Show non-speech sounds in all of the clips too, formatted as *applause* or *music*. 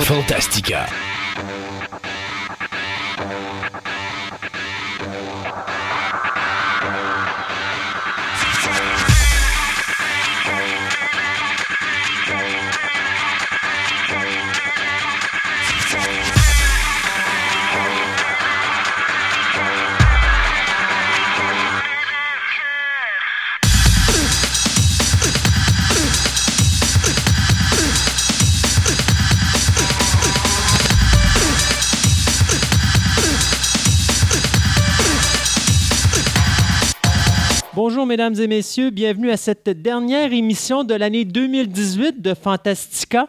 Fantastica. Mesdames et messieurs, bienvenue à cette dernière émission de l'année 2018 de Fantastica.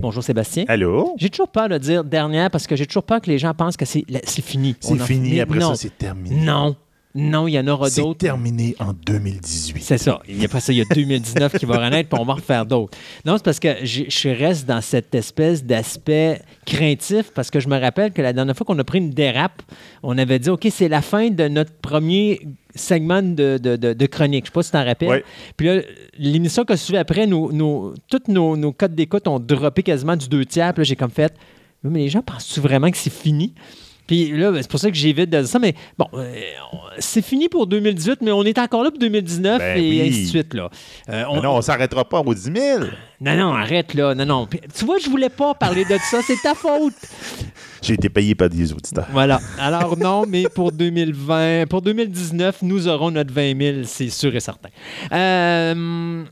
Bonjour Sébastien. Allô? J'ai toujours peur de dire dernière parce que j'ai toujours peur que les gens pensent que c'est fini. C'est fini, après non. ça, c'est terminé. Non, non, il y en aura C'est d'autres. terminé en 2018. C'est ça. Et après ça, il y a 2019 qui va renaître, puis on va en refaire d'autres. Non, c'est parce que je reste dans cette espèce d'aspect craintif, parce que je me rappelle que la dernière fois qu'on a pris une dérape, on avait dit, OK, c'est la fin de notre premier segment de, de, de- de chronique. Je sais pas si tu t'en rappelles. Puis là, l'émission qui a suivi après, nos, nos, tous nos, nos codes d'écoute ont droppé quasiment du deux tiers. Puis là, j'ai comme fait, mais les gens pensent-tu vraiment que c'est fini? Puis là, ben, c'est pour ça que j'évite de dire ça. Mais bon, euh, c'est fini pour 2018, mais on est encore là pour 2019 Ben et oui. ainsi de suite. Là. Euh, on- non, on s'arrêtera pas aux 10 000. non, non, arrête là. Non, non. Tu vois, je voulais pas parler de ça. C'est ta faute. J'ai été payé par des auditeurs. Voilà. Alors non, mais pour 2020, pour 2019, nous aurons notre 20 000, c'est sûr et certain. Euh,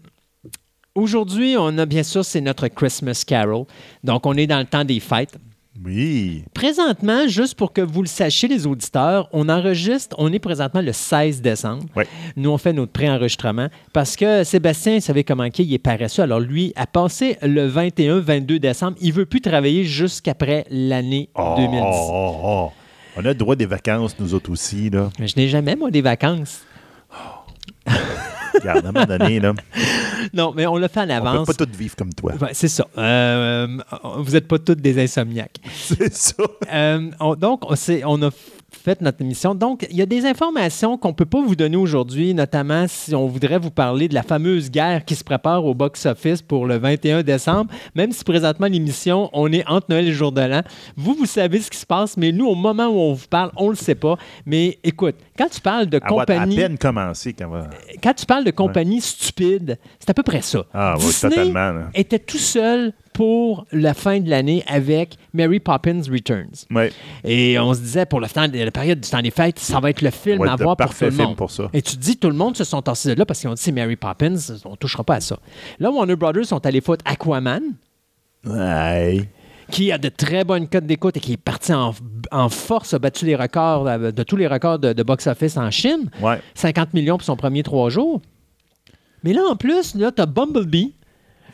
Aujourd'hui, on a bien sûr, c'est notre Christmas Carol. Donc, on est dans le temps des fêtes. Oui. Présentement, juste pour que vous le sachiez, les auditeurs, on enregistre, on est présentement le 16 décembre. Ouais. Nous, on fait notre pré-enregistrement parce que Sébastien, vous savez comment il est, il est paresseux. Alors, lui, a passé le 21-22 décembre. Il veut plus travailler jusqu'après l'année Oh, 2010. oh, oh. On a le droit des vacances, nous autres aussi. Là. Mais je n'ai jamais, moi, des vacances. *laughs* Regarde, à un moment donné, là, Non, mais on le fait en on peut avance. pas tous vivre comme toi. Ouais, c'est ça. Euh, vous n'êtes pas tous des insomniaques. *laughs* C'est ça. Euh, on- donc, on, on a fait notre émission. Donc, il y a des informations qu'on ne peut pas vous donner aujourd'hui, notamment si on voudrait vous parler de la fameuse guerre qui se prépare au box-office pour le 21 décembre. Même si présentement, l'émission, on est entre Noël et le jour de l'an. Vous, vous savez ce qui se passe, mais nous, au moment où on vous parle, on ne le sait pas. Mais écoute, quand tu parles de à compagnie... peine commencé quand va. quand tu parles de compagnie stupide, c'est à peu près ça. Ah oui, Disney totalement, là. était tout seul pour la fin de l'année avec Mary Poppins Returns. Ouais. Et on se disait, pour le temps, la période du temps des fêtes, ça va être le film Ouais, à voir pour tout le monde. pour ça. Et tu te dis, tout le monde se sont tassés de là parce qu'ils ont dit, c'est Mary Poppins, on ne touchera pas à ça. Là, Warner Brothers sont allés foutre Aquaman, Ouais. Qui a de très bonnes cotes d'écoute et qui est parti en, en force, a battu les records, de tous les records de, de box-office en Chine. Ouais. 50 millions pour son premier trois jours. Mais là, en plus, là, tu as Bumblebee.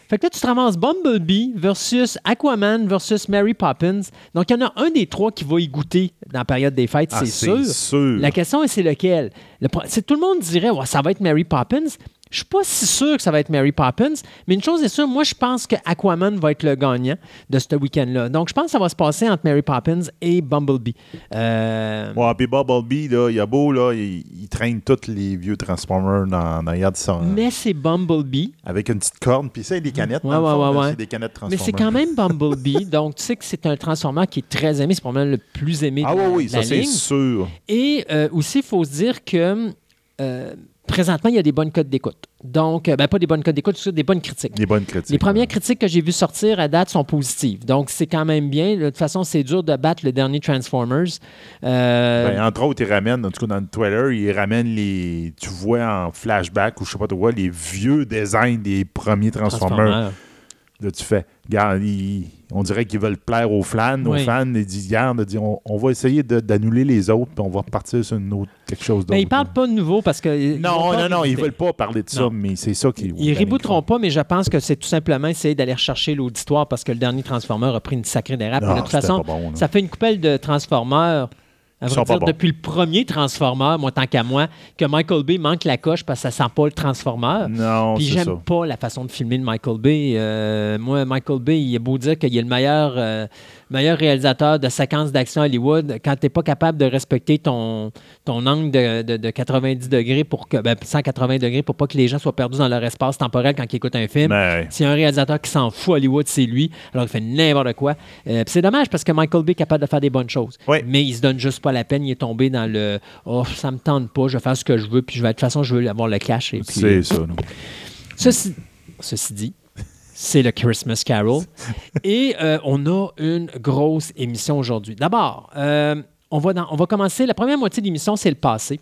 Fait que là, tu te ramasses Bumblebee versus Aquaman versus Mary Poppins. Donc, il y en a un des trois qui va y goûter dans la période des fêtes, Ah, c'est sûr. sûr. La question est, c'est lequel? Le tout le monde dirait, Ouais, ça va être Mary Poppins. Je suis pas si sûr que ça va être Mary Poppins, mais une chose est sûre, moi, je pense que Aquaman va être le gagnant de ce week-end-là. Donc, je pense que ça va se passer entre Mary Poppins et Bumblebee. Euh, Ouais, puis Bumblebee, là, il a beau, là, il, il traîne tous les vieux Transformers dans, dans Yard son- Mais c'est Bumblebee. avec une petite corne, puis ça, il y a des canettes. Ouais, ouais, fond, ouais, là, des canettes Mais Transformers. c'est quand même Bumblebee, *laughs* donc tu sais que c'est un transformeur qui est très aimé, c'est probablement le plus aimé de Ah la, oui, oui, de la ça, c'est sûr. Et euh, aussi, il faut se dire que euh, présentement, il y a des bonnes codes d'écoute. Donc, euh, ben, pas des bonnes codes d'écoute, des bonnes critiques. Des bonnes critiques. Les premières ouais. critiques que j'ai vues sortir à date sont positives. Donc, c'est quand même bien. De toute façon, c'est dur de battre le dernier Transformers. Euh, Ben, entre autres, ils ramènent, en tout cas dans le trailer, ils ramènent les. Tu vois en flashback ou je sais pas quoi, les vieux designs des premiers Transformers. Transformers. Là, tu fais. Regarde, ils- on dirait qu'ils veulent plaire aux fans. Aux fans, disent, ils disent, on, on va essayer d'annuler les autres, puis on va repartir sur une autre, quelque chose d'autre. Mais ils ne parlent pas de nouveau parce que. ils Non, non, non, ils veulent pas parler de ça, mais c'est ça qui. Ils rebooteront pas, mais je pense que c'est tout simplement essayer d'aller rechercher l'auditoire parce que le dernier Transformer a pris une sacrée dérape. Non, de toute façon, bon, ça fait une coupelle de Transformers. À vrai dire, depuis le premier Transformer, moi, tant qu'à moi, que Michael Bay manque la coche parce que ça sent pas le Transformer. Non, Puis j'aime pas la façon de filmer de Michael Bay. Euh, moi, Michael Bay, il est beau dire qu'il est le meilleur, euh, meilleur réalisateur de séquences d'action Hollywood. Quand tu n'es pas capable de respecter ton, ton angle de, de- de 90 degrés pour que ben, 180 degrés pour pas que les gens soient perdus dans leur espace temporel quand ils écoutent un film. Mais, S'il y a un réalisateur qui s'en fout Hollywood, c'est lui. Alors il fait n'importe quoi. Euh, c'est dommage parce que Michael Bay est capable de faire des bonnes choses. Oui. Mais il se donne juste pas la peine. Il est tombé dans le Oh, ça me tente pas, je vais faire ce que je veux, puis je vais, de toute façon, je veux avoir le cash. C'est ça. non. Ceci, ceci dit, c'est le Christmas Carol. *laughs* Et euh, on a une grosse émission aujourd'hui. D'abord, euh, on, va dans- on va commencer. La première moitié de l'émission, c'est le passé.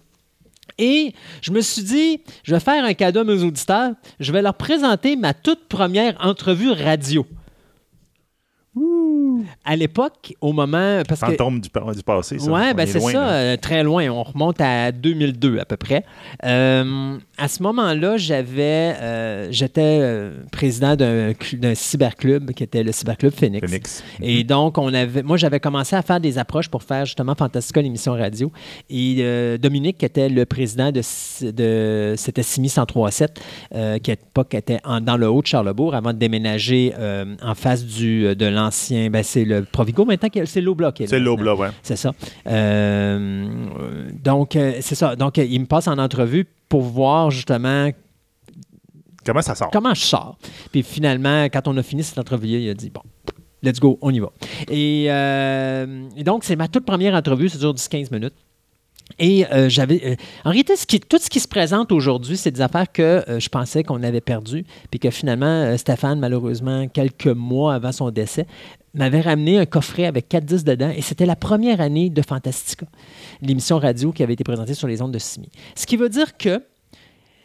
Et je me suis dit, je vais faire un cadeau à mes auditeurs. Je vais leur présenter ma toute première entrevue radio. À l'époque, au moment. Parce que, Fantôme du, pa- du passé, ça. oui, ben est c'est ça, là. euh, très loin. On remonte à 2002 à peu près. Euh, à ce moment-là, j'avais, euh, j'étais président d'un, cl- d'un cyberclub qui était le cyberclub Phoenix. Phoenix. Et donc, on avait, moi, j'avais commencé à faire des approches pour faire justement Fantastica, l'émission radio. Et euh, Dominique, qui était le président de, de c'était Simi 1037, euh, qui à l'époque était en- dans le haut de Charlebourg avant de déménager en face du, de l'ancien, ben, c'est le Provigo maintenant, c'est l'Aubloc. qui est là C'est maintenant. l'aube là, ouais. C'est ça. Euh, donc, euh, c'est ça. Donc, euh, il me passe en entrevue pour voir justement Comment ça sort? comment je sors. Puis finalement, quand on a fini cette entrevue, il a dit Bon, let's go, on y va. Et, euh, et donc, c'est ma toute première entrevue, ça dure 10-15 minutes. Et euh, j'avais. euh, en réalité, ce qui- tout ce qui se présente aujourd'hui, c'est des affaires que euh, je pensais qu'on avait perdues, puis que finalement, euh, Stéphane, malheureusement, quelques mois avant son décès, m'avait ramené un coffret avec quatre disques dedans, et c'était la première année de Fantastica, l'émission radio qui avait été présentée sur les ondes de Simi. Ce qui veut dire que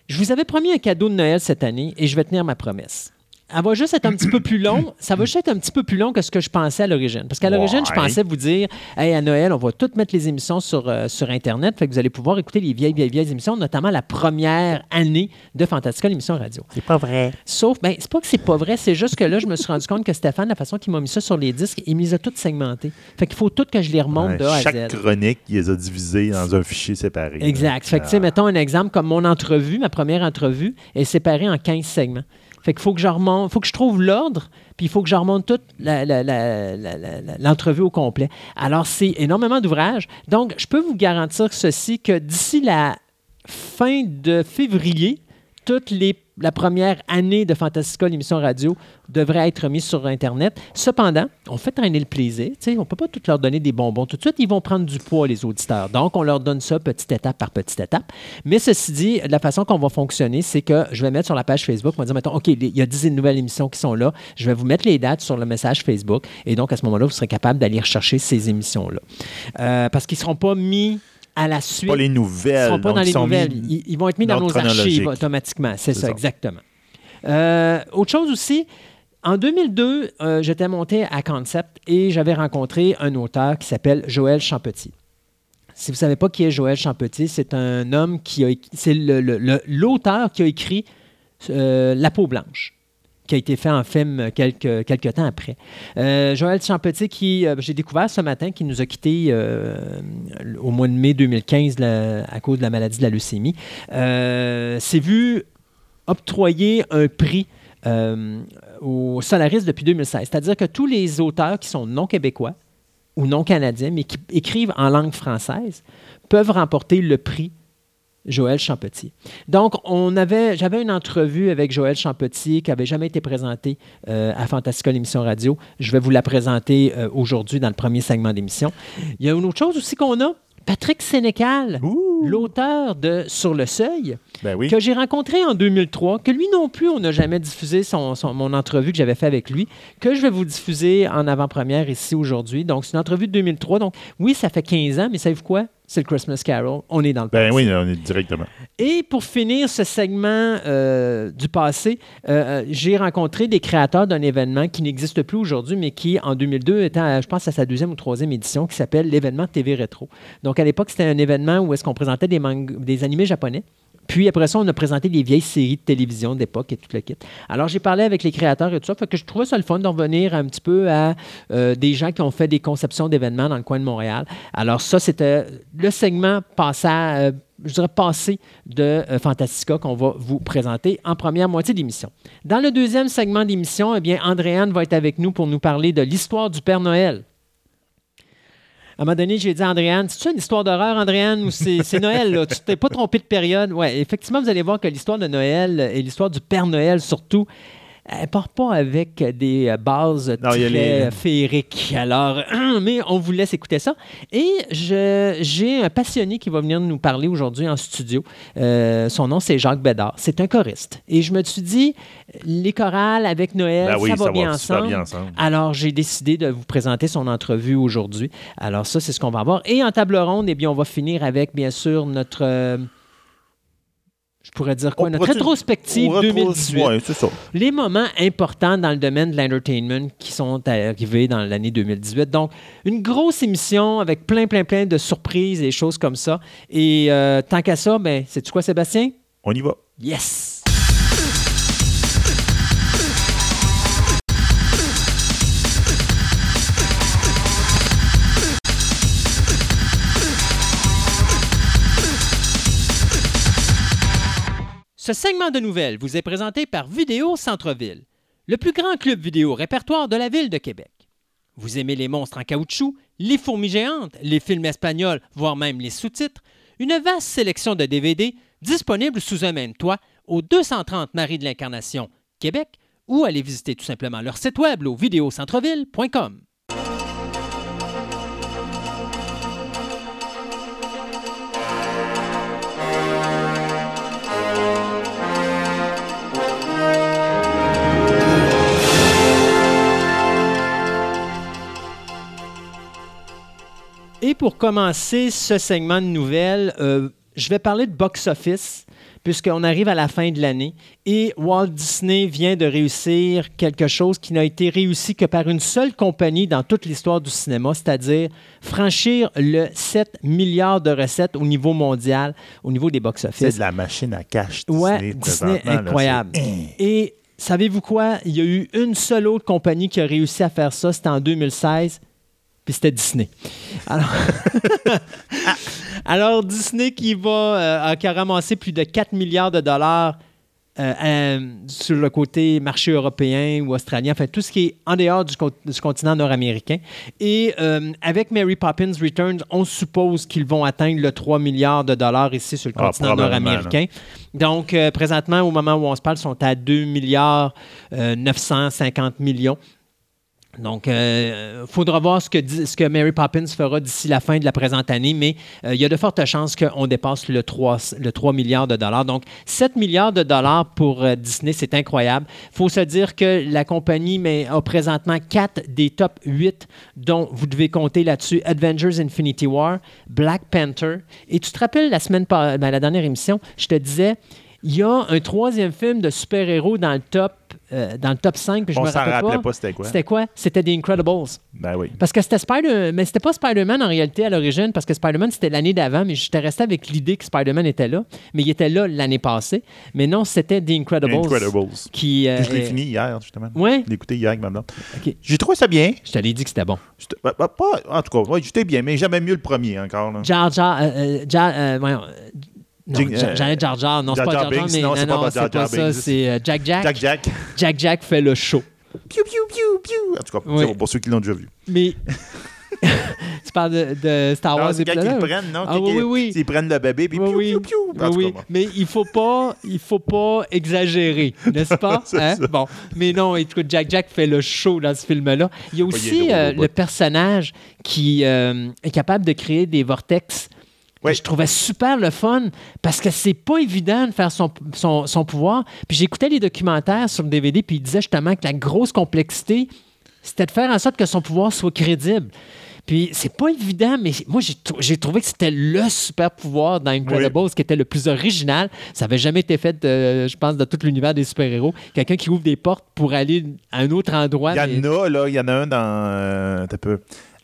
je vous avais promis un cadeau de Noël cette année, et je vais tenir ma promesse. Elle va juste être un petit peu plus long. Ça va juste être un petit peu plus long que ce que je pensais à l'origine. Parce qu'à l'origine, je pensais vous dire Hey, à Noël, on va toutes mettre les émissions sur, euh, sur Internet. Fait que vous allez pouvoir écouter les vieilles, vieilles, vieilles émissions, notamment la première année de Fantastica, l'émission radio. C'est pas vrai. Sauf, ben, c'est pas que c'est pas vrai, c'est juste que là, je me suis rendu compte que Stéphane, la façon qu'il m'a mis ça sur les disques, il me les a toutes segmentées. Fait qu'il faut toutes que je les remonte Ouais, de A à Z. chaque chronique, il les a divisées dans un fichier séparé. Exact. Fait que, tu sais, mettons un exemple comme mon entrevue, ma première entrevue, est séparée en 15 segments. Fait qu'il faut que je remonte, faut que je trouve l'ordre, puis il faut que je remonte toute l'entrevue au complet. Alors, c'est énormément d'ouvrages. Donc, je peux vous garantir ceci, que d'ici la fin de février, toute les, la première année de Fantastica, l'émission radio, devrait être mise sur Internet. Cependant, on fait traîner le plaisir. On ne peut pas tout leur donner des bonbons. Tout de suite, ils vont prendre du poids, les auditeurs. Donc, on leur donne ça petite étape par petite étape. Mais ceci dit, la façon qu'on va fonctionner, c'est que je vais mettre sur la page Facebook, on va dire, mettons, OK, il y a 10 nouvelles émissions qui sont là. Je vais vous mettre les dates sur le message Facebook. Et donc, à ce moment-là, vous serez capable d'aller rechercher ces émissions-là. Euh, parce qu'ils ne seront pas mis à la suite. Pas les Ils ne nouvelles. seront pas dans ils les nouvelles. mis- Ils, ils vont être mis dans nos archives automatiquement. C'est ça, ça. exactement. Euh, autre chose aussi, en 2002, euh, j'étais monté à Concept et j'avais rencontré un auteur qui s'appelle Joël Champetier. Si vous ne savez pas qui est Joël Champetier, c'est un homme qui a c'est l'auteur qui a écrit euh, La peau blanche qui a été fait en film quelques, temps après. Euh, Joël Champetier, qui euh, j'ai découvert ce matin, qui nous a quittés euh, au mois de mai 2015 là, à cause de la maladie de la leucémie, s'est vu octroyer un prix euh, au Solaris depuis 2016. C'est-à-dire que tous les auteurs qui sont non québécois ou non canadiens, mais qui écrivent en langue française, peuvent remporter le prix Joël Champetier. Donc, on avait, j'avais une entrevue avec Joël Champetier qui n'avait jamais été présentée euh, à Fantastica, l'émission radio. Je vais vous la présenter euh, aujourd'hui dans le premier segment d'émission. Il y a une autre chose aussi qu'on a. Patrick Sénécal, Ouh. L'auteur de Sur le seuil, Ben oui. que j'ai rencontré en 2003, que lui non plus, on n'a jamais diffusé son, son- mon entrevue que j'avais fait avec lui, que je vais vous diffuser en avant-première ici aujourd'hui. Donc, c'est une entrevue de 2003. Donc, oui, ça fait 15 ans, mais savez-vous quoi? C'est le Christmas Carol. On est dans le Ben passé. oui, on est directement. Et pour finir ce segment euh, du passé, euh, euh, j'ai rencontré des créateurs d'un événement qui n'existe plus aujourd'hui, mais qui, en 2002, était, à, je pense, à sa deuxième ou troisième édition, qui s'appelle l'événement TV Rétro. Donc, à l'époque, c'était un événement où est-ce qu'on présentait des, mang- des animés japonais Puis après ça, on a présenté les vieilles séries de télévision d'époque et tout le kit. Alors j'ai parlé avec les créateurs et tout ça, fait que je trouvais ça le fun de revenir un petit peu à euh, des gens qui ont fait des conceptions d'événements dans le coin de Montréal. Alors ça, c'était le segment passé à, euh, je dirais passé de euh, Fantastica qu'on va vous présenter en première moitié d'émission. Dans le deuxième segment d'émission, eh bien, Andréane va être avec nous pour nous parler de l'histoire du Père Noël. À un moment donné, j'ai dit à Andréane, c'est-tu une histoire d'horreur, Andréane, ou c'est Noël, là? Tu t'es pas trompé de période? Oui, effectivement, vous allez voir que l'histoire de Noël et l'histoire du Père Noël, surtout, elle part pas avec des euh, bases Non, très les- féeriques. Alors, *clears throat* mais on vous laisse écouter ça. Et j'ai un passionné qui va venir nous parler aujourd'hui en studio. Euh, son nom, c'est Jacques Bédard. C'est un choriste. Et je me suis dit, les chorales avec Noël, Ben oui, ça va ça bien va ensemble. bien ensemble. Alors, j'ai décidé de vous présenter son entrevue aujourd'hui. Alors, ça, c'est ce qu'on va avoir. Et en table ronde, eh bien, on va finir avec, bien sûr, notre. Je pourrais dire quoi? On Notre rétrospective On retrouve- 2018 Ouais, c'est ça. les moments importants dans le domaine de l'entertainment qui sont arrivés dans l'année 2018. Donc, une grosse émission avec plein, plein, plein de surprises et choses comme ça. Et euh, tant qu'à ça, ben, sais-tu quoi, Sébastien? On y va. Yes! Ce segment de nouvelles vous est présenté par Vidéo Centre-Ville, le plus grand club vidéo répertoire de la ville de Québec. Vous aimez les monstres en caoutchouc, les fourmis géantes, les films espagnols, voire même les sous-titres? Une vaste sélection de DVD disponible sous un même toit au 230 Marie de l'Incarnation, Québec, ou allez visiter tout simplement leur site web au vidéocentreville.com. Et pour commencer ce segment de nouvelles, euh, je vais parler de box-office, puisqu'on arrive à la fin de l'année. Et Walt Disney vient de réussir quelque chose qui n'a été réussi que par une seule compagnie dans toute l'histoire du cinéma, c'est-à-dire franchir le 7 milliards de recettes au niveau mondial, au niveau des C'est box-office. de la machine à cash. Disney, Ouais, Disney, là, incroyable. c'est-. Et savez-vous quoi? Il y a eu une seule autre compagnie qui a réussi à faire ça, c'était en 2016, puis c'était Disney. Alors, *laughs* Alors, Disney qui va euh, a- qui a ramassé plus de 4 milliards de dollars euh, euh, sur le côté marché européen ou australien, enfin tout ce qui est en dehors du, con- du continent nord-américain. Et euh, avec Mary Poppins Returns, on suppose qu'ils vont atteindre le 3 milliards de dollars ici sur le Ah, continent nord-américain. Donc, présentement, au moment où on se parle, ils sont à 2 milliards euh, 950 millions. Donc, il faudra voir ce que, Mary Poppins fera d'ici la fin de la présente année, mais euh, il y a de fortes chances qu'on dépasse le 3, le 3 milliards de dollars. Donc, 7 milliards de dollars pour euh, Disney, c'est incroyable. Il faut se dire que la compagnie mais, a présentement 4 des top 8, dont vous devez compter là-dessus Avengers Infinity War, Black Panther. Et tu te rappelles, la semaine par- ben, la dernière émission, je te disais, il y a un troisième film de super-héros dans le top, euh, dans le top 5, puis je On me rappelle rappelait pas. c'était quoi. C'était quoi? C'était The Incredibles. Ben oui. Parce que c'était Spider... Mais c'était pas Spider-Man en réalité à l'origine, parce que Spider-Man, c'était l'année d'avant, mais j'étais resté avec l'idée que Spider-Man était là. Mais il était là l'année passée. Mais non, c'était The Incredibles. Incredibles. Qui, euh, je l'ai fini hier, justement. Ouais. Je l'ai écouté hier avec ma blonde. J'ai trouvé ça bien. Je te l'ai dit que c'était bon. Bah, bah, pas, en tout cas, ouais, j'étais bien, mais j'aimais mieux le premier encore. là. Jar Jar... euh, euh, Jar- euh, voyons, euh, non, Jing- Jar- euh, Jar Jar. Non, c'est pas Jar Jar mais non, non, c'est pas ça. C'est euh, Jack Jack. Jack Jack. Jack Jack fait le show. Piou, piou, piou, piou. En tout cas, pour ceux qui l'ont déjà vu. Mais... *laughs* tu parles de, de Star Wars c'est ils épisode le prennent, non? Ah oui, oui, oui. Ils prennent le bébé, puis Oui, piou, piou, piou. En Oui, cas, mais il faut pas, il faut pas exagérer, n'est-ce pas? *laughs* Hein? ça. Bon, mais non, écoute, Jack Jack fait le show dans ce film-là. Il y a est aussi euh, le personnage qui euh, est capable de créer des vortex. Oui. Je trouvais super le fun parce que c'est pas évident de faire son, son, son pouvoir. Puis j'écoutais les documentaires sur le DVD, puis il disait justement que la grosse complexité, c'était de faire en sorte que son pouvoir soit crédible. Puis c'est pas évident, mais moi j'ai trou- j'ai trouvé que c'était le super pouvoir dans Incredibles qui était le plus original. Ça avait jamais été fait, de, je pense, de tout l'univers des super-héros. Quelqu'un qui ouvre des portes pour aller à un autre endroit. Il y mais- en a, là. Il y en a un dans. euh, t'as peu.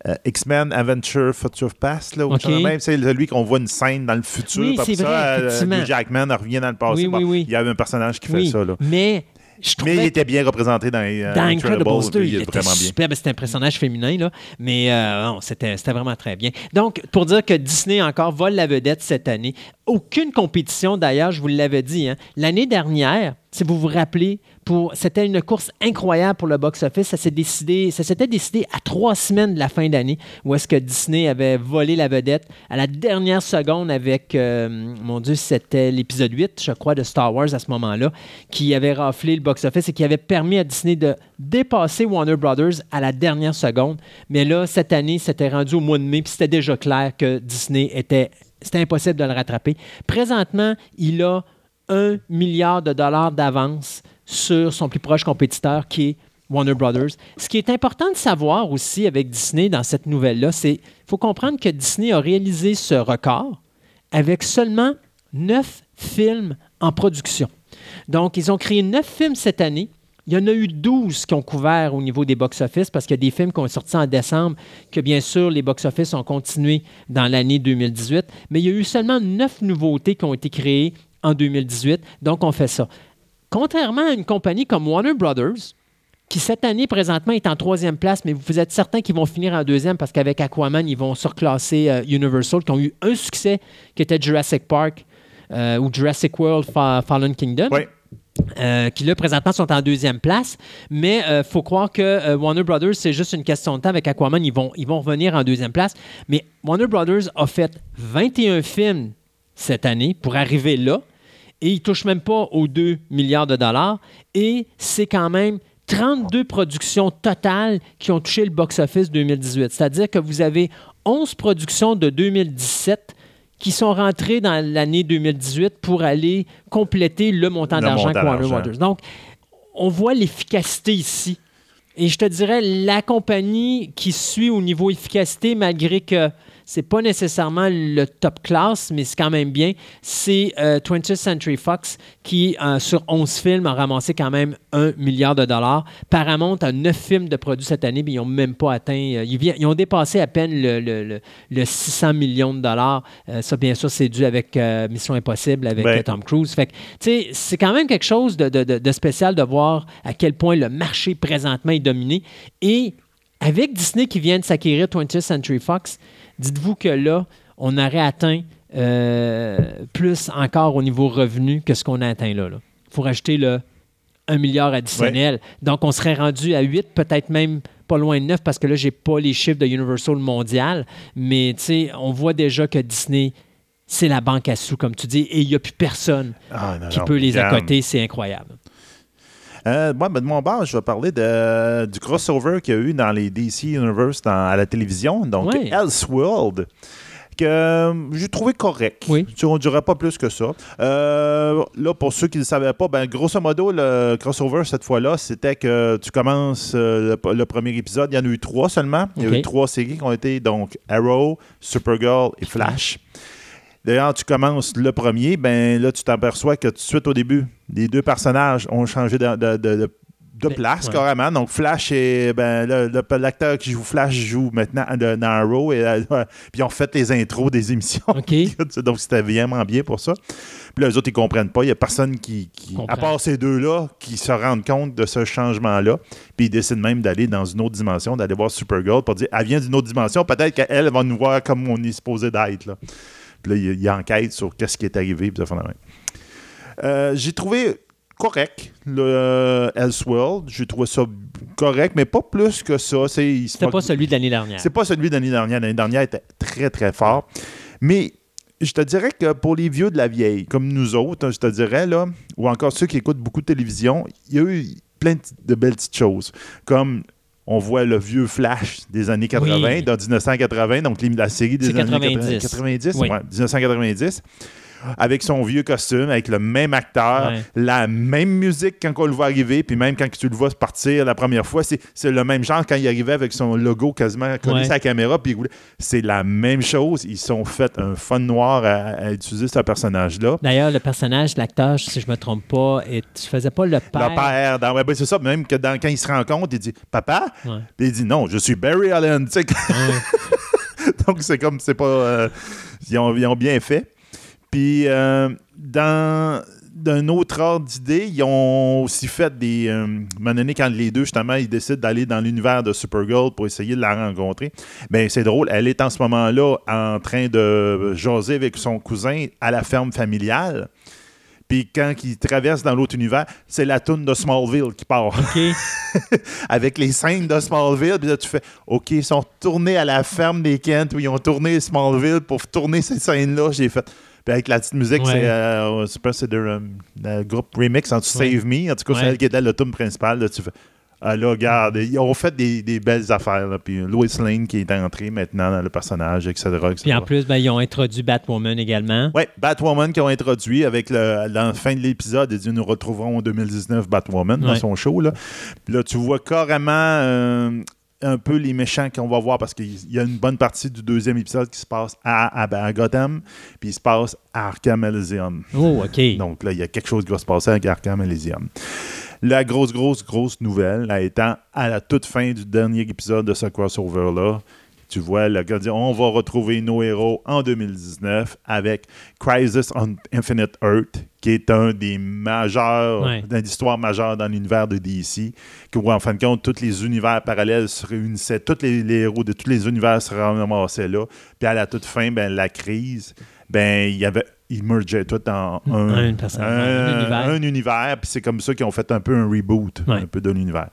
Euh, X-Men Adventure Future Past, là, même, c'est celui qu'on voit une scène dans le futur. Oui, c'est vrai, ça, euh, effectivement. Jackman revient dans le passé. Oui, Bon, oui, oui. Il y avait un personnage qui fait ça. Là. mais je Mais il était bien représenté dans, euh, dans Incredibles 2, lui, il était vraiment bien. super. Ben, C'était un personnage féminin, là. mais euh, non, c'était c'était vraiment très bien. Donc, pour dire que Disney encore vole la vedette cette année, aucune compétition d'ailleurs, je vous l'avais dit. hein. L'année dernière, si vous vous rappelez, c'était une course incroyable pour le box-office. Ça s'était décidé à trois semaines de la fin d'année, où est-ce que Disney avait volé la vedette à la dernière seconde avec, euh, mon Dieu, c'était l'épisode 8, je crois, de Star Wars à ce moment-là, qui avait raflé le box-office et qui avait permis à Disney de dépasser Warner Brothers à la dernière seconde. Mais là, cette année, c'était rendu au mois de mai, puis c'était déjà clair que Disney était. C'était impossible de le rattraper. Présentement, il a un milliard de dollars d'avance sur son plus proche compétiteur qui est Warner Brothers. Ce qui est important de savoir aussi avec Disney dans cette nouvelle-là, c'est qu'il faut comprendre que Disney a réalisé ce record avec seulement neuf films en production. Donc, ils ont créé neuf films cette année. Il y en a eu 12 qui ont couvert au niveau des box-office parce qu'il y a des films qui ont sorti en décembre, que bien sûr, les box-office ont continué dans l'année 2018. Mais il y a eu seulement neuf nouveautés qui ont été créées en 2018. Donc, on fait ça. Contrairement à une compagnie comme Warner Brothers, qui cette année présentement est en troisième place, mais vous êtes certain qu'ils vont finir en deuxième parce qu'avec Aquaman, ils vont surclasser euh, Universal, qui ont eu un succès qui était Jurassic Park euh, ou Jurassic World Fa- Fallen Kingdom. Oui. Euh, qui là présentement sont en deuxième place. Mais il faut croire que euh, Warner Brothers, c'est juste une question de temps. Avec Aquaman, ils vont, ils vont revenir en deuxième place. Mais Warner Brothers a fait 21 films cette année pour arriver là. Et ils ne touchent même pas aux 2 milliards de dollars. Et c'est quand même 32 productions totales qui ont touché le box-office 2018. C'est-à-dire que vous avez 11 productions de 2017 qui sont rentrées dans l'année 2018 pour aller compléter le montant d'argent que Warner. Brothers. Donc, on voit l'efficacité ici. Et je te dirais, la compagnie qui suit au niveau efficacité, malgré que c'est pas nécessairement le top class, mais c'est quand même bien, c'est euh, 20th Century Fox qui, euh, sur 11 films, a ramassé quand même 1 milliard de dollars. Paramount a 9 films de produits cette année, mais ils n'ont même pas atteint, euh, ils, ils ont dépassé à peine le, le- le- le 600 millions de dollars. Euh, ça, bien sûr, c'est dû avec euh, Mission Impossible, avec Ben. euh, Tom Cruise. Fait que, tu sais, c'est quand même quelque chose de, de- de- de spécial de voir à quel point le marché présentement est dominé. Et avec Disney qui vient de s'acquérir 20th Century Fox, dites-vous que là, on aurait atteint euh, plus encore au niveau revenu que ce qu'on a atteint là. Il faut rajouter le 1 milliard additionnel. Donc, on serait rendu à 8, peut-être même pas loin de 9, parce que là, j'ai pas les chiffres de Universal mondial. Mais, tu sais, on voit déjà que Disney, c'est la banque à sous, comme tu dis, et il n'y a plus personne Ah, non, qui non, peut les accoter. C'est incroyable. Euh, moi, ben, de mon bord, je vais parler de, du crossover qu'il y a eu dans les DC Universe dans- à la télévision, donc. Elseworld, que euh, j'ai trouvé correct. Oui. Tu- On ne dirait pas plus que ça. Euh, là, pour ceux qui ne le savaient pas, ben, grosso modo, le crossover cette fois-là, c'était que tu commences euh, le, le premier épisode. Il y en a eu trois seulement. Il y a eu trois séries qui ont été donc Arrow, Supergirl et Flash. D'ailleurs, tu commences le premier, ben là, tu t'aperçois que tout de suite au début, les deux personnages ont changé de, de- de- de- de Ben, place ouais. carrément. Donc, Flash et ben, l'acteur qui joue Flash joue maintenant de- dans Arrow. Et, euh, *laughs* puis ils ont fait les intros des émissions. OK. *laughs* Donc, c'était vraiment bien pour ça. Puis là, les autres, ils comprennent pas. Il n'y a personne qui, qui- à part ces deux-là, qui se rendent compte de ce changement-là. Puis ils décident même d'aller dans une autre dimension, d'aller voir Supergirl pour dire elle vient d'une autre dimension. Peut-être qu'elle va nous voir comme on est supposé d'être. Puis là, il, il enquête sur qu'est-ce qui est arrivé. Puis ça. Euh, J'ai trouvé correct le euh, Elseworld. J'ai trouvé ça correct, mais pas plus que ça. C'était moque- pas celui de l'année dernière. c'est pas celui de l'année dernière. L'année dernière était très, très fort. Mais je te dirais que pour les vieux de la vieille, comme nous autres, je te dirais, là, ou encore ceux qui écoutent beaucoup de télévision, il y a eu plein de belles petites choses. Comme on voit le vieux Flash des années 80, Oui. dans 1980, donc la série des années 90. 90, Oui. ouais, 1990, avec son vieux costume, avec le même acteur, Ouais. la même musique quand on le voit arriver, puis même quand tu le vois partir la première fois, c'est le même genre quand il arrivait avec son logo quasiment collé Ouais. la caméra, puis c'est la même chose. Ils sont fait un fun noir à, à utiliser ce personnage-là. D'ailleurs, le personnage, l'acteur, si je me trompe pas, et tu faisais pas le père. Le père, dans- ouais, ben, c'est ça, même que dans- quand il se rend compte, il dit Papa? Puis il dit Non, je suis Barry Allen. *laughs* Donc, c'est comme, c'est pas. euh, ils, ont, ils ont bien fait. Puis, euh, dans d'un autre ordre d'idée, ils ont aussi fait des. Euh, à un moment donné, quand les deux, justement, ils décident d'aller dans l'univers de Supergirl pour essayer de la rencontrer, ben c'est drôle. Elle est en ce moment-là en train de jaser avec son cousin à la ferme familiale. Puis quand il traverse dans l'autre univers, c'est la toune de Smallville qui part OK. *laughs* avec les scènes de Smallville. Puis là, tu fais OK, ils sont retournés à la ferme des Kent où ils ont tourné Smallville pour tourner ces scènes-là. J'ai fait. Puis avec la petite musique, Ouais. c'est euh, je sais pas, c'est de, euh, le groupe Remix en Ouais. Save Me. En tout cas, c'est elle qui était le tune principal. Là, tu fais. Ah là, regarde, ils ont fait des, des belles affaires. Là. Puis Lois Lane qui est entrée maintenant dans le personnage, etc. etc. Puis en plus, ben, ils ont introduit Batwoman également. Oui, Batwoman qui ont introduit avec le, la fin de l'épisode. Ils disent nous retrouverons en 2019 Batwoman dans son show. Là. Puis là, tu vois carrément euh, un peu les méchants qu'on va voir parce qu'il y a une bonne partie du deuxième épisode qui se passe à, à- à Gotham, puis il se passe à Arkham Elysium. Oh, OK. Donc là, il y a quelque chose qui va se passer avec Arkham Elysium. La grosse, grosse, grosse nouvelle, là, étant à la toute fin du dernier épisode de ce crossover-là, tu vois le gars dire on va retrouver nos héros en 2019 avec Crisis on Infinite Earth, qui est un des majeurs, Ouais. d'une histoire majeure dans l'univers de DC, où en fin de compte, tous les univers parallèles se réunissaient, tous les, les héros de tous les univers se ramassaient là. Puis à la toute fin, ben, la crise, ben, il y avait. Ils mergeaient tout en un, Un univers. un univers, puis c'est comme ça qu'ils ont fait un peu un reboot Ouais. un peu de l'univers.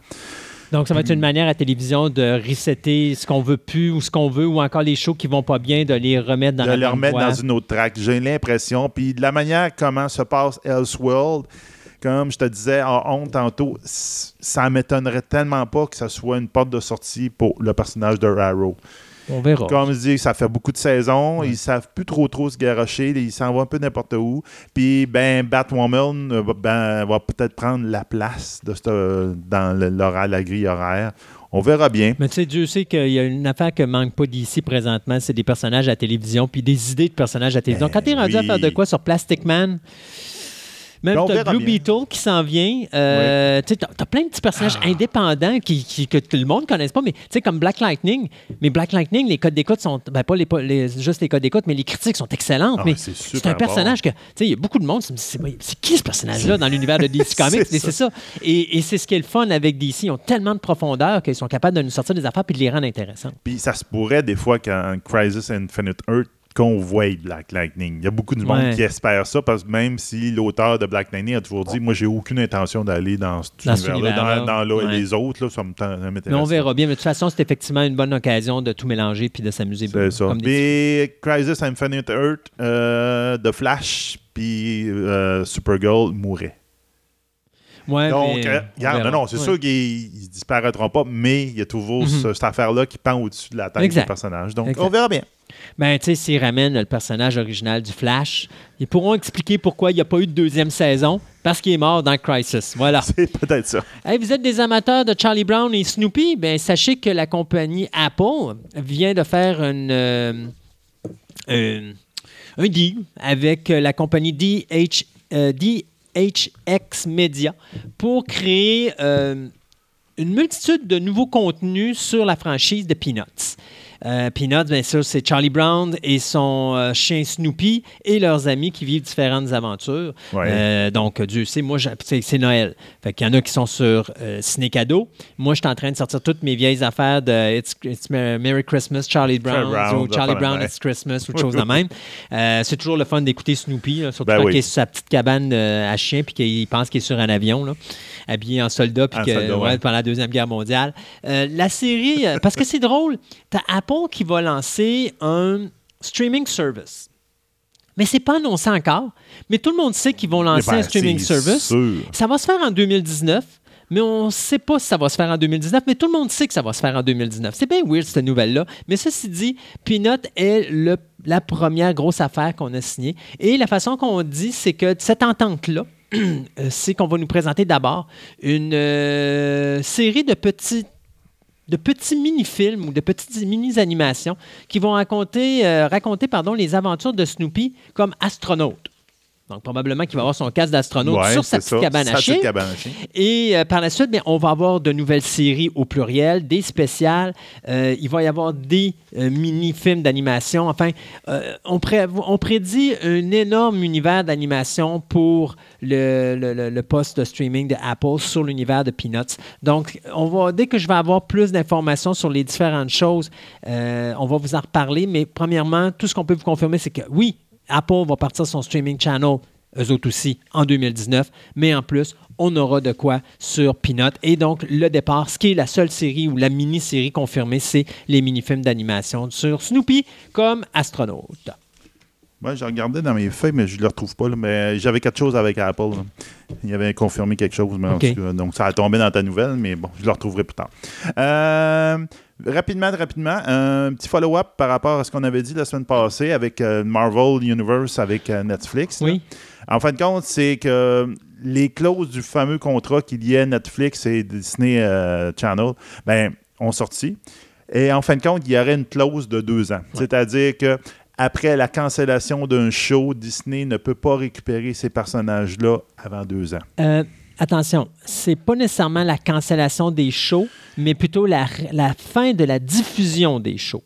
Donc, ça va être une manière à télévision de resetter ce qu'on veut plus ou ce qu'on veut, ou encore les shows qui vont pas bien, de les remettre dans de la le même remettre voie. dans une autre track. J'ai l'impression. Puis de la manière comment se passe Elseworld, comme je te disais en honte tantôt, ça m'étonnerait tellement pas que ce soit une porte de sortie pour le personnage de Arrow. On verra. Comme je dis, ça fait beaucoup de saisons. Ils savent plus trop trop se garocher. Ils s'en vont un peu n'importe où. Puis, ben, Batwoman euh, ben, va peut-être prendre la place de dans l'horaire, la grille horaire. On verra bien. Mais tu sais, Dieu sait qu'il y a une affaire que manque pas d'ici présentement, c'est des personnages à télévision, puis des idées de personnages à télévision. Ben Quand tu es rendu à faire de quoi sur Plastic Man, même t'as Blue bien. Beetle qui s'en vient. Euh, Tu as plein de petits personnages Ah. indépendants qui, qui- que tout le monde ne connaisse pas, mais tu sais, comme Black Lightning. Mais Black Lightning, les codes d'écoute sont. Ben, pas les, pas les- juste les codes d'écoute, mais les critiques sont excellentes. Ah, mais c'est un personnage que. Tu sais, il y a beaucoup de monde c'est qui ce personnage-là dans l'univers de *laughs* DC Comics? C'est ça. Et, et c'est ce qui est le fun avec DC. Ils ont tellement de profondeur qu'ils sont capables de nous sortir des affaires puis de les rendre intéressantes. Puis ça se pourrait des fois qu'en Crisis Infinite Earth, qu'on voie Black Lightning. Il y a beaucoup de monde Ouais. qui espère ça parce que même si l'auteur de Black Lightning a toujours dit Moi, j'ai aucune intention d'aller dans cet univers-là, univers-là. dans, dans là, Ouais. les autres, là, ça m'intéresse. Mais on verra bien. Mais de toute façon, c'est effectivement une bonne occasion de tout mélanger puis de s'amuser. C'est ça. des- Crisis Infinite Earth, euh, The Flash, puis euh, Supergirl mourraient. Ouais, Donc, mais euh, regarde, non, non, c'est Ouais. sûr qu'ils ne disparaîtront pas, mais il y a toujours Mhm. ce- cette affaire-là qui pend au-dessus de la tête du personnage. Donc, Exact. on verra bien. Ben, tu sais, s'ils ramènent le personnage original du Flash, ils pourront expliquer pourquoi il n'y a pas eu de deuxième saison, parce qu'il est mort dans Crisis. Voilà. *laughs* C'est peut-être ça. Hey, vous êtes des amateurs de Charlie Brown et Snoopy? Ben, sachez que la compagnie Apple vient de faire une, euh, un- un deal avec la compagnie DH, euh, DHX Media pour créer euh, une multitude de nouveaux contenus sur la franchise de Peanuts. Euh, Peanuts, bien sûr, c'est Charlie Brown et son euh, chien Snoopy et leurs amis qui vivent différentes aventures. Ouais. Euh, donc, Dieu sait, moi, c'est Noël. Fait qu'il y en a qui sont sur euh, Ciné Cadeau. Moi, je suis en train de sortir toutes mes vieilles affaires de It's, It's Merry Christmas, Charlie Brown, Brown, ou Charlie Brown. It's Christmas, ou de choses de même. *laughs* C'est toujours le fun d'écouter Snoopy, là, surtout Ben quand oui. il est sur sa petite cabane à chien puis qu'il pense qu'il est sur un avion, là, habillé en soldat, puis que, soldat, ouais, pendant la Deuxième Guerre mondiale. La série, parce que c'est drôle, t'as Apple qui va lancer un streaming service. Mais c'est pas annoncé encore. Mais tout le monde sait qu'ils vont lancer Ben, un streaming c'est service. sûr. Ça va se faire en 2019, mais on ne sait pas si ça va se faire en 2019, mais tout le monde sait que ça va se faire en 2019. C'est bien weird, cette nouvelle-là. Mais ceci dit, Peanut est le, la première grosse affaire qu'on a signée. Et la façon qu'on dit, c'est que cette entente-là, *clears throat* euh, c'est qu'on va nous présenter d'abord une euh, série de petits de petits mini-films ou de petites mini-animations qui vont raconter, euh, raconter les aventures de Snoopy comme astronaute. Donc, probablement qu'il va avoir son casque d'astronaute Ouais, sur sa petite ça, cabane sa à petite chiens. cabane à chiens. Et euh, par la suite, bien, on va avoir de nouvelles séries au pluriel, des spéciales. Euh, il va y avoir des euh, mini-films d'animation. Enfin, on, pré- on prédit un énorme univers d'animation pour le, le- le- le poste de streaming de Apple sur l'univers de Peanuts. Donc, on va, dès que je vais avoir plus d'informations sur les différentes choses, on va vous en reparler. Mais premièrement, tout ce qu'on peut vous confirmer, c'est que oui, Apple va partir son streaming channel, eux autres aussi, en 2019. Mais en plus, on aura de quoi sur Peanut. Et donc, le départ, ce qui est la seule série ou la mini-série confirmée, c'est les mini-films d'animation sur Snoopy comme astronaute. Moi, j'ai regardé dans mes feuilles, mais je ne le retrouve pas. là. mais j'avais quelque chose avec Apple. là. Il avait confirmé quelque chose. mais en OK. tout cas, donc, ça a tombé dans ta nouvelle, mais bon, je le retrouverai plus tard. Euh, rapidement, rapidement, un petit follow-up par rapport à ce qu'on avait dit la semaine passée avec euh, Marvel Universe avec euh, Netflix. là. Oui. En fin de compte, c'est que les clauses du fameux contrat qu'il y ait Netflix et Disney euh, Channel, ben, ont sorti. Et en fin de compte, il y aurait une clause de deux ans. C'est-à-dire que après la cancellation d'un show, Disney ne peut pas récupérer ces personnages-là avant deux ans. Euh, attention, c'est pas nécessairement la cancellation des shows, mais plutôt la, la fin de la diffusion des shows.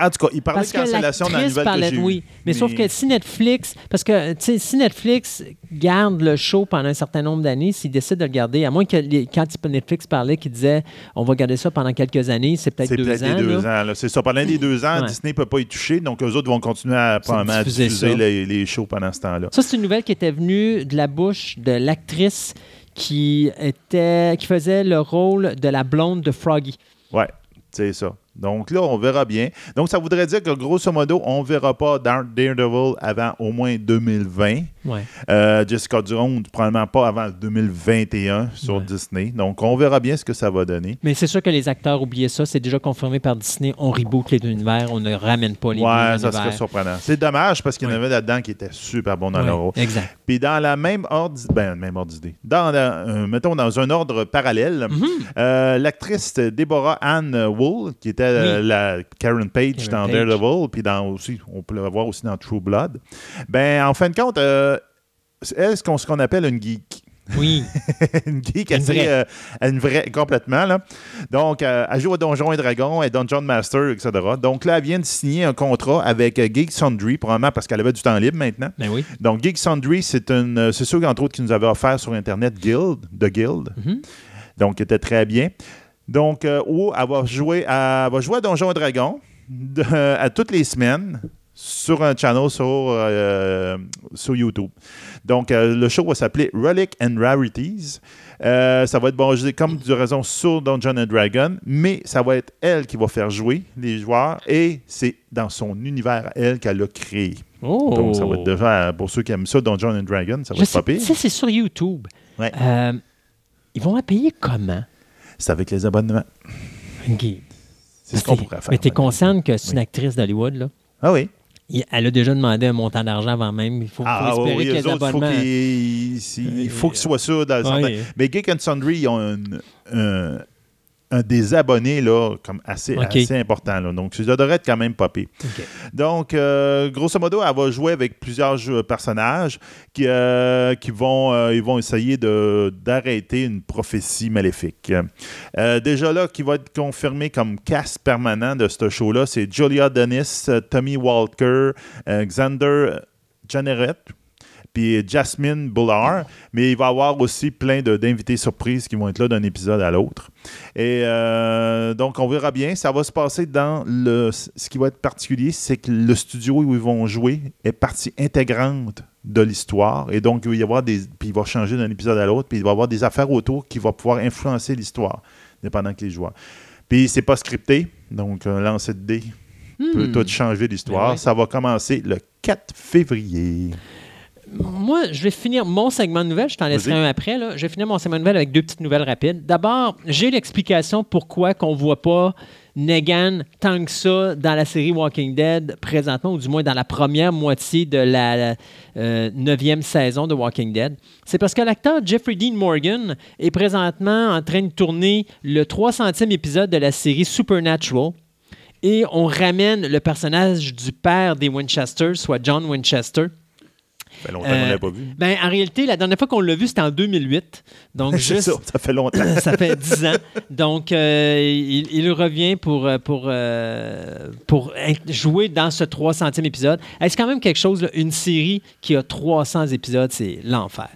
En tout cas, il parlait Parce de cancellation dans la nouvelle parlait que oui. Mais, sauf que si Netflix, parce que si Netflix garde le show pendant un certain nombre d'années, s'ils décident de le garder, à moins que les- quand Netflix parlait, qu'ils disaient on va garder ça pendant quelques années, c'est peut-être C'est deux peut-être ans. deux là. ans. là. C'est ça. Pendant les deux ans, Ouais. Disney ne peut pas y toucher. Donc, eux autres vont continuer à, probablement à diffuser les, les shows pendant ce temps-là. Ça, c'est une nouvelle qui était venue de la bouche de l'actrice qui était qui faisait le rôle de la blonde de Froggy. Ouais, c'est ça. Donc là, on verra bien. Donc, ça voudrait dire que grosso modo, on ne verra pas Dar- Daredevil avant au moins 2020. Ouais. Euh, Jessica Jones, probablement pas avant 2021 sur Ouais. Disney. Donc, on verra bien ce que ça va donner. Mais c'est sûr que les acteurs oubliaient ça. C'est déjà confirmé par Disney. On reboot les deux univers. On ne ramène pas les Ouais, deux ça univers. serait surprenant. C'est dommage parce qu'il y en avait là-dedans qui étaient super bons dans leur rôle. Exact. Puis dans la même ordre, ben, même ordre d'idée. Dans, la- euh, mettons, dans un ordre parallèle, Mhm. euh, l'actrice Deborah Ann Wool, qui était euh, Oui. la Karen Page Karen dans Page. Daredevil, puis dans aussi, on peut le voir aussi dans True Blood, ben, en fin de compte, euh, elle, qu'on- ce qu'on appelle une geek? Oui. *laughs* une geek Une assez, vraie. euh, une vraie, complètement. Là. Donc, euh, elle joue à Donjons et Dragons, et Dungeon Master, etc. Donc là, elle vient de signer un contrat avec euh, Geek Sundry, probablement parce qu'elle avait du temps libre maintenant. Ben oui. Donc, Geek Sundry, c'est une, c'est ceux, entre autres, qui nous avaient offert sur Internet Guild, The Guild. Mhm. Donc, qui était très bien. Donc, euh, où elle va jouer à, elle va jouer à Donjons et Dragons de- à toutes les semaines sur un channel sur, euh, sur YouTube. Donc, euh, le show va s'appeler Relic and Rarities. Euh, ça va être basé comme de raison sur Dungeons and Dragons, mais ça va être elle qui va faire jouer les joueurs et c'est dans son univers elle qu'elle a créé. Oh. Donc, ça va être déjà, pour ceux qui aiment ça, Dungeons and Dragons, ça va Je être pas pire. ça, c'est sur YouTube. Ouais. Ils vont la payer comment? C'est avec les abonnements. C'est ce qu'on pourrait faire. Mais tu es consciente que c'est une Oui. actrice d'Hollywood, là? Ah oui. Il- Elle a déjà demandé un montant d'argent avant même. Il faut, faut Ah espérer oui, que eux les autres, il faut abonnements... il faut qu'ils soient sûrs dans le sens- Mais Geek and Sundry, ils ont un- un des abonnés là, comme assez, important. Là. Donc, ça devrait être quand même popé. Donc, euh, grosso modo, elle va jouer avec plusieurs jeux- personnages qui, euh, qui vont, euh, ils vont essayer d'arrêter une prophétie maléfique. Euh, déjà là, qui va être confirmé comme cast permanent de ce show-là, c'est Julia Dennis, euh, Tommy Walker, euh, Xander Janneret, puis Jasmine Bullard. Mais il va y avoir aussi plein d'invités surprises qui vont être là d'un épisode à l'autre. Et euh, donc, on verra bien. Ça va se passer dans le. Ce qui va être particulier, c'est que le studio où ils vont jouer est partie intégrante de l'histoire. Et donc, il va y avoir des. Puis il va changer d'un épisode à l'autre. Puis il va y avoir des affaires autour qui vont pouvoir influencer l'histoire, dépendant que les joueurs. Puis c'est pas scripté. Donc, un lancer de dés peut Hmm. tout changer l'histoire. Ben ouais. Ça va commencer le 4 février. Moi, je vais finir mon segment de nouvelles. Je t'en laisserai un après. Là. Je vais finir mon segment de nouvelles avec deux petites nouvelles rapides. D'abord, j'ai l'explication pourquoi qu'on voit pas Negan tant que ça dans la série Walking Dead présentement, ou du moins dans la première moitié de la euh, neuvième saison de Walking Dead. C'est parce que l'acteur Jeffrey Dean Morgan est présentement en train de tourner le 300e épisode de la série Supernatural. Et on ramène le personnage du père des Winchester, soit John Winchester. Ça fait longtemps qu'on Euh, pas vu. Ben, en réalité, la dernière fois qu'on l'a vu, c'était en 2008. Donc, *laughs* juste, ça, ça fait longtemps. *laughs* ça fait 10 ans. Donc, euh, il, il revient pour, euh, pour, euh, pour jouer dans ce 300e épisode. C'est quand même quelque chose, là, une série qui a 300 épisodes, c'est l'enfer.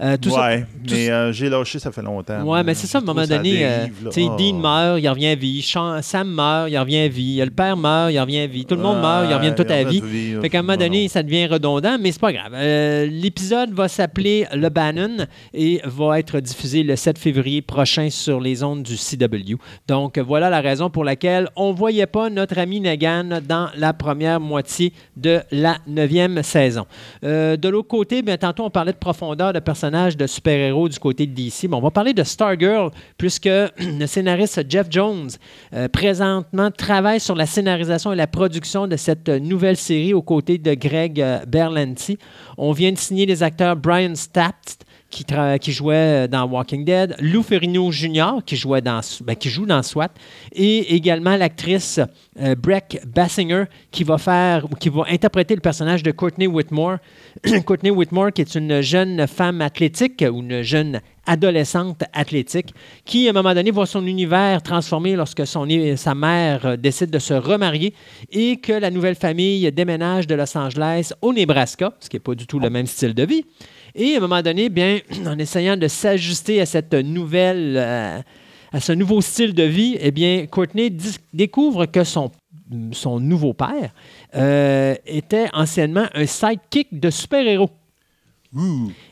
Euh, tout ouais, mais j'ai lâché, ça fait longtemps. Ouais, mais c'est ça, à un moment donné, dérive, sais, Ah. Dean meurt, il revient à vie. Sam meurt, il revient à vie. Le père meurt, il revient à vie. Tout le monde meurt, il revient tout à vie. Fait qu'à un moment donné, ça devient redondant, mais c'est pas grave. Euh, L'épisode va s'appeler Le Bannon et va être diffusé le 7 février prochain sur les ondes du CW. Donc, voilà la raison pour laquelle on ne voyait pas notre ami Negan dans la première moitié de la neuvième saison. Euh, de l'autre côté, bien, tantôt, on parlait de profondeur de personnages de super-héros du côté de DC. Bon, on va parler de Stargirl, puisque *clears throat* le scénariste Jeff Jones, euh, présentement, travaille sur la scénarisation et la production de cette nouvelle série aux côtés de Greg Berlanti. Vient de signer les acteurs Brian Stapt, qui, jouait dans Walking Dead, Lou Ferrigno Jr., qui, jouait dans, ben, qui joue dans SWAT, et également l'actrice euh, Breck Bassinger, qui va faire qui va interpréter le personnage de Courtney Whitmore. *clears throat* Courtney Whitmore, qui est une jeune femme athlétique ou une jeune adolescente athlétique, qui, à un moment donné, voit son univers transformé lorsque son, sa mère euh, décide de se remarier et que la nouvelle famille déménage de Los Angeles au Nebraska, ce qui n'est pas du tout le même style de vie. Et à un moment donné, bien, *clears throat* en essayant de s'ajuster à cette nouvelle, euh, à ce nouveau style de vie, eh bien, Courtney découvre que son, son nouveau père euh, était anciennement un sidekick de super-héros.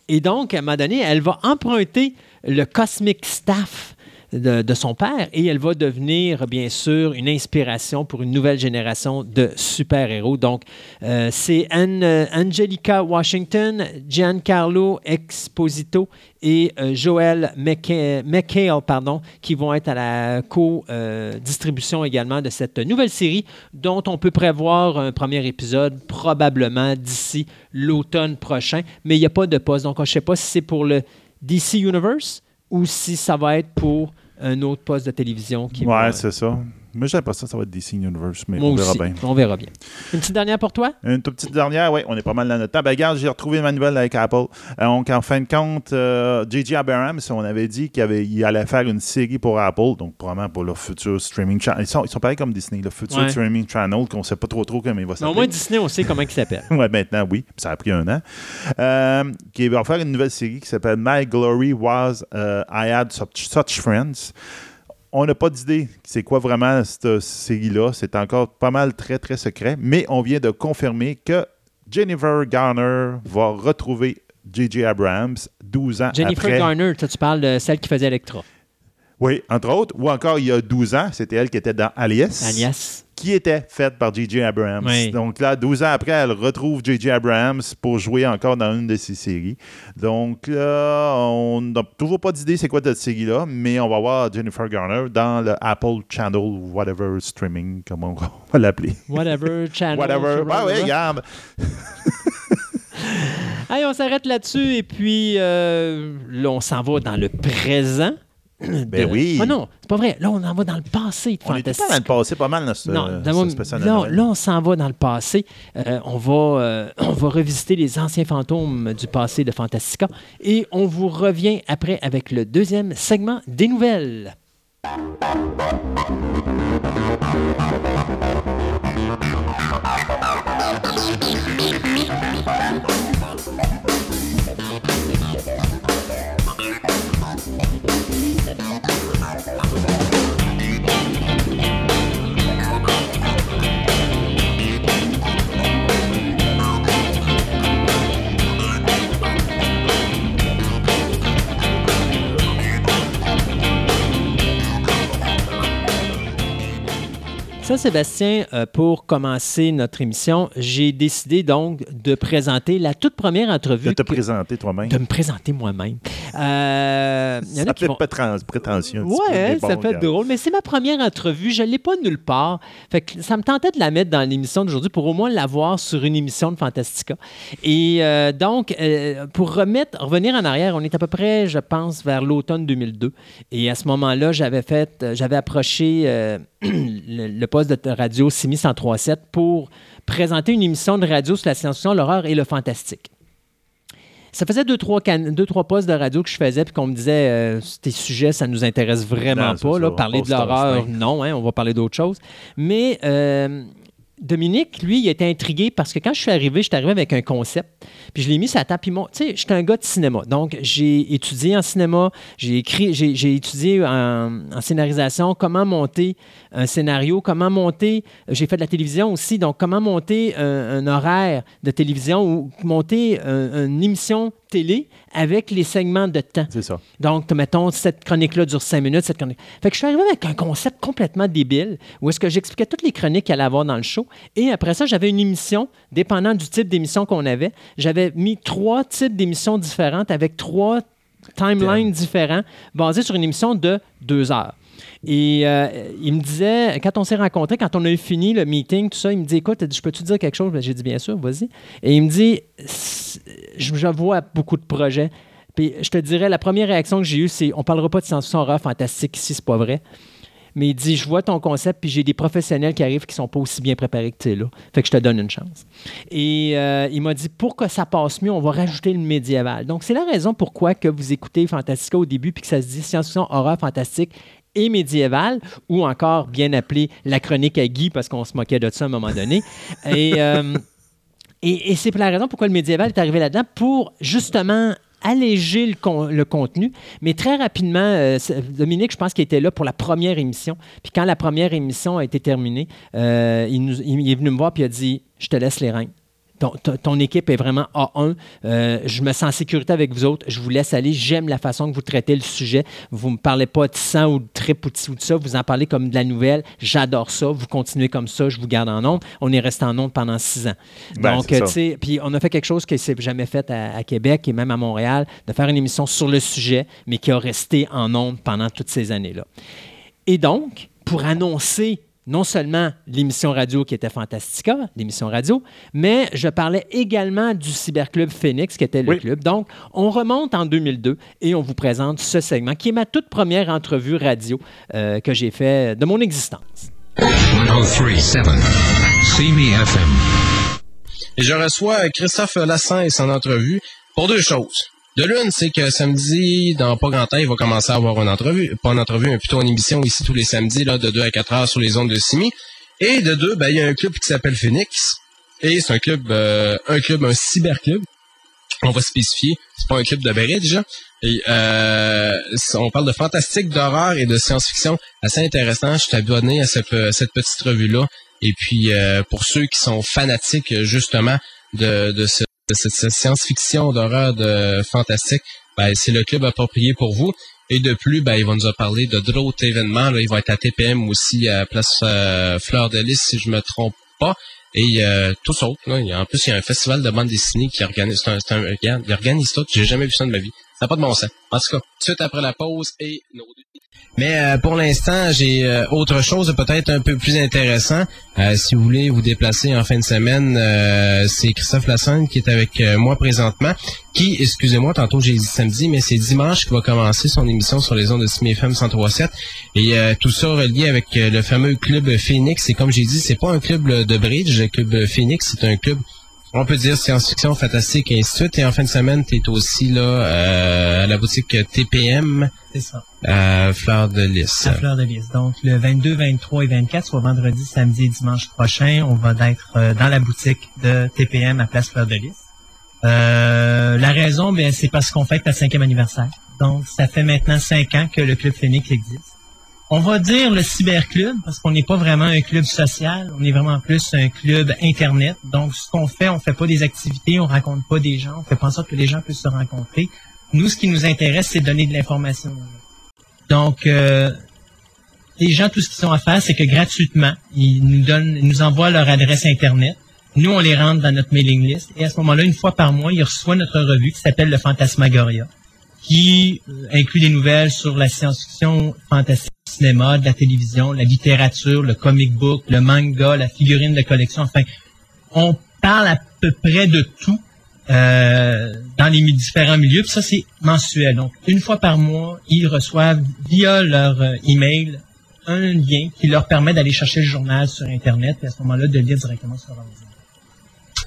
Et donc, à un moment donné, elle va emprunter le Cosmic Staff de, son père et elle va devenir, bien sûr, une inspiration pour une nouvelle génération de super-héros. Donc, euh, c'est euh, Angelica Washington, Giancarlo Exposito et euh, Joel McHale, pardon, qui vont être à la co-distribution également de cette nouvelle série dont on peut prévoir un premier épisode probablement d'ici l'automne prochain. Mais il n'y a pas de poste. Donc, je ne sais pas si c'est pour le DC Universe ou si ça va être pour un autre poste de télévision qui va... Ouais, c'est ça. Mais je pas ça, ça va être DC Universe, mais Moi on verra aussi. bien. On verra bien. Une petite dernière pour toi? Une toute petite dernière, oui, on est pas mal dans notre temps. Ben, regarde, j'ai retrouvé ma nouvelle avec Apple. Euh, donc, en fin de compte, euh, J.J. Abrams, on avait dit qu'il avait- il allait faire une série pour Apple, donc probablement pour leur futur streaming channel. Ils sont, ils sont pareils comme Disney, le futur Ouais. streaming channel, qu'on sait pas trop trop comment il va Mais au s'appeler. moins, Disney, on sait comment il s'appelle. *laughs* Ouais, maintenant, oui. Ça a pris un an. Euh, qui va faire une nouvelle série qui s'appelle My Glory Was euh, I Had Such, Such Friends. On n'a pas d'idée c'est quoi vraiment cette série-là. C'est encore pas mal très, très secret. Mais on vient de confirmer que Jennifer Garner va retrouver J.J. Abrams 12 ans Jennifer après. Garner, toi, tu parles de celle qui faisait Electra. Oui, entre autres. Ou encore, il y a 12 ans, c'était elle qui était dans Alias. Alias. Qui était faite par J.J. Abrams. Oui. Donc là, 12 ans après, elle retrouve J.J. Abrams pour jouer encore dans une de ses séries. Donc là, on n'a toujours pas d'idée c'est quoi cette série-là, mais on va voir Jennifer Garner dans le Apple Channel whatever streaming, comme on *laughs* va l'appeler. Whatever, channel. Whatever. Ah oui, regarde. *laughs* Allez, on s'arrête là-dessus et puis euh, là, on s'en va dans le présent. *clears throat* Ben oui. Ah non, c'est pas vrai. Là, on en va dans le passé de On Fantastique. dans le passé pas mal dans ce, Non, ce là, là, on s'en va dans le passé. Euh, on, va, euh, *clears throat* on va revisiter les anciens fantômes du passé de Fantastica et on vous revient après avec le deuxième segment des nouvelles. Ça, Sébastien, euh, pour commencer notre émission, j'ai décidé donc de présenter la toute première entrevue. De te présenter toi-même. De me présenter moi-même. Euh, ça vont... prétentieux. Ouais, ça fait drôle, mais c'est ma première entrevue. Je ne l'ai pas nulle part. Fait que ça me tentait de la mettre dans l'émission d'aujourd'hui pour au moins l'avoir sur une émission de Fantastica. Et euh, donc, euh, pour remettre, revenir en arrière, on est à peu près, je pense, vers l'automne 2002. Et à ce moment-là, j'avais fait, j'avais approché le, poste de radio Simi 1037 pour présenter une émission de radio sur la science-fiction, l'horreur et le fantastique. Ça faisait deux trois, deux, trois postes de radio que je faisais, puis qu'on me disait euh, tes sujets, ça nous intéresse vraiment pas. Là, parler de l'horreur, non, hein, on va parler d'autre chose. Mais euh, Dominique, lui, il était intrigué parce que quand je suis arrivé, je suis arrivé avec un concept, puis je l'ai mis sur la table. Puis, tu sais, j'étais un gars de cinéma. Donc, j'ai étudié en cinéma, j'ai écrit, j'ai étudié en, scénarisation, comment monter un scénario, comment monter, j'ai fait de la télévision aussi, donc comment monter un, horaire de télévision ou monter une émission télé avec les segments de temps. C'est ça. Donc, mettons, cette chronique-là dure cinq minutes, cette chronique. Fait que je suis arrivé avec un concept complètement débile où est-ce que j'expliquais toutes les chroniques qu'il allait avoir dans le show. Et après ça, j'avais une émission, dépendant du type d'émission qu'on avait. J'avais mis trois types d'émissions différentes avec trois timelines différents basés sur une émission de deux heures. Et euh, il me disait, quand on s'est rencontrés, quand on a eu fini le meeting, tout ça, il me dit Écoute, je peux-tu dire quelque chose? Ben, J'ai dit Bien sûr, vas-y. Et il me dit Je, vois beaucoup de projets. Puis je te dirais, la première réaction que j'ai eue, c'est On parlera pas de science-fiction horreur fantastique ici, c'est pas vrai. Mais il dit, je vois ton concept, puis j'ai des professionnels qui arrivent qui sont pas aussi bien préparés que tu es là. Fait que je te donne une chance. Et euh, il m'a dit, pour que ça passe mieux, on va rajouter le médiéval. Donc, c'est la raison pourquoi que vous écoutez Fantastica au début, puis que ça se dit science-fiction, horreur, fantastique et médiévale, ou encore bien appelé la chronique à Guy, parce qu'on se moquait de ça à un moment donné. *laughs* Euh, et, et, c'est la raison pourquoi le médiéval est arrivé là-dedans, pour justement alléger le, contenu. Mais très rapidement, euh, Dominique, je pense qu'il était là pour la première émission. Puis quand la première émission a été terminée, euh, il, il, est venu me voir et il a dit Je te laisse les règnes ton, équipe est vraiment A1. Euh, je me sens en sécurité avec vous autres. Je vous laisse aller. J'aime la façon que vous traitez le sujet. Vous ne me parlez pas de sang ou de trip ou de, ou de ça. Vous en parlez comme de la nouvelle. J'adore ça. Vous continuez comme ça. Je vous garde en ondes. On est resté en ondes pendant six ans. Ben, Donc, tu sais, puis on a fait quelque chose qui s'est jamais fait à, Québec et même à Montréal, de faire une émission sur le sujet, mais qui a resté en ondes pendant toutes ces années-là. Et donc, pour annoncer non seulement l'émission radio qui était Fantastica, l'émission radio, mais je parlais également du Cyberclub Phoenix, qui était le club. Donc, on remonte en 2002 et on vous présente ce segment, qui est ma toute première entrevue radio euh, que j'ai fait de mon existence. Et je reçois Christophe Lassens en entrevue pour deux choses. De l'une, c'est que samedi, dans pas grand temps, il va commencer à avoir une entrevue. Pas une entrevue, mais plutôt une émission ici tous les samedis, là, de 2 à 4 heures sur les ondes de Simi. Et de deux, ben, il y a un club qui s'appelle Phoenix. Et c'est un club, euh, un club, un cyberclub. On va spécifier. C'est pas un club de déjà. Et, euh, on parle de fantastique, d'horreur et de science-fiction. Assez intéressant. Je t'ai abonné à cette, euh, cette petite revue-là. Et puis, pour ceux qui sont fanatiques, justement, de, de ce cette, science-fiction d'horreur de fantastique, ben, c'est le club approprié pour vous. Et de plus, ben, il va nous a parlé de d'autres événements. Là. Il va être à TPM aussi, à Place euh, Fleur de Lys, si je me trompe pas. Et euh, tout ça. En plus, il y a un festival de bande dessinée qui organise, un, un, il organise tout. J'ai jamais vu ça de ma vie. Ça n'a pas de bon sens. En tout cas, suite après la pause et nos mais euh, pour l'instant, j'ai euh, autre chose peut-être un peu plus intéressant. Euh, si vous voulez vous déplacer en fin de semaine, c'est Christophe Lassane qui est avec moi présentement. Qui, excusez-moi, tantôt j'ai dit samedi, mais c'est dimanche qu'il va commencer son émission sur les ondes de Simi FM 103.7. Et tout ça relié avec le fameux club Phoenix. Et comme j'ai dit, c'est pas un club de bridge. Le club Phoenix, c'est un club on peut dire science-fiction, fantastique et ainsi de suite. Et en fin de semaine, tu es aussi là euh, à la boutique TPM. C'est ça. À Fleur de Lys. À Fleur de Lys. Donc, le 22, 23 et 24, soit vendredi, samedi et dimanche prochain, on va être euh, dans la boutique de TPM à Place Fleur de Lys. Euh, la raison, ben, c'est parce qu'on fête la cinquième anniversaire. Donc, ça fait maintenant cinq ans que le Club Phoenix existe on va dire le cyberclub parce qu'on n'est pas vraiment un club social, on est vraiment plus un club internet. Donc ce qu'on fait, on fait pas des activités, on rencontre pas des gens, on fait pas en sorte que les gens puissent se rencontrer. Nous, ce qui nous intéresse, c'est donner de l'information. Donc euh, les gens, tout ce qu'ils ont à faire, c'est que gratuitement, ils nous donnent, ils nous envoient leur adresse Internet. Nous, on les rentre dans notre mailing list. Et à ce moment-là, une fois par mois, ils reçoivent notre revue qui s'appelle le Fantasmagoria, qui euh, inclut des nouvelles sur la science-fiction, fantastique, cinéma, de la télévision, la littérature, le comic book, le manga, la figurine de collection. Enfin, on parle à peu près de tout euh, dans les différents milieux. Puis ça, c'est mensuel. Donc, une fois par mois, ils reçoivent via leur euh, email un lien qui leur permet d'aller chercher le journal sur Internet et à ce moment-là, de lire directement sur leur ordinateur.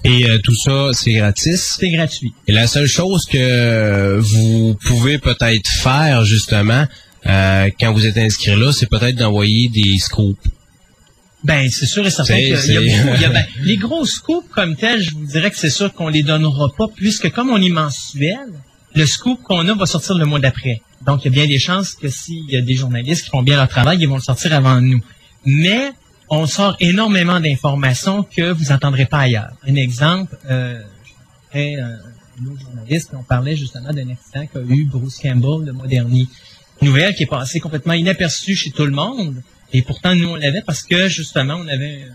Et euh, tout ça, c'est gratis. C'est gratuit. Et la seule chose que vous pouvez peut-être faire, justement, euh, quand vous êtes inscrit là, c'est peut-être d'envoyer des scoops. Ben, c'est sûr et certain qu'il y a beaucoup. y a- ben, *laughs* les gros scoops comme tels, je vous dirais que c'est sûr qu'on les donnera pas, puisque comme on est mensuel, le scoop qu'on a va sortir le mois d'après. Donc, il y a bien des chances que s'il y a des journalistes qui font bien leur travail, ils vont le sortir avant nous. Mais on sort énormément d'informations que vous n'entendrez pas ailleurs. Un exemple, euh, prendrais, euh, un autre journaliste, on parlait justement d'un accident qu'a eu Bruce Campbell le mois dernier. Une nouvelle qui est passée complètement inaperçue chez tout le monde. Et pourtant, nous, on l'avait parce que, justement, on avait...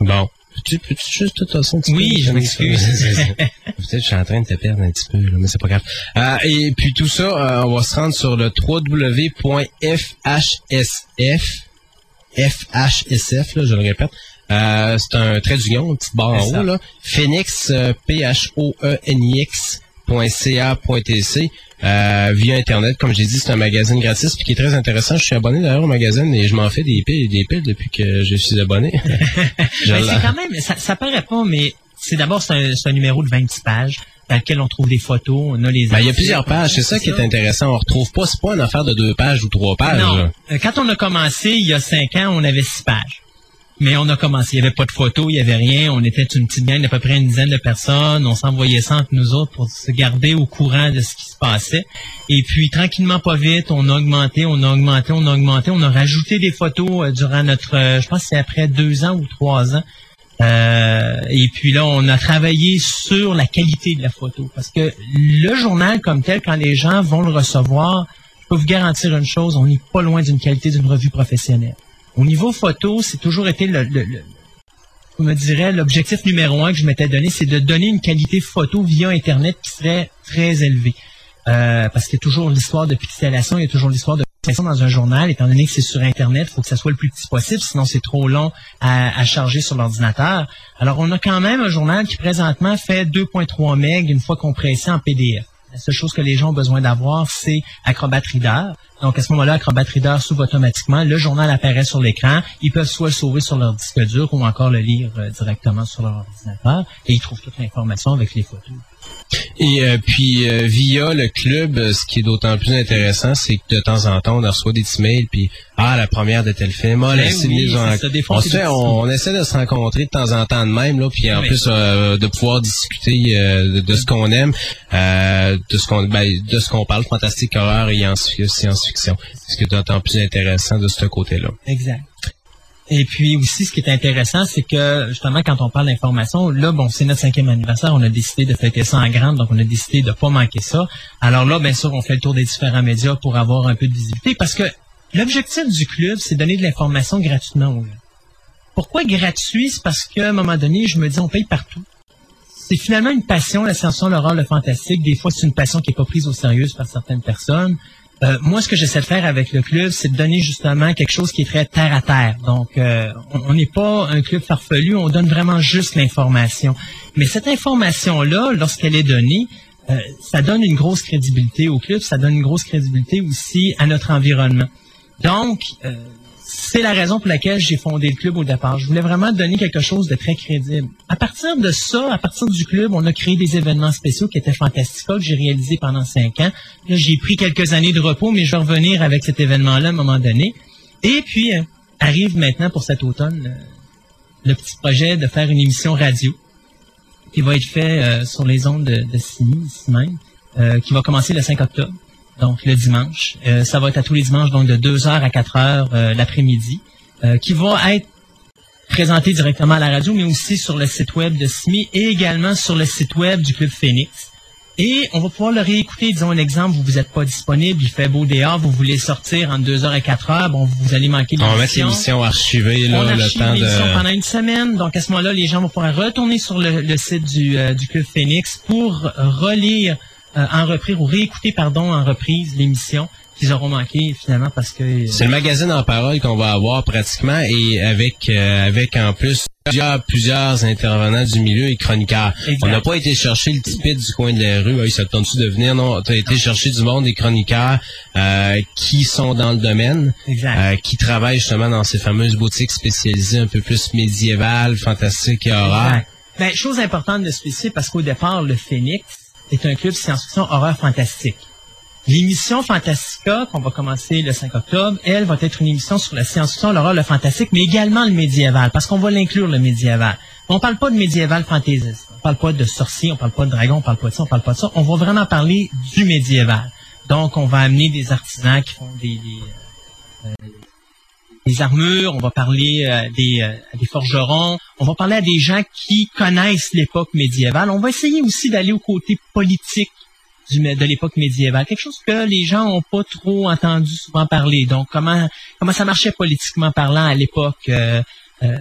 Bon. Peux-tu, peux-tu juste tout ça un petit Oui, je m'excuse. *laughs* Peut-être que je suis en train de te perdre un petit peu, là, mais c'est pas grave. Euh, et puis tout ça, euh, on va se rendre sur le www.fhsf, FHSF, là, je le répète. Euh, c'est un trait d'union, une petite barre en haut, là. Phoenix, euh, P-H-O-E-N-I-X, .ca.tc euh, via internet. Comme j'ai dit c'est un magazine gratis puis qui est très intéressant. Je suis abonné d'ailleurs au magazine et je m'en fais des piles et des piles depuis que je suis abonné. *laughs* Je Ben, c'est quand même, ça, ça paraît pas, mais c'est d'abord, c'est un, un numéro de 26 pages dans lequel on trouve des photos, on a les... Ben, il y a plusieurs pages, c'est ça qui est intéressant. On retrouve pas, c'est pas une affaire de deux pages ou trois pages. Non. Euh, Quand on a commencé, il y a cinq ans, on avait six pages. Mais on a commencé, il n'y avait pas de photos, il n'y avait rien. On était une petite gang d'à peu près une dizaine de personnes. On s'envoyait ça entre nous autres pour se garder au courant de ce qui se passait. Et puis, tranquillement, pas vite, on a augmenté, on a augmenté, on a augmenté. On a rajouté des photos euh, durant notre, euh, je pense que c'est après deux ans ou trois ans. Euh, et puis là, on a travaillé sur la qualité de la photo. Parce que le journal comme tel, quand les gens vont le recevoir, je peux vous garantir une chose, on n'est pas loin d'une qualité d'une revue professionnelle. Au niveau photo, c'est toujours été le, le, le- me dirais, l'objectif numéro un que je m'étais donné, c'est de donner une qualité photo via Internet qui serait très élevée. Euh, parce qu'il y a toujours l'histoire de pixelation, il y a toujours l'histoire de dans un journal, étant donné que c'est sur Internet, il faut que ça soit le plus petit possible, sinon c'est trop long à, à charger sur l'ordinateur. Alors, on a quand même un journal qui présentement fait 2.3 MB une fois compressé en PDF. La seule chose que les gens ont besoin d'avoir, c'est Acrobat Reader. Donc, à ce moment-là, Acrobat Reader s'ouvre automatiquement. Le journal apparaît sur l'écran. Ils peuvent soit le sauver sur leur disque dur ou encore le lire euh, directement sur leur ordinateur. Et ils trouvent toute l'information avec les photos. Et euh, puis euh, via le club, euh, ce qui est d'autant plus intéressant, c'est que de temps en temps, on reçoit des petits mails, puis ah la première de tel film, ah la Ben oui, on, c'est ça, des fois, on, c'est se fait- on, on essaie de se rencontrer de temps en temps de même, là, puis en plus euh, de pouvoir discuter euh, de, de ce qu'on aime, euh, de ce qu'on ben, de ce qu'on parle, fantastique horreur et science- science-fiction. Ce qui est d'autant plus intéressant de ce côté-là. Exact. Et puis aussi, ce qui est intéressant, c'est que justement, quand on parle d'information, là, bon, c'est notre cinquième anniversaire, on a décidé de fêter ça en grande, donc on a décidé de pas manquer ça. Alors là, bien sûr, on fait le tour des différents médias pour avoir un peu de visibilité, parce que l'objectif du club, c'est donner de l'information gratuitement aux gens. Pourquoi gratuit? C'est parce qu'à un moment donné, je me dis, on paye partout. C'est finalement une passion, la science-fiction, l'horreur, le fantastique. Des fois, c'est une passion qui est pas prise au sérieux par certaines personnes. Euh, moi, ce que j'essaie de faire avec le club, c'est de donner justement quelque chose qui est très terre à terre. Donc, euh, on n'est pas un club farfelu, on donne vraiment juste l'information. Mais cette information-là, lorsqu'elle est donnée, euh, ça donne une grosse crédibilité au club, ça donne une grosse crédibilité aussi à notre environnement. Donc, euh, c'est la raison pour laquelle j'ai fondé le club au départ. Je voulais vraiment donner quelque chose de très crédible. À partir de ça, à partir du club, on a créé des événements spéciaux qui étaient fantastiques, que j'ai réalisé pendant cinq ans. Là, j'ai pris quelques années de repos, mais je vais revenir avec cet événement-là à un moment donné. Et puis, euh, arrive maintenant pour cet automne euh, le petit projet de faire une émission radio qui va être fait euh, sur les ondes de, de ici même, qui va commencer le 5 octobre, donc le dimanche. Euh, ça va être à tous les dimanches, donc de 2h à 4h euh, l'après-midi, euh, qui va être présenté directement à la radio, mais aussi sur le site web de SMI et également sur le site web du Club Phoenix. Et on va pouvoir le réécouter. Disons un exemple, vous vous êtes pas disponible, il fait beau dehors, vous voulez sortir entre 2 heures et 4 heures, bon, vous allez manquer On va mettre l'émission. l'émission archivée, On là, le temps l'émission de... pendant une semaine. Donc, à ce moment-là, les gens vont pouvoir retourner sur le, le site du, euh, du Club Phoenix pour relire, euh, en reprise, ou réécouter, pardon, en reprise l'émission qu'ils auront manqué, finalement, parce que... euh, C'est le magazine en parole qu'on va avoir pratiquement et avec euh, avec en plus plusieurs plusieurs intervenants du milieu et chroniqueurs. Exact. On n'a pas été chercher le pit du coin de la rue, hey, ça te tente-tu de venir? Non, tu as été chercher du monde des chroniqueurs euh, qui sont dans le domaine, Exact. euh, qui travaillent justement dans ces fameuses boutiques spécialisées un peu plus médiévales, fantastiques et horreur. Exact. Ben, chose importante de spécifier, parce qu'au départ, le Phoenix est un club science-fiction horreur fantastique. L'émission Fantastica, qu'on va commencer le 5 octobre, elle va être une émission sur la science-fiction, l'horreur, le fantastique, mais également le médiéval, parce qu'on va l'inclure, le médiéval. On parle pas de médiéval fantaisiste. On parle pas de sorciers, on parle pas de dragons, on parle pas de ça, on parle pas de ça. On va vraiment parler du médiéval. Donc, on va amener des artisans qui font des, des, euh, des armures, on va parler euh, des, euh, à des forgerons, on va parler à des gens qui connaissent l'époque médiévale. On va essayer aussi d'aller au côté politique de l'époque médiévale, quelque chose que les gens n'ont pas trop entendu souvent parler. Donc, comment comment ça marchait politiquement parlant à l'époque euh, euh,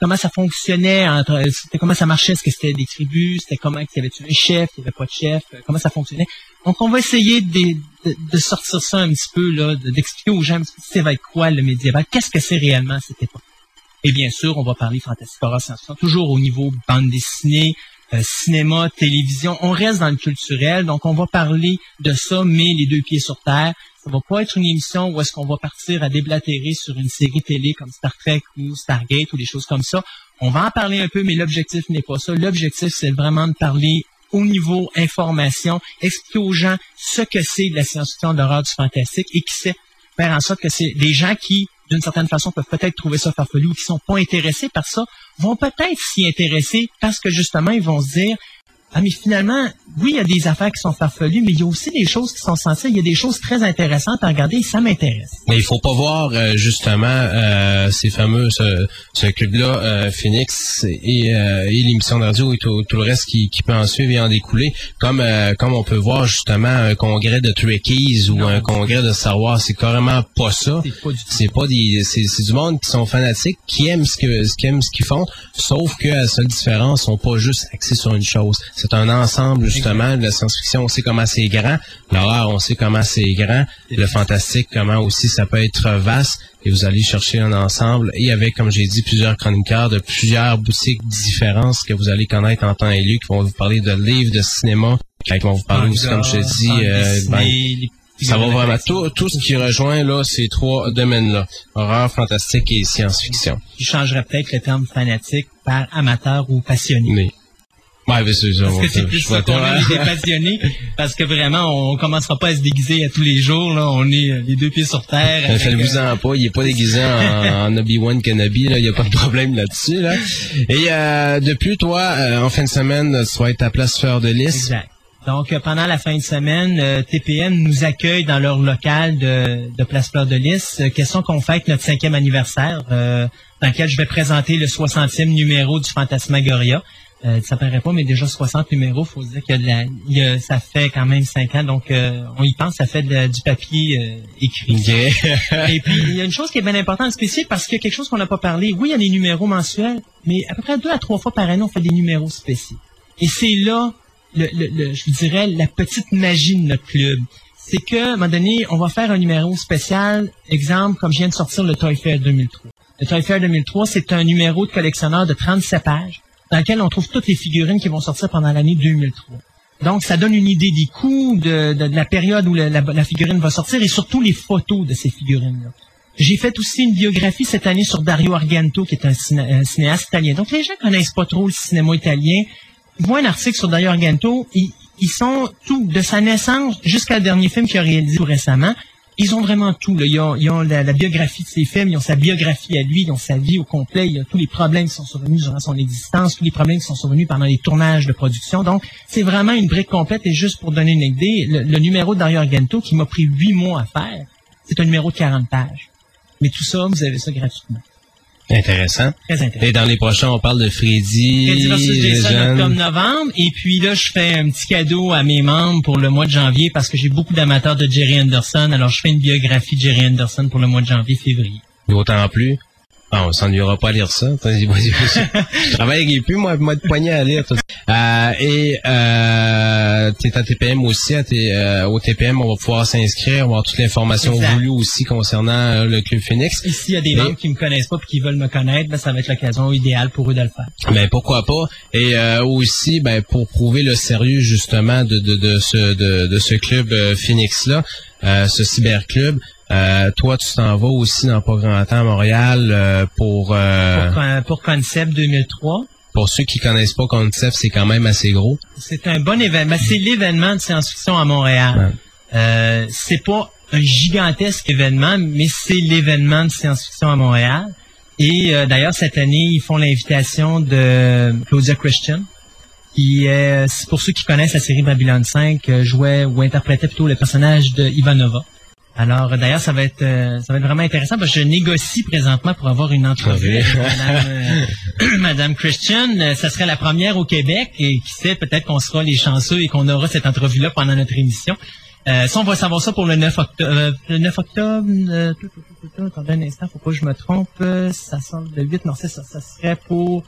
comment ça fonctionnait entre comment ça marchait? Est-ce que c'était des tribus? C'était comment qu'il y avait un chef? Il y avait pas de chef? Euh, comment ça fonctionnait? Donc on va essayer de, sortir ça un petit peu là de- d'expliquer aux gens c'est quoi le médiéval qu'est-ce que c'est réellement cette époque? Et bien sûr on va parler fantastique horreur science-fiction toujours au niveau bande dessinée euh, cinéma télévision. On reste dans le culturel donc on va parler de ça mais les deux pieds sur terre ça va pas être une émission où est-ce qu'on va partir à déblatérer sur une série télé comme Star Trek ou Stargate ou des choses comme ça. On va en parler un peu, mais l'objectif n'est pas ça. L'objectif, c'est vraiment de parler au niveau information, expliquer aux gens ce que c'est de la science-fiction, de l'horreur, du fantastique, et qui sait faire en sorte que c'est des gens qui, d'une certaine façon, peuvent peut-être trouver ça farfelu ou qui sont pas intéressés par ça, vont peut-être s'y intéresser parce que justement, ils vont se dire, ah, mais finalement, oui, il y a des affaires qui sont farfelues, mais il y a aussi des choses qui sont sensées. Il y a des choses très intéressantes à regarder et ça m'intéresse. Mais il faut pas voir euh, justement euh, ces fameux ce, ce club-là, euh, Phoenix et, euh, et l'émission de radio et tout, tout le reste qui, qui peut en suivre et en découler, comme euh, comme on peut voir justement un congrès de Trekkies ou Non. un congrès de Wars, c'est carrément pas ça. C'est pas du tout. C'est pas des c'est du monde qui sont fanatiques, qui aiment ce que qu'ils aiment ce qu'ils font, sauf que la seule différence, ils sont pas juste axés sur une chose. C'est un ensemble justement de la science-fiction, on sait comment c'est grand, l'horreur, on sait comment c'est grand, le fantastique, comment aussi ça peut être vaste. Et vous allez chercher un ensemble. Et avec, comme j'ai dit, plusieurs chroniqueurs de plusieurs boutiques différentes que vous allez connaître en temps et lieu, qui vont vous parler de livres, de cinéma, qui vont vous parler aussi, comme je te dis, euh, ben, ça va vraiment. tout, tout ce qui rejoint là ces trois domaines-là. Horreur, fantastique et science-fiction. Je changerais peut-être le terme fanatique par amateur ou passionné. Mais ouais, mais c'est ça. Parce que c'est plus ça qu'on hein. des passionnés. Parce que vraiment, on commencera pas à se déguiser à tous les jours. Là. On est euh, les deux pieds sur terre. avec, Faites-vous en pas, il est pas déguisé en, *laughs* en Obi-Wan Kenobi, là, il y a pas de problème là-dessus, là. Et euh, depuis toi, euh, en fin de semaine, tu vas être à Place Fleur de Lys. Exact. Donc, euh, pendant la fin de semaine, euh, TPM nous accueille dans leur local de, de Place Fleur de Lys. Euh, question qu'on fête notre cinquième anniversaire, euh, dans lequel je vais présenter le 60e numéro du Fantasmagoria. Euh, ça paraît pas, mais déjà 60 numéros, faut dire que la, il y a- ça fait quand même 5 ans, donc euh, on y pense, ça fait de- du papier euh, écrit. *laughs* Et puis, il y a une chose qui est bien importante, spécifique, parce qu'il y a quelque chose qu'on n'a pas parlé. Oui, il y a des numéros mensuels, mais à peu près deux à trois fois par année, on fait des numéros spéciaux. Et c'est là, le, le- le- je vous dirais, la petite magie de notre club. C'est que, à un moment donné, on va faire un numéro spécial, exemple, comme je viens de sortir le Toy Fair 2003. Le Toy Fair 2003, c'est un numéro de collectionneur de 37 pages, dans lequel on trouve toutes les figurines qui vont sortir pendant l'année 2003. Donc, ça donne une idée des coûts, de, la période où la, figurine va sortir et surtout les photos de ces figurines-là. J'ai fait aussi une biographie cette année sur Dario Argento, qui est un, ciné- un cinéaste italien. Donc, les gens connaissent pas trop le cinéma italien. Voient un article sur Dario Argento, ils, ils sont tout, de sa naissance jusqu'à le dernier film qu'il a réalisé tout récemment. Ils ont vraiment tout. Ils, ont, ils ont la, biographie de ses films, ils ont sa biographie à lui, ils ont sa vie au complet, il y a tous les problèmes qui sont survenus durant son existence, tous les problèmes qui sont survenus pendant les tournages de production. Donc, c'est vraiment une brique complète. Et juste pour donner une idée, le, le numéro de Dario Argento, qui m'a pris huit mois à faire, c'est un numéro de 40 pages. Mais tout ça, vous avez ça gratuitement. Intéressant. Très intéressant. Et dans les prochains, on parle de Freddy, Freddy versus les Jason jeunes. octobre-novembre. Et puis là, je fais un petit cadeau à mes membres pour le mois de janvier parce que j'ai beaucoup d'amateurs de Jerry Anderson. Alors, je fais une biographie de Jerry Anderson pour le mois de janvier-février. D'autant plus. Ah, on s'ennuiera pas à lire ça. *laughs* Je travaille avec plus, moi, moi de poignet à lire. Euh, et euh, t'es à TPM aussi. À tes- euh, au TPM, on va pouvoir s'inscrire, on va avoir toute l'information voulue aussi concernant euh, le Club Phoenix. Et s'il y a des membres qui me connaissent pas et qui veulent me connaître, ben, ça va être l'occasion idéale pour eux de le faire. Ben pourquoi pas. Et euh, aussi, ben pour prouver le sérieux justement de, de, de ce de, de ce club euh, Phoenix là, euh, ce cyberclub. Euh, toi, tu t'en vas aussi dans pas grand temps à Montréal euh, pour euh, Pour, pour Concept 2003, pour ceux qui connaissent pas Concept, c'est quand même assez gros. c'est un bon événement. C'est l'événement de science-fiction à Montréal. Euh, c'est pas un gigantesque événement, mais c'est l'événement de science-fiction à Montréal. Et euh, d'ailleurs, cette année, ils font l'invitation de Claudia Christian, qui est, c'est pour ceux qui connaissent la série Babylon 5, euh, jouait ou interprétait plutôt le personnage de Ivanova. Alors, euh, d'ailleurs, ça va être euh, ça va être vraiment intéressant parce que je négocie présentement pour avoir une entrevue avec Madame, euh, Madame Christian. Euh, Ça serait la première au Québec et qui sait, peut-être qu'on sera les chanceux et qu'on aura cette entrevue-là pendant notre émission. Euh, ça, on va savoir ça pour le 9 octobre. euh, le 9 octobre, euh, tout, tout, tout, tout, attendez un instant, faut pas que je me trompe. euh, ça sort le 8, non, c'est ça. Ça serait pour euh,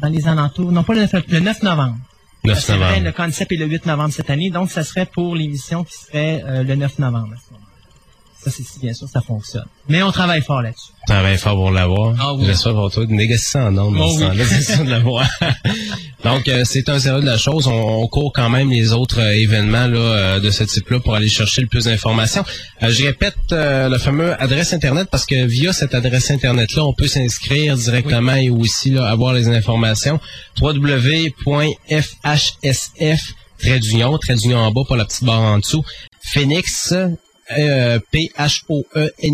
dans les alentours. Non, pas le 9, le 9 novembre. 9 C'est vrai, novembre. le concept est le 8 novembre cette année, donc ça serait pour l'émission qui serait euh, le 9 novembre. à ce moment-là. Ça, c'est si bien sûr ça fonctionne. Mais on travaille fort là-dessus. Travaille fort pour l'avoir. Ah oui. J'espère pour toi de négocier ça en ordre Oh oui. sûr de l'avoir. *laughs* Donc, euh, c'est un sérieux de la chose. On, on court quand même les autres euh, événements là, euh, de ce type-là pour aller chercher le plus d'informations. Euh, je répète euh, le fameux adresse Internet parce que via cette adresse Internet-là, on peut s'inscrire directement et aussi là, avoir les informations. www.fhsf trait d'union, trait d'union en bas, pas la petite barre en dessous. Phoenix, euh, P-H-O-E-N-I-X.ca.tc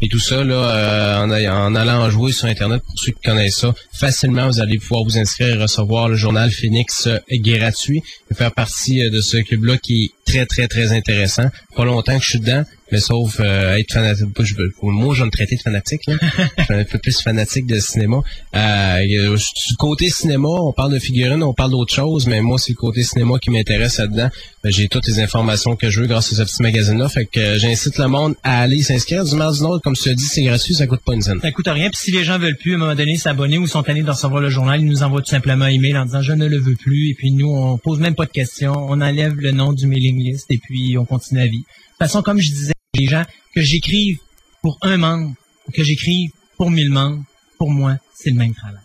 et tout ça là euh, en allant jouer sur internet pour ceux qui connaissent ça facilement vous allez pouvoir vous inscrire et recevoir le journal Phoenix euh, gratuit. Et faire partie euh, de ce club là qui est très très très intéressant. Pas longtemps que je suis dedans mais sauf euh, être fanatique je mot je me traiter de fanatique là. je suis un peu plus fanatique de cinéma euh, du côté cinéma on parle de figurines on parle d'autre chose mais moi c'est le côté cinéma qui m'intéresse là-dedans Ben, j'ai toutes les informations que je veux grâce à ce petit magazine là fait que euh, j'incite le monde à aller s'inscrire du mal du Nord comme tu as dit c'est gratuit ça coûte pas une scène Ça coûte rien. Puis si les gens veulent plus, à un moment donné, s'abonner ou sont allés de recevoir le journal, ils nous envoient tout simplement un email en disant je ne le veux plus. Et puis nous, on pose même pas de questions. On enlève le nom du mailing list et puis on continue la vie. De toute façon, comme je disais, les gens, que j'écrive pour un membre que j'écrive pour mille membres, pour moi, c'est le même travail.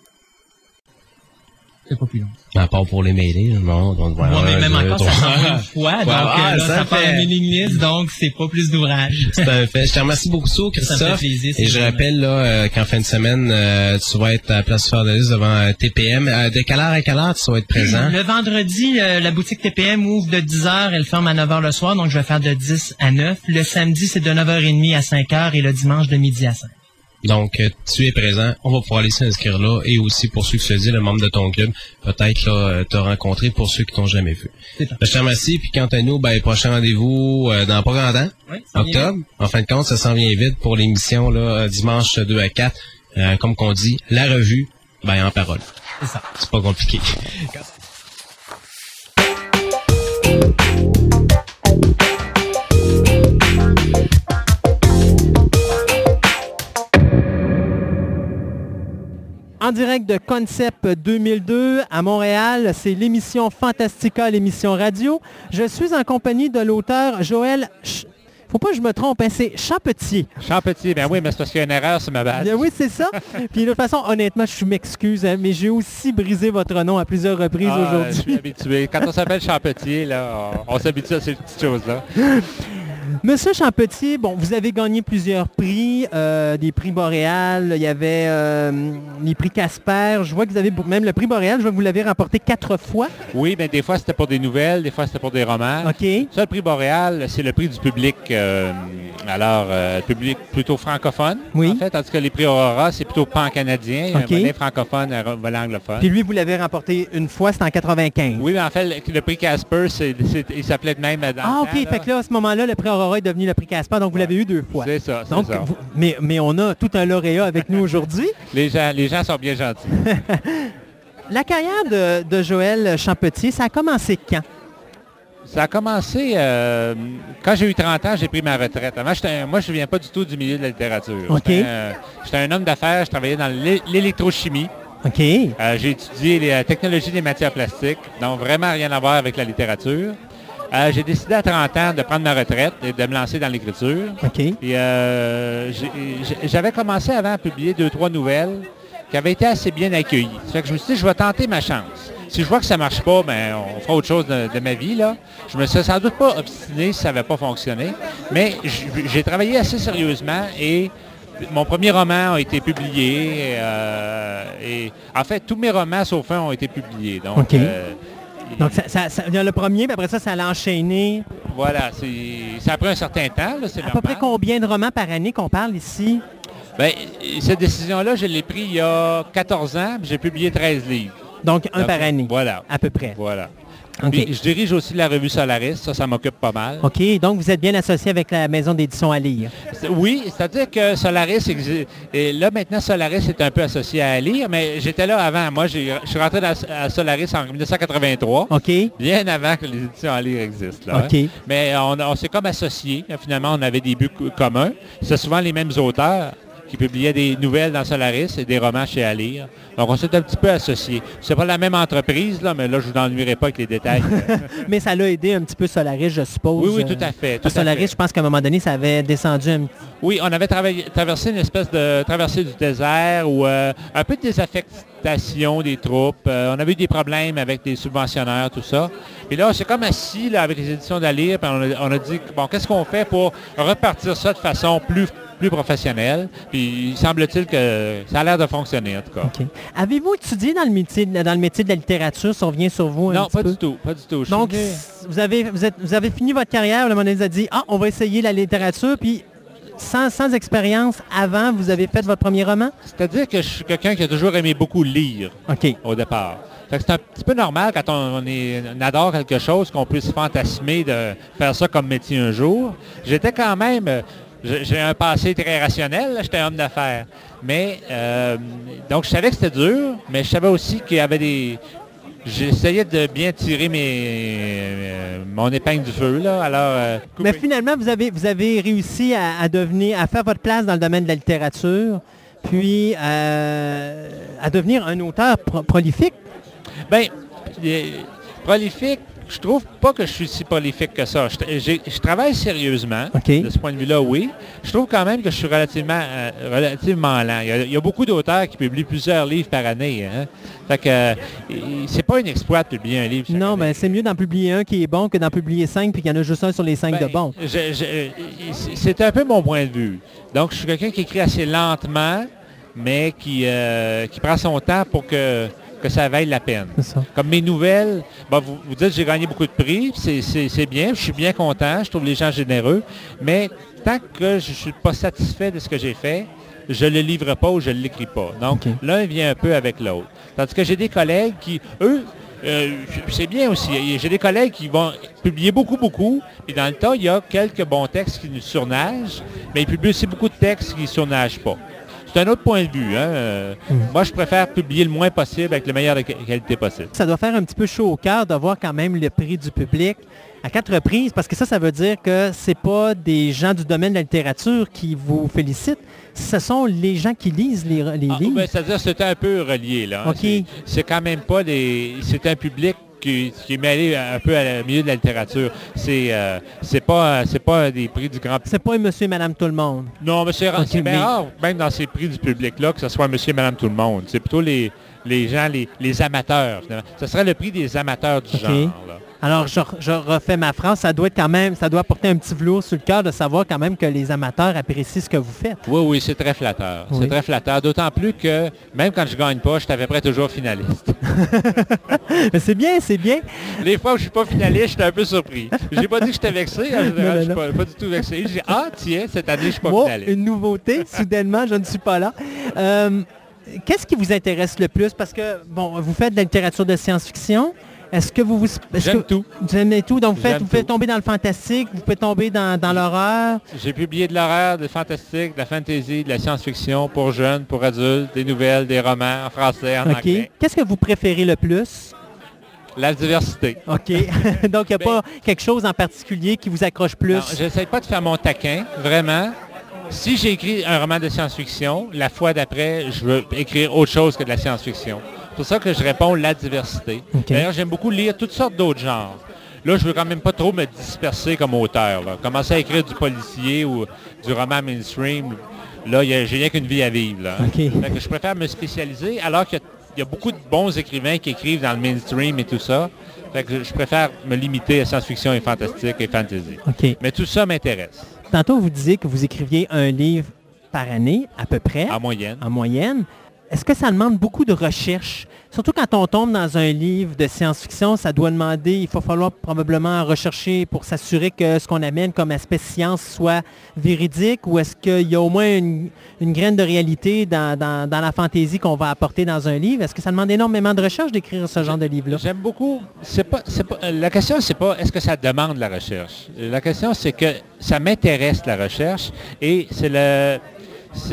C'est pas plus long. à part pour les mailings non donc voilà Moi, mais un, même deux, encore, ça trois. s'envoie une fois. Donc, ah, euh, là, ça ça fait- un mailing list, donc c'est pas plus d'ouvrage. *laughs* C'est un fait. Je te remercie beaucoup, Ça me fait Christophe. plaisir, Et je vraiment. rappelle là euh, qu'en fin de semaine, euh, tu vas être à Place Lys devant euh, TPM. Euh, de quelle heure à quelle heure tu vas être présent? Le vendredi, euh, la boutique TPM ouvre de 10h, elle ferme à 9h le soir, donc je vais faire de 10 à 9. Le samedi, c'est de 9h30 à 5h et le dimanche de midi à 5. Donc, euh, tu es présent. On va pouvoir aller s'inscrire là. Et aussi, pour ceux qui se disent, le membre de ton club, peut-être là, euh, te rencontrer pour ceux qui t'ont jamais vu. Je te remercie. Puis quant à nous, ben, prochain rendez-vous euh, dans pas grand temps. Oui, octobre. En fin de compte, ça s'en vient vite pour l'émission là dimanche 2 à 4. Euh, comme qu'on dit, la revue, ben en parole. C'est ça. C'est pas compliqué. En direct de Concept 2002 à Montréal, c'est l'émission Fantastica, l'émission radio. Je suis en compagnie de l'auteur Joël... Ch- Faut pas que je me trompe, hein, c'est Champetier. Champetier, ben oui, mais c'est parce qu'il y a une erreur sur ma badge. Bien oui, c'est ça. *laughs* Puis de toute façon, honnêtement, je m'excuse, hein, mais j'ai aussi brisé votre nom à plusieurs reprises Ah, Je suis aujourd'hui. habitué. Quand on s'appelle Champetier, là, on, on s'habitue à ces petites choses-là. *laughs* Monsieur Champetier, bon, vous avez gagné plusieurs prix, euh, des prix Boréal, il y avait euh, les prix Casper. Je vois que vous avez même le prix Boréal, je vois que vous l'avez remporté quatre fois. Oui, mais des fois c'était pour des nouvelles, des fois c'était pour des romans. OK. Ça, le prix Boréal, c'est le prix du public, euh, alors, euh, public plutôt francophone. Oui. En fait, tandis que les prix Aurora, c'est plutôt pan-canadien, OK. un volet francophone, un volet anglophone. Puis lui, vous l'avez remporté une fois, c'était en 95. Oui, mais en fait, le, le prix Casper, il s'appelait de même dans le Ah, OK. temps. Fait que là, à ce moment-là, le prix Aurora, Aurora est devenu le prix Casper, donc vous l'avez eu deux fois. C'est ça, c'est Donc, ça. vous- mais, mais on a tout un lauréat avec nous aujourd'hui. *laughs* Les gens, les gens sont bien gentils. *laughs* La carrière de, de Joël Champetier, ça a commencé quand? Ça a commencé euh, quand j'ai eu 30 ans, j'ai pris ma retraite. Avant, j'étais un- moi, je ne viens pas du tout du milieu de la littérature. OK. J'étais un, j'étais un homme d'affaires, je travaillais dans l'é- l'électrochimie. OK. Euh, j'ai étudié les euh, technologies des matières plastiques, donc vraiment rien à voir avec la littérature. Euh, j'ai décidé à 30 ans de prendre ma retraite et de me lancer dans l'écriture. OK. Et euh, j'avais commencé avant à publier deux, trois nouvelles qui avaient été assez bien accueillies. Fait que je me suis dit, je vais tenter ma chance. Si je vois que ça ne marche pas, ben, on fera autre chose de, de ma vie. Là. Je me suis sans doute pas obstiné si ça n'avait pas fonctionné. Mais j'ai travaillé assez sérieusement et mon premier roman a été publié. euh, et en fait, tous mes romans, sauf un, ont été publiés. Donc. Donc, ça, ça- ça- le premier, puis après ça, ça l'a enchaîné. voilà, c'est- ça a pris un certain temps. là, À peu près combien de romans par année qu'on parle ici? Ben, cette décision-là, je l'ai prise il y a 14 ans, puis j'ai publié 13 livres. Donc, un Donc, par année, Voilà, à peu près. voilà. OK. Puis, je dirige aussi la revue Solaris, ça, ça m'occupe pas mal. OK, donc vous êtes bien associé avec la maison d'édition à lire. Oui, c'est-à-dire que Solaris existe. Et là, maintenant, Solaris est un peu associé à lire, mais j'étais là avant. Moi, je suis rentré dans, à Solaris en 1983. OK? Bien avant que les éditions à lire existent. là, OK. hein. Mais on, on s'est comme associés. Finalement, on avait des buts co- communs. C'est souvent les mêmes auteurs qui publiaient des nouvelles dans Solaris et des romans chez Alire. Donc, on s'est un petit peu associés. C'est pas la même entreprise, là, mais là, je vous ennuierai pas avec les détails. *laughs* Mais ça l'a aidé un petit peu Solaris, je suppose. oui, oui, tout à fait. tout à Solaris, fait. je pense qu'à un moment donné, ça avait descendu un petit Oui, on avait traversé une espèce de traversée du désert ou euh, un peu de des troupes. Euh, on avait eu des problèmes avec les subventionnaires, tout ça. Puis là, on s'est comme assis là, avec les éditions d'Alire, puis on a, on a dit, bon, qu'est-ce qu'on fait pour repartir ça de façon plus, plus professionnelle? Puis il semble-t-il que ça a l'air de fonctionner, en tout cas. Avez-vous étudié dans le métier, dans le métier de la littérature? Ça revient sur vous un Non, petit pas peu? du tout, pas du tout. Je Donc, vous avez, vous, êtes- vous avez fini votre carrière, le vous avez dit, ah, on va essayer la littérature, puis sans, sans expérience, avant, vous avez fait votre premier roman? C'est-à-dire que je suis quelqu'un qui a toujours aimé beaucoup lire. OK. au départ. C'est un petit peu normal quand on, on est- on adore quelque chose qu'on puisse fantasmer de faire ça comme métier un jour. J'étais quand même, euh, j'ai un passé très rationnel, j'étais un homme d'affaires. Mais, euh, donc je savais que c'était dur, mais je savais aussi qu'il y avait des... J'essayais de bien tirer mes, euh, mon épingle du feu, là. Alors, euh, Mais finalement, vous avez, vous avez réussi à, à devenir, à faire votre place dans le domaine de la littérature, puis euh, à devenir un auteur pro- prolifique. Euh, prolifique, je trouve pas que je suis si prolifique que ça. Je, travaille sérieusement. De ce point de vue-là, oui. Je trouve quand même que je suis relativement, euh, relativement lent. Il y, a, il y a beaucoup d'auteurs qui publient plusieurs livres par année. Hein. Fait que euh, c'est pas un exploit de publier un livre. Non, mais c'est mieux d'en publier un qui est bon que d'en publier cinq, puis qu'il y en a juste un sur les cinq Ben, de bons. je- c'est- c'est un peu mon point de vue. Donc, je suis quelqu'un qui écrit assez lentement, mais qui, euh, qui prend son temps pour que, que ça vaille la peine. Ça. Comme mes nouvelles, bon, vous, vous dites j'ai gagné beaucoup de prix, c'est- bien, je suis bien content, je trouve les gens généreux, mais tant que je ne suis pas satisfait de ce que j'ai fait, je ne le livre pas ou je ne l'écris pas. Donc, l'un vient un peu avec l'autre. Tandis que j'ai des collègues qui, eux, euh, c'est bien aussi. J'ai des collègues qui vont publier beaucoup, beaucoup. Et dans le tas, il y a quelques bons textes qui nous surnagent, mais ils publient aussi beaucoup de textes qui ne surnagent pas. C'est un autre point de vue. hein. Euh, Moi, je préfère publier le moins possible avec le meilleur de qua- qualité possible. Ça doit faire un petit peu chaud au cœur de voir quand même le prix du public à quatre reprises, parce que ça, ça veut dire que c'est pas des gens du domaine de la littérature qui vous félicitent, ce sont les gens qui lisent les, les Ah, livres. ben, C'est-à-dire c'était un peu relié. là. hein. OK. C'est- C'est quand même pas des. C'est un public qui, qui est mêlé un peu au milieu de la littérature. C'est euh, c'est pas c'est pas des prix du grand C'est pas un monsieur et madame tout le monde. Non, mais c'est rare- mais- rare, même dans ces prix du public-là, que ce soit monsieur et madame tout le monde. C'est plutôt les, les gens, les, les amateurs. finalement. Ce serait le prix des amateurs du genre. là. Alors, je, je refais ma phrase. Ça doit être quand même, ça doit porter un petit velours sur le cœur de savoir quand même que les amateurs apprécient ce que vous faites. Oui, oui, c'est très flatteur. Oui. C'est très flatteur. D'autant plus que même quand je gagne pas, je suis à peu près toujours finaliste. *laughs* Mais c'est bien, c'est bien. Les fois où je suis pas finaliste, j'étais un peu surpris. J'ai pas dit que j'étais vexé. En général, Non, non, je suis pas, pas du tout vexé. J'ai ah, tiens, cette année, je suis pas finaliste. une nouveauté. Soudainement, je ne suis pas là. Euh, Qu'est-ce qui vous intéresse le plus? Parce que, bon, vous faites de la littérature de science-fiction Est-ce que vous vous... J'aime tout. Vous aimez tout, donc vous, faites, vous pouvez tomber dans le fantastique, vous pouvez tomber dans, dans l'horreur. J'ai publié de l'horreur, des fantastiques, de la fantasy, de la science-fiction pour jeunes, pour adultes, des nouvelles, des romans en français, en OK. anglais. Qu'est-ce que vous préférez le plus? La diversité. OK. *laughs* donc, il n'y a Ben- pas quelque chose en particulier qui vous accroche plus? J'essaie pas de faire mon taquin, vraiment. Si j'ai écrit un roman de science-fiction, la fois d'après, je veux écrire autre chose que de la science-fiction. C'est pour ça que je réponds la diversité. D'ailleurs, j'aime beaucoup lire toutes sortes d'autres genres. Là, je veux quand même pas trop me disperser comme auteur. là. Commencer à écrire du policier ou du roman mainstream, là, j'ai rien qu'une vie à vivre. Là. Que je préfère me spécialiser, alors qu'il y a- il y, a beaucoup de bons écrivains qui écrivent dans le mainstream et tout ça. Fait que je préfère me limiter à science-fiction et fantastique et fantasy. Mais tout ça m'intéresse, Tantôt, vous disiez que vous écriviez un livre par année, à peu près, en moyenne. en moyenne. Est-ce que ça demande beaucoup de recherche? Surtout quand on tombe dans un livre de science-fiction, ça doit demander, il va falloir probablement rechercher pour s'assurer que ce qu'on amène comme aspect science soit véridique ou est-ce qu'il y a au moins une, graine de réalité dans, dans- la fantaisie qu'on va apporter dans un livre? Est-ce que ça demande énormément de recherche d'écrire ce genre de livre-là? J'aime beaucoup. La question, c'est pas est-ce que ça demande la recherche. La question, c'est que ça m'intéresse la recherche et c'est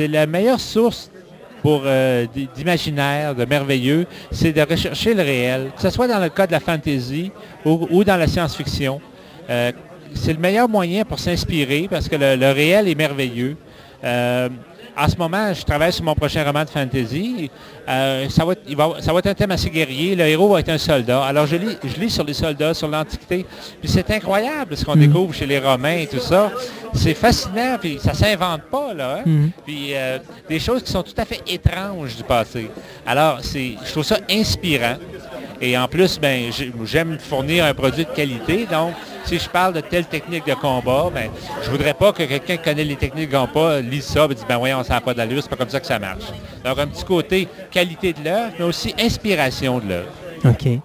la meilleure source pour euh, d'imaginaire, de merveilleux, c'est de rechercher le réel, que ce soit dans le cas de la fantasy ou, dans la science-fiction. Euh, c'est le meilleur moyen pour s'inspirer parce que le, le réel est merveilleux. En ce moment, je travaille sur mon prochain roman de fantasy. Euh, ça, va être, il va- ça va être un thème assez guerrier. Le héros va être un soldat. Alors, je lis, je lis sur les soldats, sur l'Antiquité. Puis c'est incroyable ce qu'on découvre chez les Romains et tout ça. C'est fascinant, puis ça s'invente pas, là. hein. Mhm. Puis euh, des choses qui sont tout à fait étranges du passé. Alors, c'est, je trouve ça inspirant. Et en plus, ben, j'ai- j'aime fournir un produit de qualité. Donc, si je parle de telle technique de combat, ben, je voudrais pas que quelqu'un qui connaît les techniques de combat lise ça et dise, ben voyons, ça n'a pas d'allure, c'est pas comme ça que ça marche. Donc, un petit côté qualité de l'œuvre, mais aussi inspiration de l'œuvre. OK.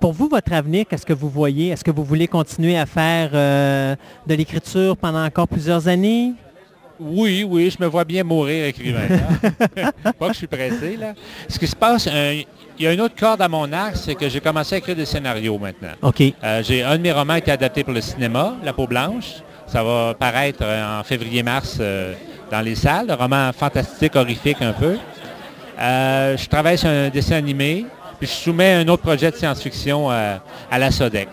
Pour vous, votre avenir, qu'est-ce que vous voyez? Est-ce que vous voulez continuer à faire euh, de l'écriture pendant encore plusieurs années? Oui, oui, je me vois bien mourir écrivain. *laughs* pas que je suis pressé, là. Ce qui se passe, il y a une autre corde à mon arc, c'est que j'ai commencé à écrire des scénarios maintenant. OK. Euh, j'ai un de mes romans a été adapté pour le cinéma, La peau blanche. Ça va paraître euh, en février-mars euh, dans les salles. Un roman fantastique, horrifique un peu. Euh, je travaille sur un dessin animé, puis je soumets un autre projet de science-fiction à la SODEC.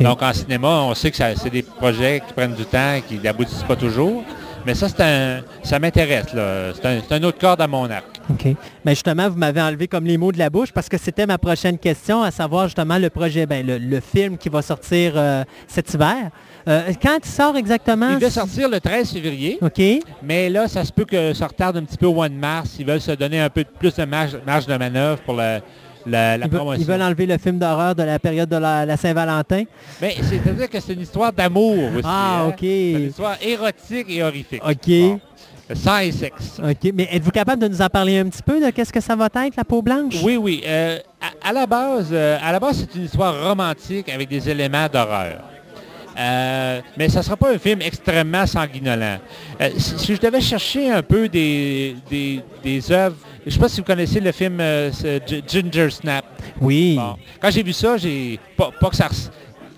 Donc en cinéma, on sait que c'est des projets qui prennent du temps, qui n'aboutissent pas toujours. Mais ça, c'est un, ça m'intéresse. là. C'est un, c'est un autre corde à mon arc. OK. Mais justement, vous m'avez enlevé comme les mots de la bouche parce que c'était ma prochaine question, à savoir justement le projet, ben, le, le film qui va sortir euh, cet hiver. Euh, quand il sort exactement? Il devait sortir le 13 février. OK. Mais là, ça se peut que ça retarde un petit peu au mois de mars. Ils veulent se donner un peu plus de marge, marge de manœuvre pour la, la, la Ils, veulent- promotion. ils veulent enlever le film d'horreur de la période de la, la Saint-Valentin. Mais c'est-à-dire que c'est une histoire d'amour aussi. Ah, hein? OK. C'est une histoire érotique et horrifique. OK. Bon. Et sexe. OK. Mais êtes-vous capable de nous en parler un petit peu de qu'est-ce que ça va être, la peau blanche? Oui, oui. euh, à, à la base, euh, à la base, c'est une histoire romantique avec des éléments d'horreur. Euh, mais ça ne sera pas un film extrêmement sanguinolent. Si, si je devais chercher un peu des, des, des œuvres, je ne sais pas si vous connaissez le film Ginger Snap. Oui. Bon. Quand j'ai vu ça, j'ai pas, pas que ça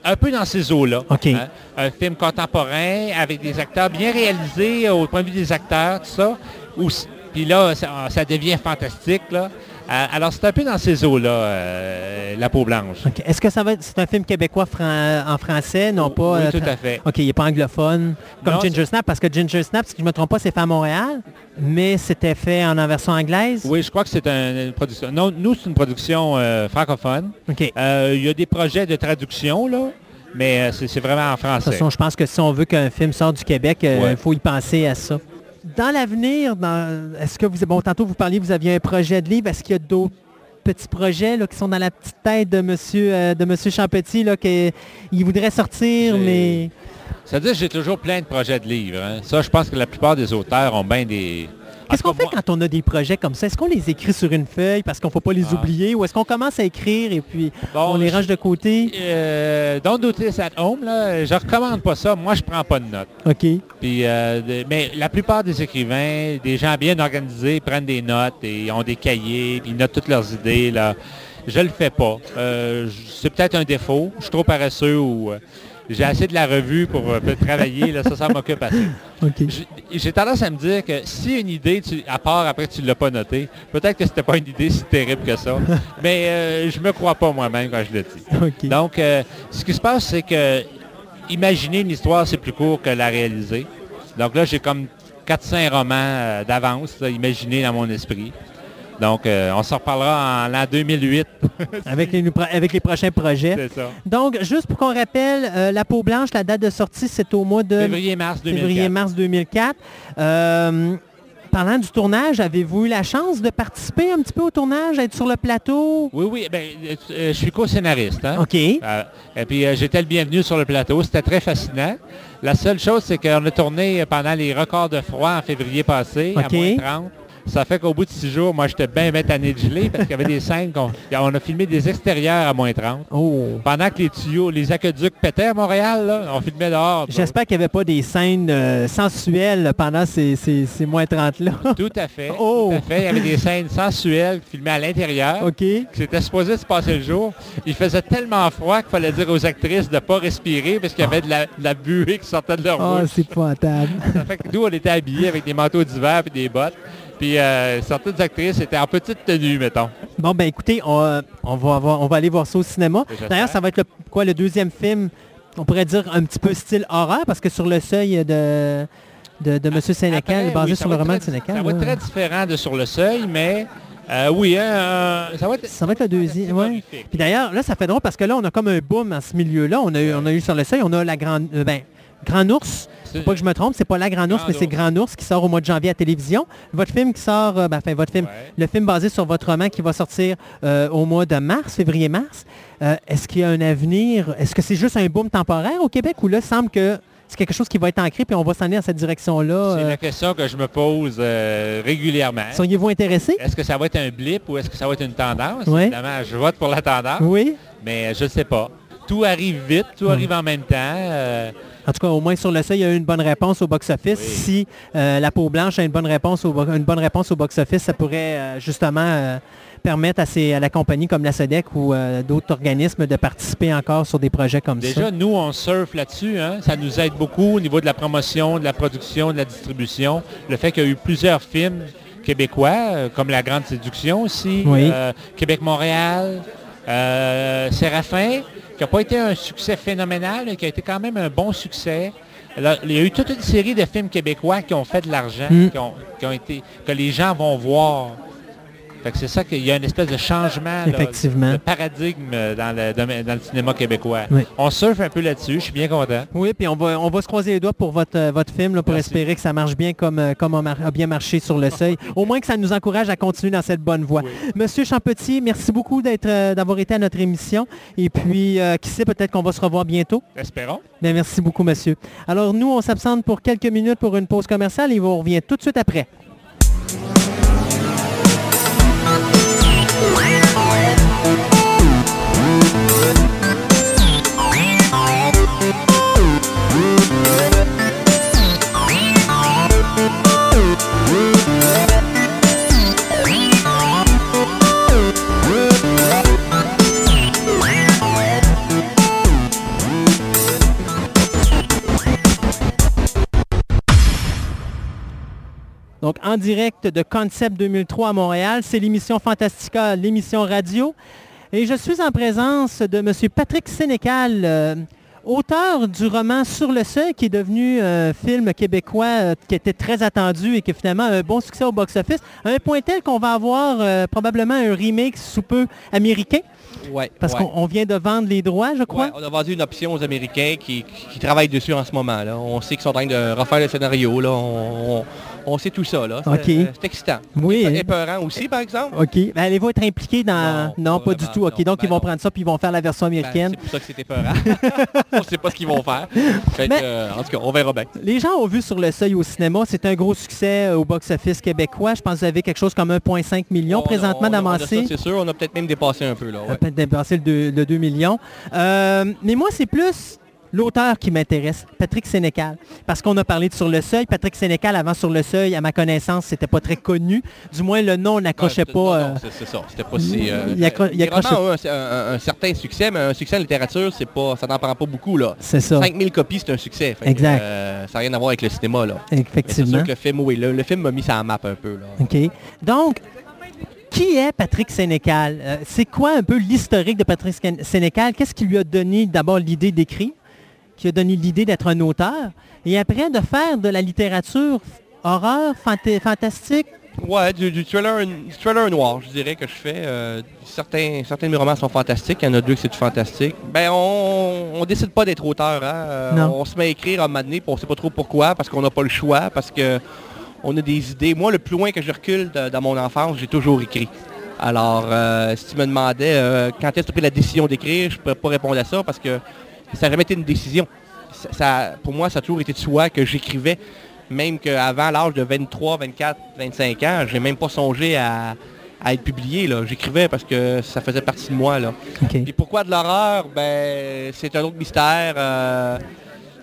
un peu dans ces eaux-là. Hein? Un film contemporain avec des acteurs bien réalisés au point de vue des acteurs, tout ça. Où Puis là, ça, ça devient fantastique. Là. Euh, alors, c'est un peu dans ces eaux-là, euh, La peau blanche. Est-ce que ça va être... C'est un film québécois fran- en français, non pas... Oui, euh, tout à fait. OK, il n'est pas anglophone, comme Non, Ginger Snap, parce que Ginger Snap, si je ne me trompe pas, c'est fait à Montréal, mais c'était fait en, version anglaise? Oui, je crois que c'est un- une production. Non, nous, c'est une production euh, francophone. OK. Il y a des projets de traduction, là, mais c'est vraiment en De toute français. façon, je pense que si on veut qu'un film sorte du Québec, il Ouais. faut y penser à ça. Dans l'avenir, est-ce que vous... Bon, tantôt, vous parliez, vous aviez un projet de livre. Est-ce qu'il y a d'autres petits projets là, qui sont dans la petite tête de monsieur, euh, de monsieur Champetit, là, qu'il voudrait sortir, mais... C'est-à-dire que j'ai toujours plein de projets de livres. hein. Ça, je pense que la plupart des auteurs ont bien des... Qu'est-ce qu'on fait moi- quand on a des projets comme ça? Est-ce qu'on les écrit sur une feuille parce qu'on ne faut pas les Ah. oublier ou est-ce qu'on commence à écrire et puis Bon, on les range de côté? Euh, don't do this at home, là. Je recommande pas ça. Moi, je prends pas de notes. OK. Puis, euh, mais la plupart des écrivains, des gens bien organisés, prennent des notes et ont des cahiers, puis ils notent toutes leurs idées. Là. Je le fais pas. Euh, c'est peut-être un défaut. Je suis trop paresseux ou euh, j'ai assez de la revue pour euh, travailler. Là, ça, ça m'occupe assez. J'ai- tendance à me dire que si une idée, tu, à part après tu ne l'as pas notée, peut-être que c'était pas une idée si terrible que ça. *laughs* mais euh, je me crois pas moi-même quand je le dis. Donc, euh, ce qui se passe, c'est que imaginer une histoire, c'est plus court que la réaliser. Donc là, j'ai comme 4-5 romans euh, d'avance imaginés dans mon esprit. Donc, euh, on s'en reparlera en l'an 2008. *laughs* avec, les, avec les prochains projets. c'est ça. Donc, juste pour qu'on rappelle, euh, La peau blanche, la date de sortie, c'est au mois de Février-mars 2004. février-mars 2004. Euh, parlant du tournage, avez-vous eu la chance de participer un petit peu au tournage, être sur le plateau? Oui, oui, ben, je suis co-scénariste. hein. OK. Et puis j'étais le bienvenu sur le plateau. C'était très fascinant. La seule chose, c'est qu'on a tourné pendant les records de froid en février passé, OK. à moins 30. Ça fait qu'au bout de six jours, moi, j'étais bien année de gelée parce qu'il y avait des scènes qu'on on a filmé des extérieurs à moins 30. Oh. Pendant que les tuyaux, les aqueducs pétaient à Montréal, là, on filmait dehors. J'espère qu'il n'y avait pas des scènes euh, sensuelles pendant ces, ces, ces moins 30-là. *laughs* Tout à fait. Oh. Tout à fait. Il y avait des scènes sensuelles filmées à l'intérieur. OK. C'était supposé se passer le jour. Il faisait tellement froid qu'il fallait dire aux actrices de ne pas respirer parce qu'il y avait de la, de la buée qui sortait de leur Ah, bouche. c'est pas table. Ça fait que nous, on était habillés avec des manteaux d'hiver et des bottes. Puis euh, certaines actrices étaient en petite tenue, mettons. Bon, ben écoutez, on, euh, on va, avoir- on va aller voir ça au cinéma. D'ailleurs, ça va être le, quoi, le deuxième film, on pourrait dire un petit peu style horreur, parce que sur le seuil de, de, de M. Sénécal, Après, basé oui, sur le roman de Sénécal. Ça va être très différent de Sur le Seuil, mais euh, oui, hein, euh, ça va être... Ça va être le deuxième, ouais. Puis d'ailleurs, là, ça fait drôle parce que là, on a comme un boom en ce milieu-là. On a, eu, on a eu sur le seuil, on a la grande, euh, ben, Grand Ours. C'est- Pas que je me trompe, c'est pas la Grand Ours, Grand mais c'est. Grand Ours qui sort au mois de janvier à télévision. Votre film qui sort, euh, ben, enfin, votre film, Ouais. le film basé sur votre roman qui va sortir euh, au mois de mars, février-mars. Euh, Est-ce qu'il y a un avenir? Est-ce que c'est juste un boom temporaire au Québec ou là, semble que c'est quelque chose qui va être ancré puis on va s'en aller dans cette direction-là? C'est euh, la question que je me pose euh, régulièrement. Seriez-vous intéressé? Est-ce que ça va être un blip ou est-ce que ça va être une tendance? Ouais. Évidemment, je vote pour la tendance, Oui. mais je ne sais pas. Tout arrive vite, tout arrive en même temps. euh, En tout cas, au moins sur le seuil, il y a eu une bonne réponse au box-office. Oui. Si euh, la peau blanche a une bonne réponse au, bo- une bonne réponse au box-office, ça pourrait euh, justement euh, permettre à, ces- à la compagnie comme la SEDEC ou d'autres organismes de participer encore sur des projets comme Déjà, ça. nous, on surfe là-dessus. hein. Ça nous aide beaucoup au niveau de la promotion, de la production, de la distribution. Le fait qu'il y a eu plusieurs films québécois, comme La Grande Séduction aussi, Oui. Québec-Montréal, Séraphin, qui n'a pas été un succès phénoménal, mais qui a été quand même un bon succès. Il y a eu toute une série de films québécois qui ont fait de l'argent, Mm. qui, ont, qui ont été, que les gens vont voir. C'est ça qu'il y a une espèce de changement là, de paradigme dans le, domaine- dans le cinéma québécois. Oui. On surfe un peu là-dessus, je suis bien content. Oui, puis on va, on va se croiser les doigts pour votre, euh, votre film, là, pour Merci. espérer que ça marche bien comme, euh, comme a, mar- a bien marché sur le seuil. *laughs* Au moins que ça nous encourage à continuer dans cette bonne voie. Oui. Monsieur Champetier, merci beaucoup d'être, euh, d'avoir été à notre émission. Et puis, euh, qui sait, peut-être qu'on va se revoir bientôt. Espérons. Bien, merci beaucoup, monsieur. Alors, nous, on s'absente pour quelques minutes pour une pause commerciale et on revient tout de suite après. Thank you. Donc, en direct de Concept 2003 à Montréal, c'est l'émission Fantastica, l'émission radio. Et je suis en présence de M. Patrick Sénécal, euh, auteur du roman Sur le seuil, qui est devenu un film québécois euh, qui était très attendu et qui est finalement un bon succès au box-office. À un point tel qu'on va avoir euh, probablement un remake sous peu américain, Ouais, parce ouais. qu'on on vient de vendre les droits, je crois. Ouais, on a vendu une option aux Américains qui, qui- qui travaillent dessus en ce moment. Là. On sait qu'ils sont en train de refaire le scénario. Là. On, on- on sait tout ça. Là. C'est, OK. euh, c'est excitant. Oui. Épe- Épeurant aussi, par exemple. OK. Ben, allez-vous être impliqués dans... Non, Non, pas, du tout. OK, non. donc Ben ils vont non. prendre ça puis ils vont faire la version Ben, américaine. c'est pour ça que c'est épeurant. *laughs* on sait pas ce qu'ils vont faire. Fait Mais- euh, en tout cas, on verra bien. Les gens ont vu sur le seuil au cinéma, c'est un gros succès euh, au box-office québécois. Je pense que vous avez quelque chose comme 1,5 million On- présentement a- a ça, C'est sûr, on a peut-être même dépassé un peu. Là, On ouais. peut dépasser le 2, le 2 millions. Euh, mais moi, c'est plus l'auteur qui m'intéresse, Patrick Sénécal. Parce qu'on a parlé de Sur le Seuil. Patrick Sénécal, avant Sur le Seuil, à ma connaissance, c'était pas très connu. Du moins, le nom n'accrochait pas. non, euh, c'est- c'est ça. C'était pas si. euh, il accro- il accrochait- ont un, un- un certain succès, mais un succès en littérature, c'est pas, ça n'en prend pas beaucoup. là. c'est ça, 5000 copies, c'est un succès. Fait Exact. euh, ça n'a rien à voir avec le cinéma. Là. C'est effectivement. sûr que le film, oui, le, le film m'a mis ça en map un peu. Là. OK. Donc, qui est Patrick Sénécal? Euh, c'est quoi un peu l'historique de Patrick Sén- Sénécal? Qu'est-ce qui lui a donné d'abord l'idée d'écrire? Qui a donné l'idée d'être un auteur? Et après, de faire de la littérature horreur, fanta- fantastique? Ouais, du, du thriller, du thriller noir, je dirais que je fais. Euh, certains, certains de mes romans sont fantastiques, il y en a deux que c'est du fantastique. Ben, on, on décide pas d'être auteur, hein. Euh. On se met à écrire à un moment donné, on sait pas trop pourquoi, parce qu'on n'a pas le choix, parce que on a des idées. Moi, le plus loin que je recule de- dans mon enfance, j'ai toujours écrit. Alors, euh, si tu me demandais euh, quand est-ce que tu as pris la décision d'écrire, je ne pourrais pas répondre à ça parce que ça n'a jamais été une décision. Ça- ça- pour moi, ça a toujours été de soi que j'écrivais. Même qu'avant l'âge de 23, 24, 25 ans, j'ai même pas songé à, à être publié. J'écrivais parce que ça faisait partie de moi. Là. Puis pourquoi de l'horreur? Ben, c'est un autre mystère. Euh,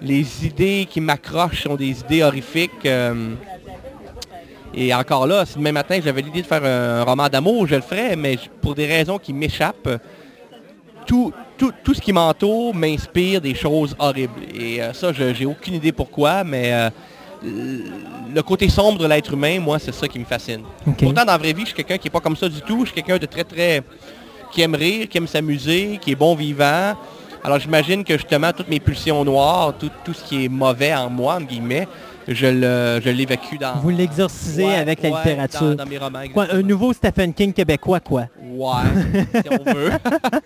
les idées qui m'accrochent sont des idées horrifiques. euh, et encore là, si demain matin j'avais l'idée de faire un roman d'amour, je le ferais, mais pour des raisons qui m'échappent, tout, tout, tout ce qui m'entoure m'inspire des choses horribles. Et euh, ça, je j'ai aucune idée pourquoi, mais euh, le côté sombre de l'être humain, moi, c'est ça qui me fascine. Pourtant, dans la vraie vie, je suis quelqu'un qui n'est pas comme ça du tout. Je suis quelqu'un de très, très... qui aime rire, qui aime s'amuser, qui est bon vivant. Alors, j'imagine que justement, toutes mes pulsions noires, tout, tout ce qui est mauvais en moi, entre guillemets, je l'évacue dans... Vous l'exorcisez Ouais, avec la ouais, littérature. Dans, dans mes romans, Quoi, un nouveau Stephen King québécois, quoi? Ouais, si on veut.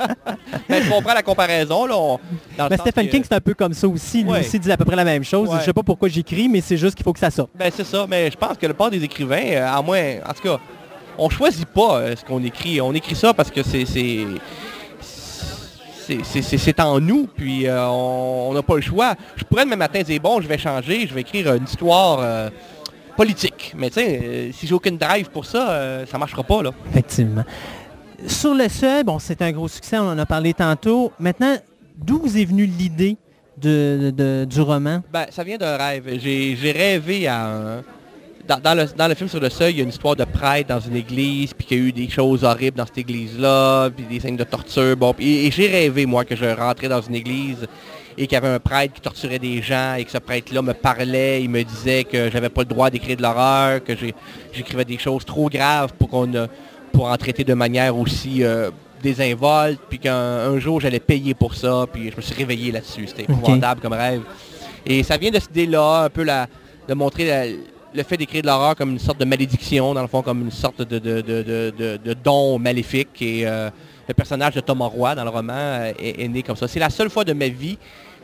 *laughs* Mais je comprends la comparaison, là. on- dans sens Stephen que- King, c'est un peu comme ça aussi. Lui Ouais. aussi dit à peu près la même chose. Je sais pas pourquoi j'écris, mais c'est juste qu'il faut que ça sorte. Ben c'est ça, mais je pense que le part des écrivains, euh, à moins, en tout cas, on choisit pas euh, ce qu'on écrit. On écrit ça parce que c'est c'est en nous, puis euh, on n'a pas le choix. Je pourrais demain matin dire bon, je vais changer, je vais écrire une histoire euh, politique. Mais tu sais, euh, si j'ai aucune drive pour ça, ça marchera pas là. Effectivement. Sur le seuil, bon, c'est un gros succès, on en a parlé tantôt. Maintenant, d'où vous est venue l'idée de, de- du roman? Ben, ça vient d'un rêve. J'ai j'ai rêvé à un... Dans, dans le, dans le film sur le seuil, il y a une histoire de prêtre dans une église, puis qu'il y a eu des choses horribles dans cette église-là, puis des scènes de torture. Bon, et, et j'ai rêvé, moi, que je rentrais dans une église et qu'il y avait un prêtre qui torturait des gens et que ce prêtre-là me parlait, il me disait que j'avais pas le droit d'écrire de l'horreur, que j'écrivais des choses trop graves pour qu'on pour en traiter de manière aussi euh, désinvolte, puis qu'un un jour j'allais payer pour ça, puis je me suis réveillé là-dessus. C'était épouvantable comme rêve. Et ça vient de cette idée-là, un peu la, de montrer la- le fait d'écrire de l'horreur comme une sorte de malédiction, dans le fond, comme une sorte de, de, de- de- don maléfique. Et euh, le personnage de Thomas Roy dans le roman euh, est, est né comme ça. C'est la seule fois de ma vie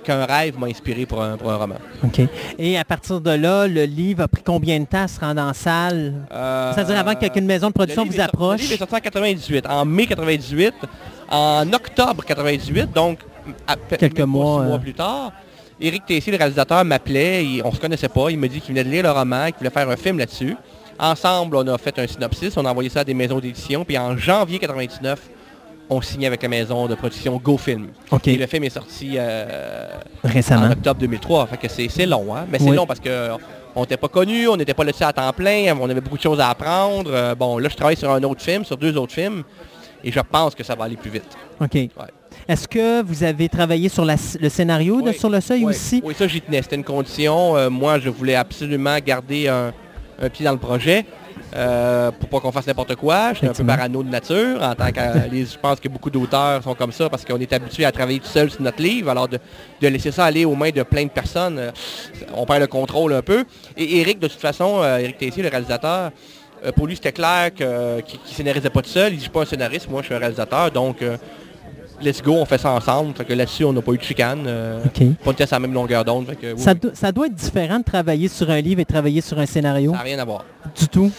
qu'un rêve m'a inspiré pour un, pour un roman. OK. Et à partir de là, le livre a pris combien de temps à se rendre en salle? Euh, C'est-à-dire avant qu'une maison de production vous approche? Le livre est sorti en 98, en mai 98, en octobre 98, donc à Quelques mois, mois plus tard. Éric Tessier, le réalisateur, m'appelait, on se connaissait pas, il me dit qu'il venait de lire le roman, qu'il voulait faire un film là-dessus. Ensemble, on a fait un synopsis, on a envoyé ça à des maisons d'édition, puis en janvier 99, on signait avec la maison de production GoFilm. OK. Et le film est sorti euh, en Récemment. octobre 2003. Fait que c'est long, hein? Mais c'est Oui. long parce que on n'était pas connus, on n'était pas là-dessus à temps plein, on avait beaucoup de choses à apprendre. Euh, bon, là, je travaille sur un autre film, sur deux autres films, et je pense que ça va aller plus vite. OK. Est-ce que vous avez travaillé sur la- le scénario de Oui. Sur le seuil Oui. aussi? Oui, ça, j'y tenais. C'était une condition. Euh, moi, je voulais absolument garder un, un pied dans le projet. euh, pour pas qu'on fasse n'importe quoi. Je suis un peu parano de nature. En tant que, *laughs* les- je pense que beaucoup d'auteurs sont comme ça parce qu'on est habitué à travailler tout seul sur notre livre. Alors de, de laisser ça aller aux mains de plein de personnes, euh, on perd le contrôle un peu. Et Eric, de toute façon, euh, Eric Tessier, le réalisateur, euh, pour lui, c'était clair qu'il ne scénarisait pas tout seul. Il dit, je suis pas un scénariste, moi, je suis un réalisateur. Donc, let's go, on fait ça ensemble. Fait que là-dessus, on n'a pas eu de chicane. euh, OK. pas de test à la même longueur d'onde. oui, Ça, oui, do- ça doit être différent de travailler sur un livre et de travailler sur un scénario. ça n'a rien à voir. Du tout?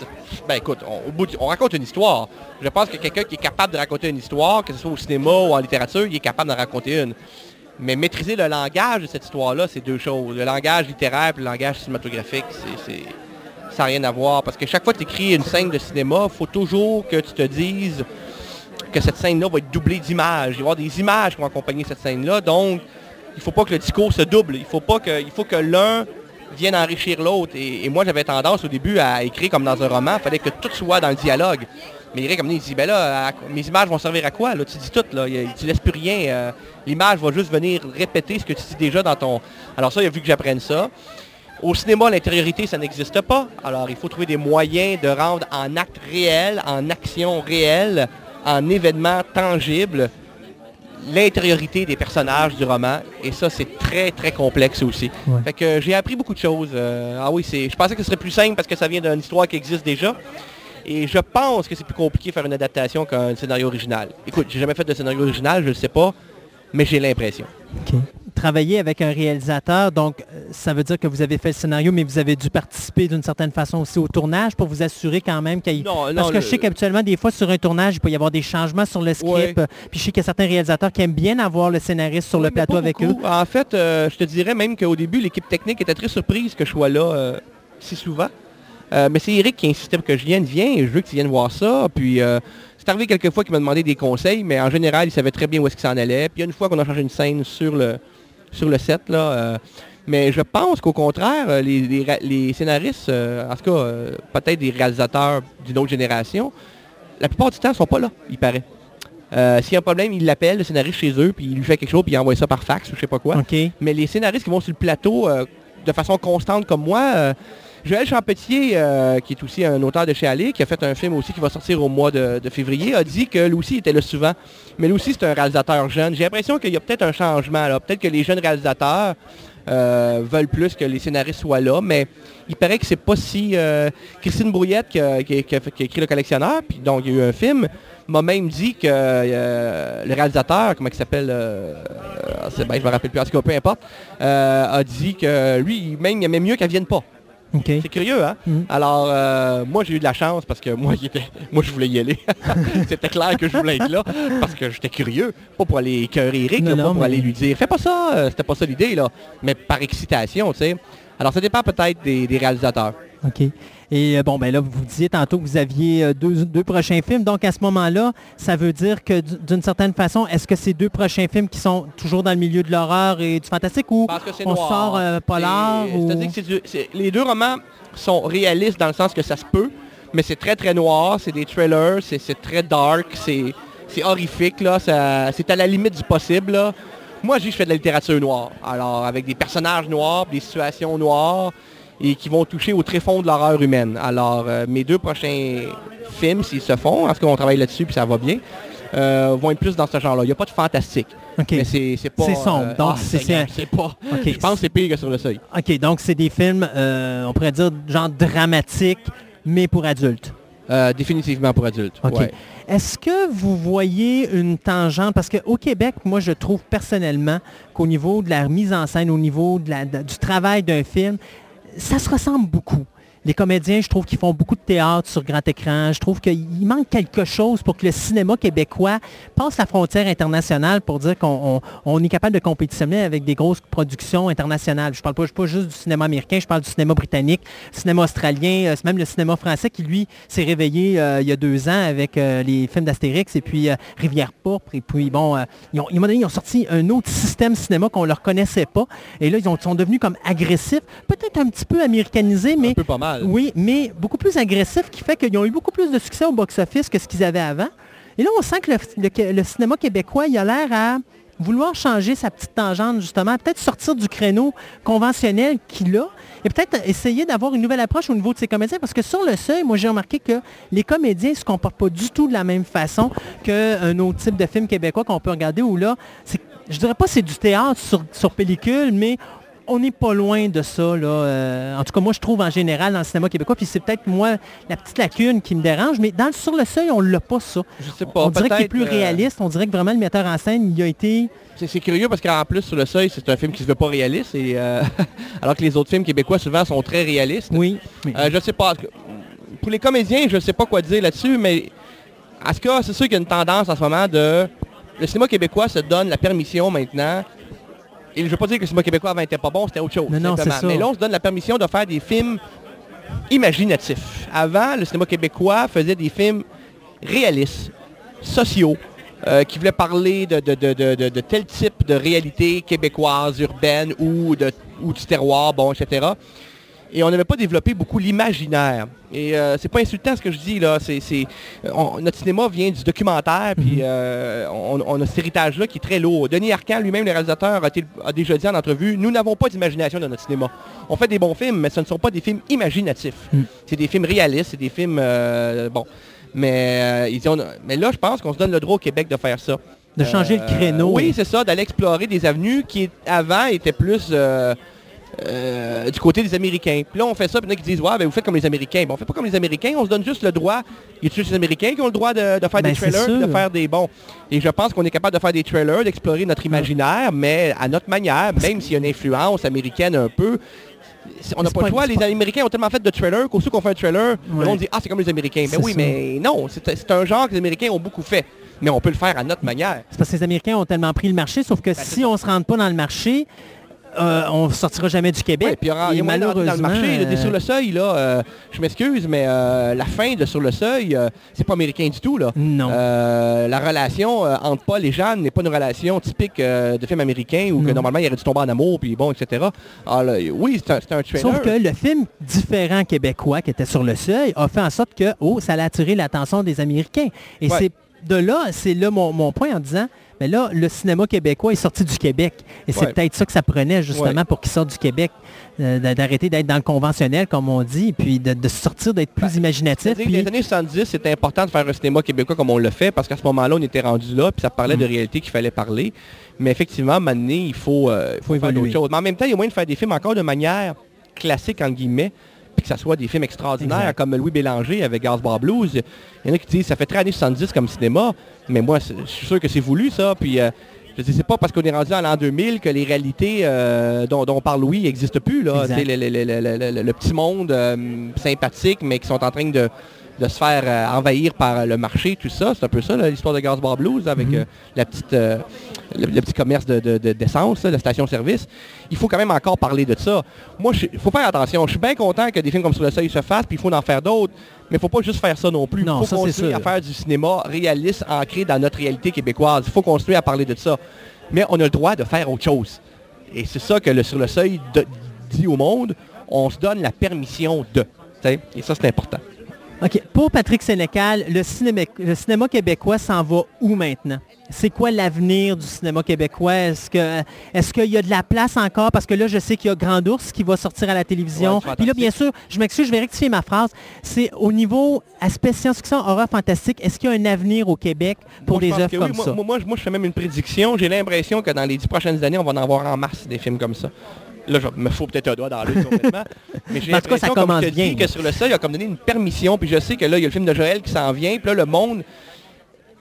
Ben écoute, on, au bout du- on raconte une histoire. Je pense que quelqu'un qui est capable de raconter une histoire, que ce soit au cinéma ou en littérature, il est capable d'en raconter une. Mais maîtriser le langage de cette histoire-là, c'est deux choses. Le langage littéraire et le langage cinématographique, c'est, c'est- ça n'a rien à voir. Parce que chaque fois que tu écris une scène de cinéma, il faut toujours que tu te dises que cette scène-là va être doublée d'images. Il va y avoir des images qui vont accompagner cette scène-là. Donc, il faut pas que le discours se double. Il faut pas que, il faut que l'un vienne enrichir l'autre. Et, moi, j'avais tendance au début à écrire comme dans un roman. Il fallait que tout soit dans le dialogue. Mais Eric, comme il dit, ben là, mes images vont servir à quoi? Là? Tu dis tout, là. Il- Tu laisses plus rien. euh, L'image va juste venir répéter ce que tu dis déjà dans ton... Alors ça, il a vu que j'apprenne ça. Au cinéma, l'intériorité, ça n'existe pas. Alors, il faut trouver des moyens de rendre en acte réel, en action réelle, en événement tangible, l'intériorité des personnages du roman. Et ça, c'est très, très complexe aussi. Ouais. Fait que j'ai appris beaucoup de choses. Euh, ah oui, c'est. je pensais que ce serait plus simple parce que ça vient d'une histoire qui existe déjà. Et je pense que c'est plus compliqué de faire une adaptation qu'un scénario original. Écoute, j'ai jamais fait de scénario original, je ne sais pas, mais j'ai l'impression. Travailler avec un réalisateur, donc euh, ça veut dire que vous avez fait le scénario, mais vous avez dû participer d'une certaine façon aussi au tournage pour vous assurer quand même qu'il. Non, non, Parce que le- je sais qu'habituellement, des fois, sur un tournage, il peut y avoir des changements sur le script. Ouais. Puis je sais qu'il y a certains réalisateurs qui aiment bien avoir le scénariste sur le plateau avec eux. En fait, euh, je te dirais même qu'au début, l'équipe technique était très surprise que je sois là euh, si souvent. Euh, mais c'est Eric qui insistait pour que je vienne. Viens, je veux que tu viennes voir ça. Puis c'est arrivé quelques fois qu'il m'a demandé des conseils, mais en général, il savait très bien où est-ce qu'il s'en allait. Puis une fois qu'on a changé une scène sur le, sur le set, là. euh, mais je pense qu'au contraire, euh, les, les scénaristes, euh, en tout cas, peut-être des réalisateurs d'une autre génération, la plupart du temps, ne sont pas là, il paraît. Euh, S'il y a un problème, il l'appelle, le scénariste chez eux, puis il lui fait quelque chose, puis il envoie ça par fax ou je sais pas quoi. Mais les scénaristes qui vont sur le plateau euh, de façon constante comme moi, euh, Joël Champetier, euh, qui est aussi un auteur de chez Allé, qui a fait un film aussi qui va sortir au mois de, février, a dit que lui aussi était là souvent. Mais lui aussi, c'est un réalisateur jeune. J'ai l'impression qu'il y a peut-être un changement. Peut-être que les jeunes réalisateurs euh, veulent plus que les scénaristes soient là, mais il paraît que c'est pas si... euh, Christine Brouillette, qui a, écrit Le Collectionneur, puis donc il y a eu un film, m'a même dit que le réalisateur, comment il s'appelle, euh, euh, me rappelle plus, en tout cas, peu importe, a dit que lui, même, il aimait mieux qu'elle vienne pas. C'est curieux, hein? Mhm. Alors, euh, moi, j'ai eu de la chance parce que moi, il était- moi je voulais y aller. *laughs* C'était clair que je voulais être là parce que j'étais curieux. Pas pour aller écœurer Eric, Non, là, non, pas pour mais- aller lui dire, fais pas ça, euh, c'était pas ça l'idée, là. Mais par excitation, tu sais. Alors, ça dépend peut-être des, des réalisateurs. OK. Et euh, bon, ben là, vous disiez tantôt que vous aviez euh, deux, deux prochains films. Donc, à ce moment-là, ça veut dire que d'une certaine façon, est-ce que ces deux prochains films qui sont toujours dans le milieu de l'horreur et du fantastique ou Parce que c'est on noir. sort euh, polar ou... Que du- les deux romans sont réalistes dans le sens que ça se peut, mais c'est très très noir, c'est des trailers, c'est très dark, c'est horrifique, c'est à la limite du possible. là. Moi, je dis que je fais de la littérature noire. Alors, avec des personnages noirs, des situations noires, et qui vont toucher au tréfonds de l'horreur humaine. Alors, euh, mes deux prochains films, s'ils se font, en ce qu'on travaille là-dessus, puis ça va bien, euh, vont être plus dans ce genre-là. Il n'y a pas de fantastique. Mais c'est pas... C'est sombre, donc ah, c'est- pas... Je pense que c'est pire que sur le seuil. OK, donc c'est des films, euh, on pourrait dire, genre dramatiques, mais pour adultes. Euh, définitivement pour adultes. Ouais. Est-ce que vous voyez une tangente? Parce qu'au Québec, moi, je trouve personnellement qu'au niveau de la mise en scène, au niveau de la- de- du travail d'un film, ça se ressemble beaucoup. Les comédiens, je trouve qu'ils font beaucoup de théâtre sur grand écran. Je trouve qu'il manque quelque chose pour que le cinéma québécois passe la frontière internationale pour dire qu'on on- on est capable de compétitionner avec des grosses productions internationales. Je parle pas, pas juste du cinéma américain, je parle du cinéma britannique, cinéma australien, euh, même le cinéma français qui, lui, s'est réveillé euh, il y a deux ans avec euh, les films d'Astérix et puis euh, Rivière pourpre. Et puis, bon, ils, ont, ils m'ont donné- ils ont sorti un autre système cinéma qu'on ne leur connaissait pas. Et là, ils ont- sont devenus comme agressifs, peut-être un petit peu américanisés, mais Un peu pas mal. Oui, mais beaucoup plus agressif, qui fait qu'ils ont eu beaucoup plus de succès au box-office que ce qu'ils avaient avant. Et là, on sent que le, cinéma québécois, il a l'air à vouloir changer sa petite tangente, justement, peut-être sortir du créneau conventionnel qu'il a et peut-être essayer d'avoir une nouvelle approche au niveau de ses comédiens, parce que sur le seuil, moi, j'ai remarqué que les comédiens ne se comportent pas du tout de la même façon qu'un autre type de film québécois qu'on peut regarder, où là, c'est- je dirais pas c'est du théâtre sur pellicule, mais on n'est pas loin de ça. Là. euh, en tout cas, moi, je trouve en général dans le cinéma québécois, puis c'est peut-être moi la petite lacune qui me dérange, mais dans, le- sur le seuil, on l'a pas ça. Je sais pas. on dirait qu'il est plus euh, réaliste. On dirait que vraiment le metteur en scène, il a été... C'est curieux parce qu'en plus, sur le seuil, c'est un film qui se veut pas réaliste. Et, euh, *laughs* alors que les autres films québécois, souvent, sont très réalistes. Oui. Euh, je sais pas. Pour les comédiens, je sais pas quoi dire là-dessus, mais en tout cas, c'est sûr qu'il y a une tendance en ce moment de... Le cinéma québécois se donne la permission maintenant. Et je veux pas dire que le cinéma québécois avant était pas bon, c'était autre chose. Non, non, ça. Mais là, on se donne la permission de faire des films imaginatifs. Avant, le cinéma québécois faisait des films réalistes, sociaux, euh, qui voulait parler de, de, de, de, de tel type de réalité québécoise, urbaine ou, de, ou du terroir, bon, etc. Et on n'avait pas développé beaucoup l'imaginaire. Et euh, c'est pas insultant ce que je dis là. C'est, on- notre cinéma vient du documentaire, puis euh, on, on a cet héritage-là qui est très lourd. Denis Arcand, lui-même, le réalisateur, a, déjà dit en entrevue, nous n'avons pas d'imagination dans notre cinéma. On fait des bons films, mais ce ne sont pas des films imaginatifs. C'est des films réalistes, c'est des films euh, bon. Euh, mais là, je pense qu'on se donne le droit au Québec de faire ça. De changer le créneau. Oui, c'est ça, d'aller explorer des avenues qui avant étaient plus euh, du côté des Américains. Puis là, on fait ça, puis il y en a qui disent, ouais, ben, vous faites comme les Américains. Ben, on fait pas comme les Américains, on se donne juste le droit. Il y a juste les Américains qui ont le droit de, de faire Ben, des trailers, puis de faire des bons? Et je pense qu'on est capable de faire des trailers, d'explorer notre imaginaire, mais à notre manière, même s'il y a une influence américaine un peu. On n'a pas pas- le choix. Les Américains ont tellement fait de trailers qu'au qu'on fait un trailer, Ouais. monde dit Ah, c'est comme les Américains. Mais oui, ça. mais non, c'est un genre que les Américains ont beaucoup fait. Mais on peut le faire à notre manière. C'est parce que les Américains ont tellement pris le marché, sauf que Ben, si on se rentre pas dans le marché, euh, on sortira jamais du Québec. Ouais, puis il y aura- Et dans le marché. malheureusement, là, des euh, sur le seuil, là, euh, je m'excuse, mais euh, la fin de Sur le seuil, c'est pas américain du tout. Là. Non. La relation entre Paul et Jeanne n'est pas une relation typique de film américain où que normalement il aurait dû tomber en amour, puis bon, etc. Alors, là, oui, c'est un, un trailer. Sauf que le film différent québécois qui était sur le seuil a fait en sorte que, oh, ça a attiré l'attention des Américains. Et Ouais. c'est de là, c'est là mon, mon point en disant, mais là, le cinéma québécois est sorti du Québec. Et c'est Ouais. peut-être ça que ça prenait justement Ouais. pour qu'il sorte du Québec, euh, d'a- d'arrêter d'être dans le conventionnel, comme on dit, puis de, de sortir, d'être plus imaginatif. Ben, que puis- Les années 70, c'était important de faire un cinéma québécois comme on le fait, parce qu'à ce moment-là, on était rendu là, puis ça parlait Mm. de réalité qu'il fallait parler. Mais effectivement, maintenant, il faut, euh, il faut, évoluer. Mais en même temps, il y a moyen de faire des films encore de manière classique, entre guillemets, que ça soit des films extraordinaires, Exact. comme Louis Bélanger avec Gasbar Blues. Il y en a qui disent, ça fait très années 70 comme cinéma, mais moi, je suis sûr que c'est voulu, ça, puis... euh, je dis, c'est pas parce qu'on est rendu à l'an 2000 que les réalités euh, dont, dont parle Louis n'existent plus. Là. Sais, le- le petit monde euh, sympathique, mais qui sont en train de, de se faire euh, envahir par le marché, tout ça. C'est un peu ça, l'histoire de Gas Bar Blues, avec Mhm. euh, la petite, euh, le, le petit commerce de- de- de- d'essence, là, la station-service. Il faut quand même encore parler de ça. Moi, il faut faire attention. Je suis bien content que des films comme Sur le seuil se fassent, puis il faut en faire d'autres. Mais il ne faut pas juste faire ça non plus. Il faut ça, sûr. à faire du cinéma réaliste, ancré dans notre réalité québécoise. Il faut continuer à parler de ça. Mais on a le droit de faire autre chose. Et c'est ça que le Sur le seuil de- dit au monde. On se donne la permission de. Et ça, c'est important. OK. Pour Patrick Sénécal, le cinéma, le cinéma québécois s'en va où maintenant? C'est quoi l'avenir du cinéma québécois? Est-ce que est-ce qu'il y a de la place encore? Parce que là, je sais qu'il y a Grand Ours qui va sortir à la télévision. Ouais, Puis là, bien sûr, je m'excuse, je vais rectifier ma phrase. C'est au niveau aspect science-fiction, horreur fantastique, est-ce qu'il y a un avenir au Québec pour Moi, des œuvres que comme oui. Moi- ça? Moi, moi, je fais même une prédiction. J'ai l'impression que dans les dix prochaines années, on va en avoir en masse des films comme ça. Là, je me faut peut-être un doigt dans l'œil complètement. *laughs* Mais j'ai l'impression, comme je te dis, bien. que sur le seuil, il a comme donné une permission. Puis je sais que là, il y a le film de Joël qui s'en vient. Puis là, le monde...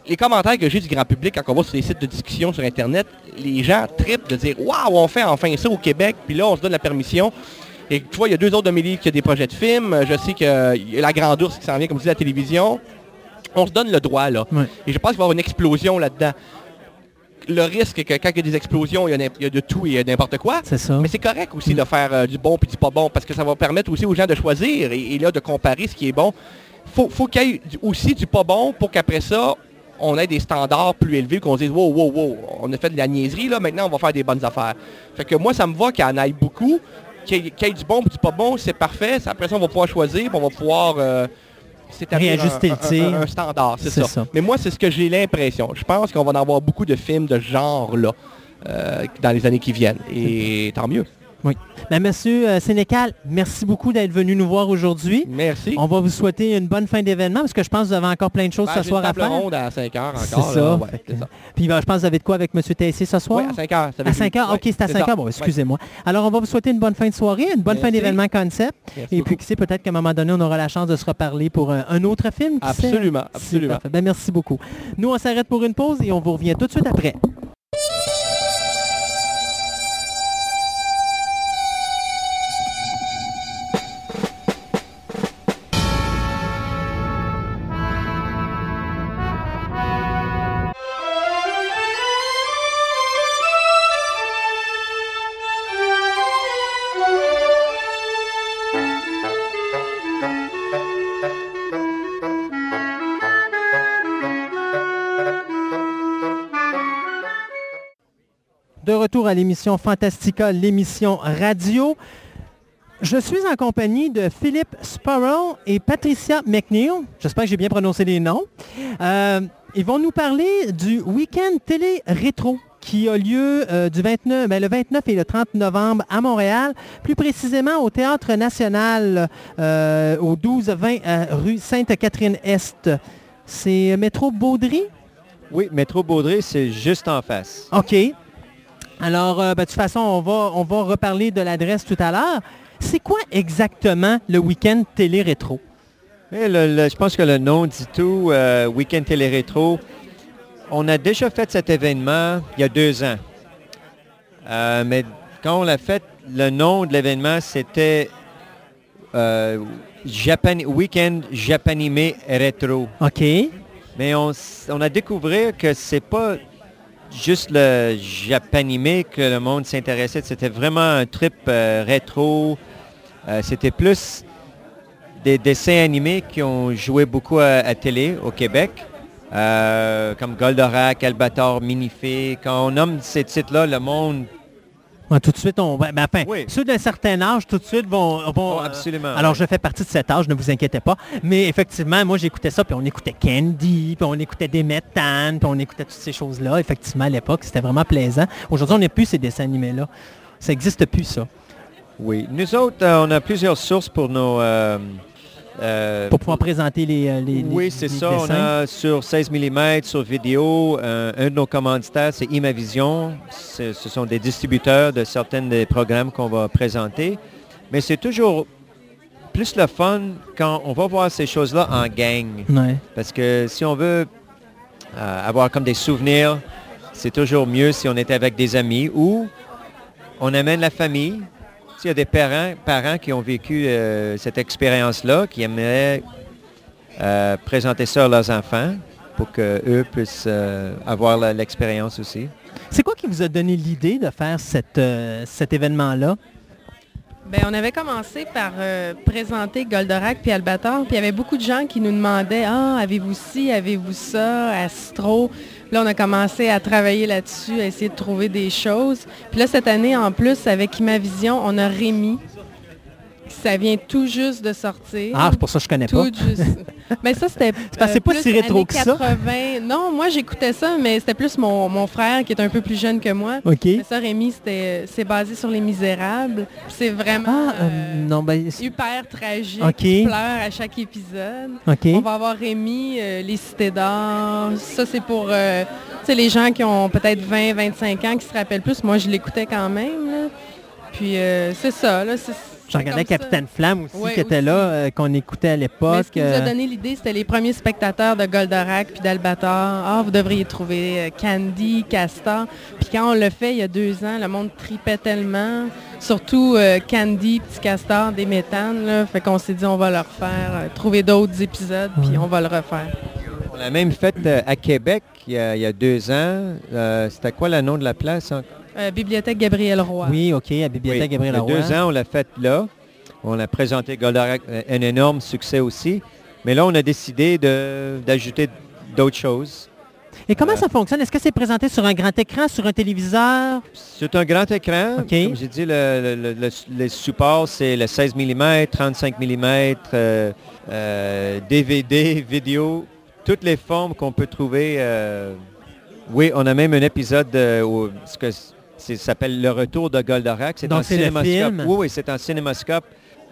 Les commentaires que j'ai du grand public quand on va sur les sites de discussion sur Internet, les gens tripent de dire « Waouh, on fait enfin ça au Québec! » Puis là, on se donne la permission. Et tu vois, il y a deux autres de mes livres qui ont des projets de films. Je sais qu'il y a La Grande Ours qui s'en vient, comme tu dis, la télévision. On se donne le droit, là. Et je pense qu'il va y avoir une explosion là-dedans. Le risque que quand il y a des explosions, il y a, n'im- il y a de tout et n'importe quoi. C'est ça. Mais c'est correct aussi de faire euh, du bon puis du pas bon parce que ça va permettre aussi aux gens de choisir et, et là de comparer ce qui est bon. Faut, faut qu'il y ait aussi du pas bon pour qu'après ça, on ait des standards plus élevés, qu'on se dise wow, wow, wow, on a fait de la niaiserie, là, maintenant on va faire des bonnes affaires. Fait que moi, ça me va qu'il y en aille beaucoup, qu'il y, ait- qu'il y ait du bon puis du pas bon, c'est parfait. Après ça, on va pouvoir choisir, on va pouvoir euh, s'établir Réajuster un, le tir. un- standard, c'est ça. ça. Mais moi, c'est ce que j'ai l'impression. Je pense qu'on va en avoir beaucoup de films de ce genre-là euh, dans les années qui viennent. Et tant mieux. Oui. Ben, monsieur euh, Sénécal, merci beaucoup d'être venu nous voir aujourd'hui. Merci. On va vous souhaiter une bonne fin d'événement parce que je pense que vous avez encore plein de choses Ben, ce soir à faire. ronde à 5 heures C'est encore. ça. là. Ouais, Fait que- c'est ça. *laughs* Puis ben, je pense que vous avez de quoi avec M. Tessier ce soir? Oui, à 5 heures. ça À être 5 heures? OK, c'est à Ouais, 5 ça. heures. Bon, excusez-moi. Alors, on va vous souhaiter une bonne fin de soirée, une bonne fin d'événement concept. Merci Et puis, qui sait, peut-être qu'à un moment donné, on aura la chance de se reparler pour un, un autre film. sait? Absolument, absolument. parfait. Ben, merci beaucoup. Nous, on s'arrête pour une pause et on vous revient tout de suite après. Retour à l'émission Fantastica, l'émission radio. Je suis en compagnie de Philippe Sparrow et Patricia McNeil. J'espère que j'ai bien prononcé les noms. Euh, ils vont nous parler du week-end télé rétro qui a lieu euh, du 29, ben, le 29 et le 30 novembre à Montréal, plus précisément au Théâtre National euh, au 12-20 euh, rue Sainte-Catherine-Est. C'est Métro Baudry? Oui, Métro Baudry, c'est juste en face. OK. Alors, ben, de toute façon, on va, on va reparler de l'adresse tout à l'heure. C'est quoi exactement le week-end télé-rétro? Eh, je pense que le nom dit tout. week-end télé-rétro, on a déjà fait cet événement il y a deux ans. Euh, mais quand on l'a fait, le nom de l'événement, c'était euh, Japan, Weekend Japanimé Retro. OK. Mais on, a découvert que c'est pas juste le Japanimé que le monde s'intéressait. C'était vraiment un trip euh, rétro. c'était plus des dessins animés qui ont joué beaucoup à télé au Québec. Euh, comme Goldorak, Albator, Minifé. Quand on nomme ces titres-là, le monde tout de suite, on, ben, enfin, ceux d'un certain âge, tout de suite vont... Oh, absolument. alors, je fais partie de cet âge, ne vous inquiétez pas. Mais effectivement, moi, j'écoutais ça, puis on écoutait Candy, puis on écoutait des Méthanes, puis on écoutait toutes ces choses-là. Effectivement, à l'époque, c'était vraiment plaisant. Aujourd'hui, on n'a plus ces dessins animés-là. Ça n'existe plus, ça. Oui. Nous autres, euh, on a plusieurs sources pour nos... Euh, euh, pour pouvoir présenter les, euh, les Oui, c'est ça. On a sur 16 mm, sur vidéo, euh, un de nos commanditaires, c'est Imavision. Ce sont des distributeurs de certains des programmes qu'on va présenter. Mais c'est toujours plus le fun quand on va voir ces choses-là en gang. Parce que si on veut avoir comme des souvenirs, c'est toujours mieux si on est avec des amis ou on amène la famille, il y a des parents, parents qui ont vécu euh, cette expérience-là, qui aimeraient euh, présenter ça à leurs enfants pour qu'eux puissent euh, avoir l'expérience aussi. C'est quoi qui vous a donné l'idée de faire cette, cet événement-là? Bien, on avait commencé par présenter Goldorak puis Albator, puis il y avait beaucoup de gens qui nous demandaient Ah, avez-vous ci, avez-vous ça, Astro Là, on a commencé à travailler là-dessus, à essayer de trouver des choses. Puis là, cette année, en plus, avec Imavision, on a Rémi, ça vient tout juste de sortir. Ah, c'est pour ça que je connais tout pas. Juste. *laughs* mais ça, c'était euh, pas si rétro que ça. Non, moi, j'écoutais ça, mais c'était plus mon, frère qui est un peu plus jeune que moi. OK. Mais ça, Rémi, c'est basé sur Les Misérables. C'est vraiment ah, euh, euh, non, ben, hyper tragique. Okay. pleure à chaque épisode. OK. On va avoir Rémi, Les Cités d'Or. Ça, c'est pour les gens qui ont peut-être 20, 25 ans qui se rappellent plus. Moi, je l'écoutais quand même. Puis c'est ça. Là, je regardais Capitaine Flamme aussi, qui était là, euh, qu'on écoutait à l'époque. Ce qui nous a euh. donné l'idée, c'était les premiers spectateurs de Goldorak puis d'Albator. Ah, vous devriez trouver euh, Candy, Castor. Puis quand on l'a fait il y a deux ans, le monde tripait tellement. Surtout Candy, Petit Castor, des méthanes. Là. Fait qu'on s'est dit, on va leur faire, trouver d'autres épisodes, puis on va le refaire. On l'a même fait à Québec il y, a, deux ans. c'était quoi le nom de la place? Euh, Bibliothèque Gabriel Roy. Oui, OK, à Bibliothèque Gabriel Roy. Il y a deux ans, on l'a fait là. On a présenté Goldorak, euh, un énorme succès aussi. Mais là, on a décidé d'ajouter d'autres choses. Et comment ça fonctionne? Est-ce que c'est présenté sur un grand écran, sur un téléviseur? C'est un grand écran. Comme j'ai dit, le, support, c'est le 16 mm, 35 mm, DVD, vidéo, toutes les formes qu'on peut trouver. Euh, oui, on a même un épisode où, ça s'appelle Le Retour de Goldorak. C'est un cinémascope. Oui, oui, c'est un cinémascope.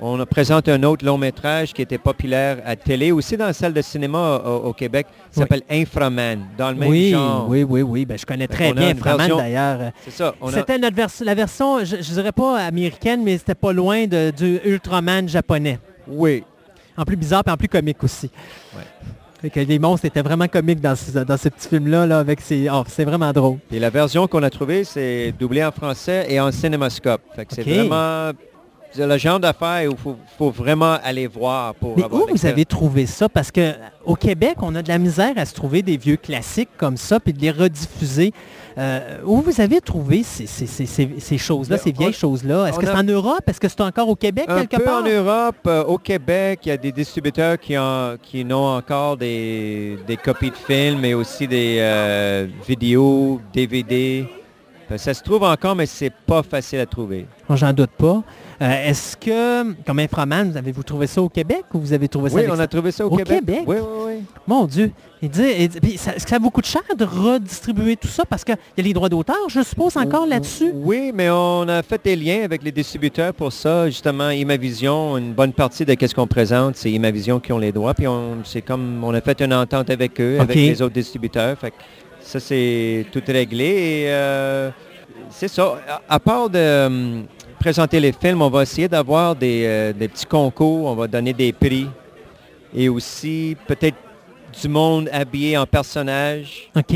On présente un autre long métrage qui était populaire à télé, aussi dans la salle de cinéma au, Québec. Ça s'appelle Inframan, dans le même oui, genre. Oui, oui, oui. Ben, je connais très bien Inframan d'ailleurs. C'est ça. C'était notre la version, je ne dirais pas américaine, mais c'était pas loin de, du Ultraman japonais. Oui. En plus bizarre et en plus comique aussi. Ouais que les monstres étaient vraiment comiques dans, ce, dans ce petit film-là. Là, avec oh, c'est vraiment drôle. Et la version qu'on a trouvée, c'est doublé en français et en cinémascope. c'est vraiment le genre d'affaires où il faut, vraiment aller voir pour Mais où vous avez trouvé ça? Parce qu'au Québec, on a de la misère à se trouver des vieux classiques comme ça, puis de les rediffuser. Euh, où vous avez trouvé ces, choses-là, ces vieilles choses-là? Est-ce que c'est en Europe? Est-ce que c'est encore au Québec quelque peu part? en Europe. Euh, au Québec, il y a des distributeurs qui, ont, qui encore des, copies de films, mais aussi des euh, vidéos, DVD. Ça se trouve encore, mais c'est pas facile à trouver. J'en doute pas. Euh, Est-ce que, comme Inframan, avez-vous trouvé ça au Québec ou vous avez trouvé ça Oui, on a trouvé ça au, Au Québec. Québec? Oui, oui, oui. Mon Dieu. Est-ce que ça vous coûte cher de redistribuer tout ça? Parce qu'il y a les droits d'auteur, je suppose, encore là-dessus? Oui, mais on a fait des liens avec les distributeurs pour ça. Justement, Imavision, une bonne partie de ce qu'on présente, c'est Imavision qui ont les droits. Puis on, c'est comme on a fait une entente avec eux, avec les autres distributeurs. Fait que ça, c'est tout réglé. Et euh, c'est ça. À, à part de hum, présenter les films, on va essayer d'avoir des, euh, des petits concours. On va donner des prix. Et aussi, peut-être du monde habillé en personnage, OK.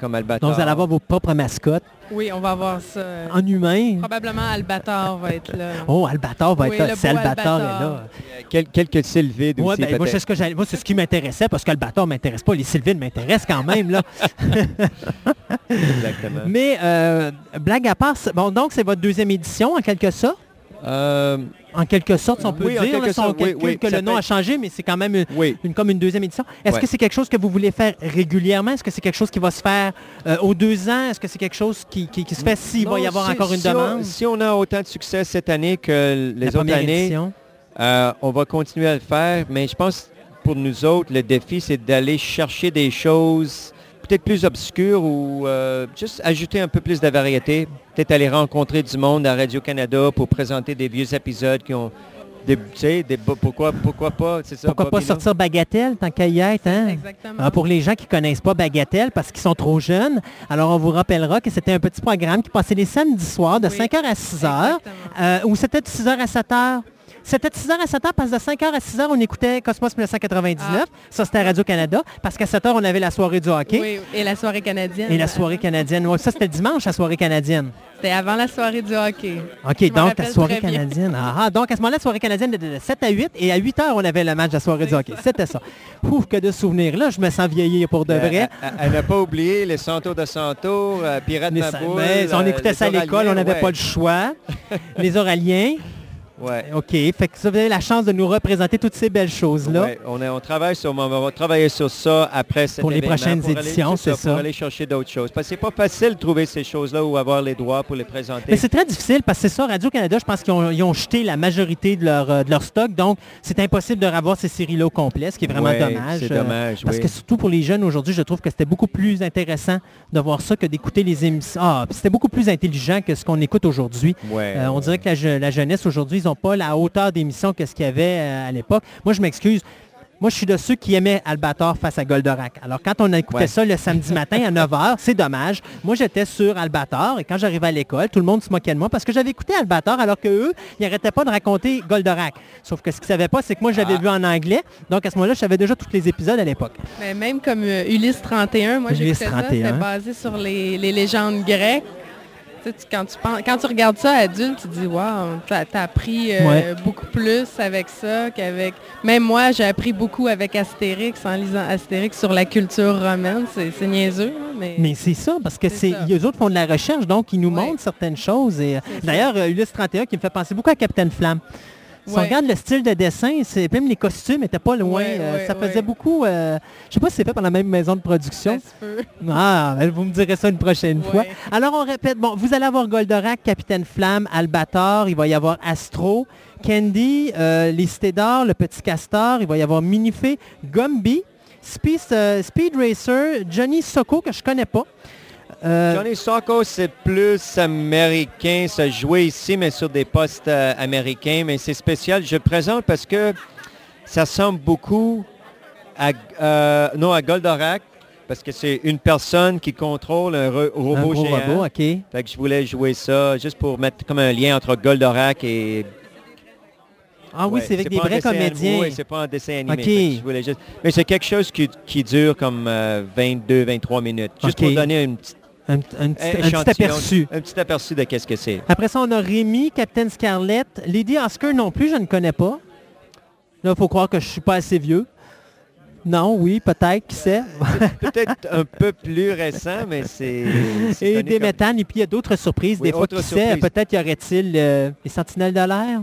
comme Albator. Donc, vous allez avoir vos propres mascottes Oui, on va voir ça. euh, en humain? Probablement Albator va être là. Oh, Albator va Oui, être là. Si Albator est là. Quel- quelques sylvides Ouais, aussi, ben, moi, peut-être. c'est ce, que j'allais- moi, c'est ce qui m'intéressait parce que Albator ne m'intéresse pas. Les Sylvains m'intéressent quand même. Là. *laughs* Exactement. Mais, euh, blague à part, c'est- bon, donc, c'est votre deuxième édition, en quelque sorte? Euh, En quelque sorte, si on peut Oui, dire, là, si on sorte, oui, calcule oui, que le nom a changé, mais c'est quand même une, comme une deuxième édition. Est-ce que c'est quelque chose que vous voulez faire régulièrement? Est-ce que c'est quelque chose qui va se faire euh, aux deux ans? Est-ce que c'est quelque chose qui, qui- qui se fait s'il va y avoir si- encore une on- demande? si on a autant de succès cette année que les La autres années, euh, on va continuer à le faire. Mais je pense pour nous autres, le défi, c'est d'aller chercher des choses peut-être plus obscures ou euh, juste ajouter un peu plus de variété. Peut-être aller rencontrer du monde à Radio-Canada pour présenter des vieux épisodes qui ont des, des, pourquoi, pourquoi pas, c'est ça. Pourquoi pas sortir Bagatelle tant qu'à y être, hein? Exactement. Ah, pour les gens qui ne connaissent pas Bagatelle parce qu'ils sont trop jeunes, alors on vous rappellera que c'était un petit programme qui passait les samedis soirs de Oui, 5h à 6h, exactement. euh, ou c'était de 6h à 7h. C'était de 6h à 7h parce que de 5h à 6h, on écoutait Cosmos 1999. Ça, c'était à Radio-Canada. Parce qu'à 7h, on avait la soirée du hockey Oui, et la soirée canadienne. et la soirée canadienne. Ouais, ça, c'était dimanche, la soirée canadienne. C'était avant la soirée du hockey. OK, Je donc la soirée canadienne. Ah, ah, donc à ce moment-là, la soirée canadienne était de 7 à 8 et à 8 heures, on avait le match de la soirée du hockey. C'était ça. Ouf, que de souvenirs. Là, je me sens vieillir pour de Euh, vrai. Elle- Elle n'a pas oublié les Santos de Santo, euh, Pirates Maboule, ben, on euh, écoutait les ça à l'école, on n'avait ouais. pas le choix. les Oraliens. *laughs* Ouais. OK, fait que ça, vous avez la chance de nous représenter toutes ces belles choses-là. Ouais, on, on travaille sur, on va travailler sur ça après cet Pour les prochaines pour éditions, c'est ça. Pour aller chercher d'autres choses. Parce que c'est pas facile de trouver ces choses-là ou avoir les droits pour les présenter. Mais c'est très difficile parce que c'est ça, Radio-Canada, je pense qu'ils ont, ont jeté la majorité de leur, euh, de leur stock, donc c'est impossible de revoir ces séries-là au complet, ce qui est vraiment Ouais, dommage. c'est euh, dommage, Parce oui. que surtout pour les jeunes aujourd'hui, je trouve que c'était beaucoup plus intéressant de voir ça que d'écouter les émissions. Ah, c'était beaucoup plus intelligent que ce qu'on écoute aujourd'hui. Ouais, Euh, on dirait que la, je- la jeunesse aujourd'hui, ils n'ont pas la hauteur d'émission que ce qu'il y avait euh, à l'époque. Moi, je m'excuse. Moi, je suis de ceux qui aimaient Albator face à Goldorak. Alors, quand on écoutait Ouais. ça le samedi matin à 9h, c'est dommage. Moi, j'étais sur Albator et quand j'arrivais à l'école, tout le monde se moquait de moi parce que j'avais écouté Albator alors qu'eux, ils n'arrêtaient pas de raconter Goldorak. Sauf que ce qu'ils ne savaient pas, c'est que moi, Ah. j'avais vu en anglais. Donc, à ce moment-là, je savais déjà tous les épisodes à l'époque. Mais même comme euh, Ulysse 31, moi j'écoutais ça, 31. c'était basé sur les, les légendes grecques. Tu sais, tu- quand, tu penses, quand tu regardes ça adulte, tu te dis, waouh, t'as as appris euh, Ouais. beaucoup plus avec ça qu'avec... Même moi, j'ai appris beaucoup avec Astérix, en lisant Astérix sur la culture romaine. C'est niaiseux, hein, mais... Mais c'est ça, parce que C'est eux autres font de la recherche, donc ils nous Ouais. montrent certaines choses. Et, euh. D'ailleurs, euh, Ulysse 31 qui me fait penser beaucoup à Captain Flamme. Si on regarde le style de dessin, c'est même les costumes n'étaient pas loin. Euh, ça faisait beaucoup. euh, je sais pas si c'est fait par la même maison de ça production. se peut. Ah, ben, vous me direz ça une prochaine fois. Alors on répète, bon, vous allez avoir Goldorak, Capitaine Flamme, Albator, il va y avoir Astro, Candy, euh, les Cités d'Or, le Petit Castor, il va y avoir Minifé, Gumby, Speed, euh, Speed Racer, Johnny Socko que je connais pas. Euh, Johnny c'est plus américain, ça jouait ici, mais sur des postes euh, américains, mais c'est spécial. Je le présente parce que ça ressemble beaucoup à, euh, non, à Goldorak, parce que c'est une personne qui contrôle un, re- un robot gros géant. robot, OK. Fait que je voulais jouer ça juste pour mettre comme un lien entre Goldorak et... Ah oui, Ouais, c'est avec des pas un vrais comédiens. Oui, c'est pas un dessin animé. Je voulais juste- Mais c'est quelque chose qui, qui dure comme 22-23 minutes. Juste pour donner une petite- Un, un petit, un petit échantillon, aperçu. Un petit aperçu de qu'est-ce que c'est. Après ça, on a Rémi, Captain Scarlett. Lady Oscar non plus, je ne connais pas. Là, il faut croire que je suis pas assez vieux. Non, oui, peut-être, qui sait. Peut-être un *laughs* peu plus récent, mais c'est... Et des comme- méthanes, et puis il y a d'autres surprises. Oui, des fois, qui sait, peut-être y aurait-il euh, les sentinelles de l'air.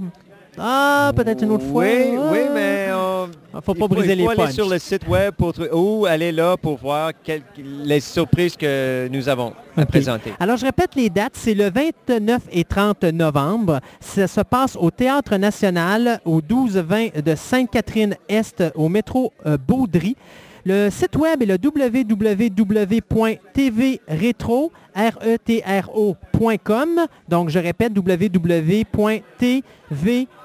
Ah, peut-être une autre fois. Oui, Ah. oui, mais on- faut pas Il briser il les faut aller sur le site web pour, ou aller là pour voir quelles- les surprises que nous avons à Ok. présenter. Alors, je répète les dates. C'est le 29 et 30 novembre. Ça se passe au Théâtre National, au 12-20 de Sainte-Catherine-Est, au métro euh, Baudry. Le site web est le www.tvretro.com. Donc, je répète,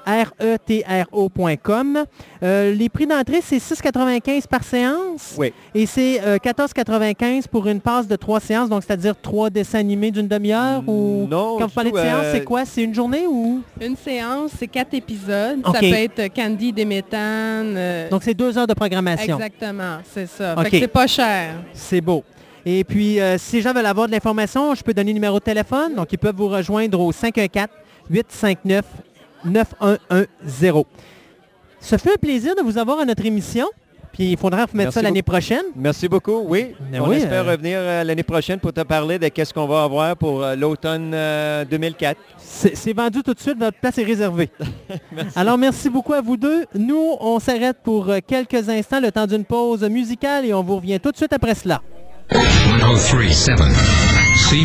www.tvretro.com. Euh, les prix d'entrée, c'est 6,95 par séance. Oui. Et c'est euh, 14,95 pour une passe de trois séances, donc c'est-à-dire trois dessins animés d'une demi-heure ou Non, quand vous parlez de séance, euh, c'est quoi? C'est une journée ou? Une séance, c'est quatre épisodes. Ça peut être Candy des méthanes. euh, Donc c'est deux heures de programmation. Exactement, c'est ça. OK. Fait que c'est pas cher. C'est beau. Et puis, euh, si les gens veulent avoir de l'information, je peux donner le numéro de téléphone. Donc, ils peuvent vous rejoindre au 514-859-9110. Ce fut un plaisir de vous avoir à notre émission. Puis, il faudra remettre Merci ça l'année prochaine. Merci beaucoup. Oui, Ben on oui, espère euh, revenir euh, l'année prochaine pour te parler de qu'est-ce qu'on va avoir pour euh, l'automne euh, 2004. C'est c'est vendu tout de suite, votre place est réservée. *laughs* Alors, merci beaucoup à vous deux. Nous, on s'arrête pour quelques instants, le temps d'une pause musicale, et on vous revient tout de suite après cela. 1037 See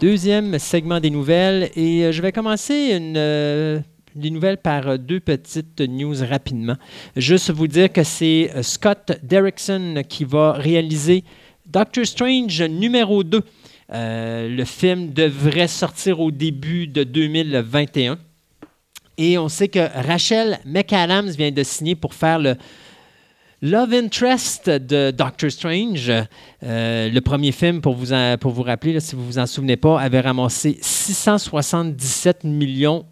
Deuxième segment des nouvelles et euh, je vais commencer euh, les nouvelles par euh, deux petites news rapidement. Juste vous dire que c'est Scott Derrickson qui va réaliser Doctor Strange numéro 2. Euh, le film devrait sortir au début de 2021. Et on sait que Rachel McAdams vient de signer pour faire le Love Interest de Doctor Strange. Euh, le premier film, pour vous, rappeler, si vous vous en souvenez pas, avait ramassé 677 millions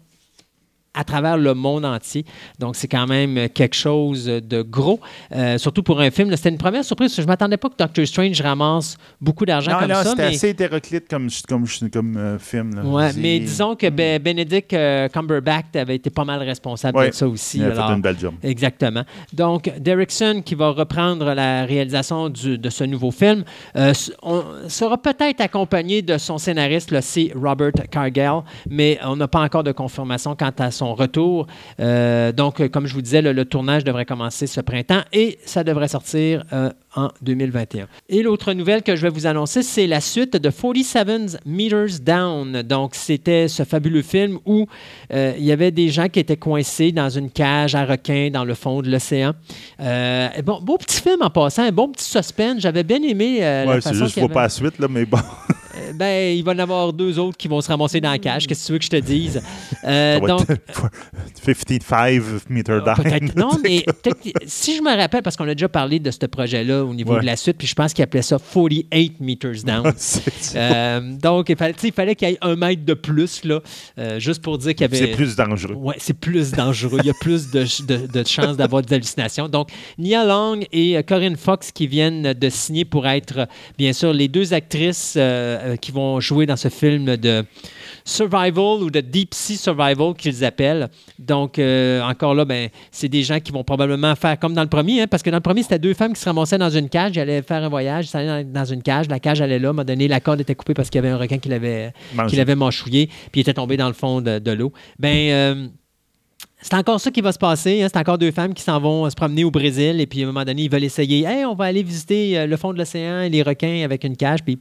à travers le monde entier. Donc, c'est quand même quelque chose de gros, Euh, surtout pour un film. C'était une première surprise. parce que Je ne m'attendais pas que Doctor Strange ramasse beaucoup d'argent comme non, ça. c'était mais... assez hétéroclite comme, comme, comme euh, film. là. Ouais, mais disons que Ben- Benedict euh, Cumberbatch avait été pas mal responsable Ouais, de ça aussi. il a fait une belle job. Exactement. Donc, Derrickson, qui va reprendre la réalisation du- de ce nouveau film, on sera peut-être accompagné de son scénariste, c'est Robert Cargill, mais on n'a pas encore de confirmation quant à son retour. Euh, donc, euh, comme je vous disais, le, le tournage devrait commencer ce printemps et ça devrait sortir euh, en 2021. Et l'autre nouvelle que je vais vous annoncer, c'est la suite de 47 Meters Down. Donc, c'était ce fabuleux film où euh, il y avait des gens qui étaient coincés dans une cage à requins dans le fond de l'océan. Bon, beau petit film en passant, un bon petit suspense. J'avais bien aimé Ouais, c'est juste qu'il qu'il y faut pas avait- la suite, là, mais bon. Euh, ben, il va y en avoir deux autres qui vont se ramasser dans la cage. Qu'est-ce que tu veux que je te dise? Euh, Ça va donc, être 55 meter down. Peut-être non, mais *laughs* si je me rappelle, parce qu'on a déjà parlé de ce projet-là au niveau Ouais. de la suite, puis je pense qu'il appelait ça 48 meters down. *laughs* Euh, donc, il fallait, il fallait qu'il y ait un mètre de plus, là, euh, juste pour dire qu'il y avait... C'est plus dangereux. Ouais, c'est plus dangereux. Il y a plus de, de, de chances d'avoir des hallucinations. Donc, Nia Long et euh, Corinne Fox qui viennent de signer pour être, euh, bien sûr, les deux actrices euh, euh, qui vont jouer dans ce film de survival ou de deep sea survival qu'ils appellent. Donc, euh, encore là, ben, c'est des gens qui vont probablement faire comme dans le premier, hein, parce que dans le premier, c'était deux femmes qui se ramassaient dans une cage, ils allaient faire un voyage, ils s'allaient dans, dans une cage, la cage allait là, à un moment donné, la corde était coupée parce qu'il y avait un requin qui l'avait l'avait mâchouillé, puis il était tombé dans le fond de, de l'eau. Ben, euh, c'est encore ça qui va se passer. hein. C'est encore deux femmes qui s'en vont euh, se promener au Brésil et puis à un moment donné, ils veulent essayer. Hey, on va aller visiter euh, le fond de l'océan et les requins avec une cage, puis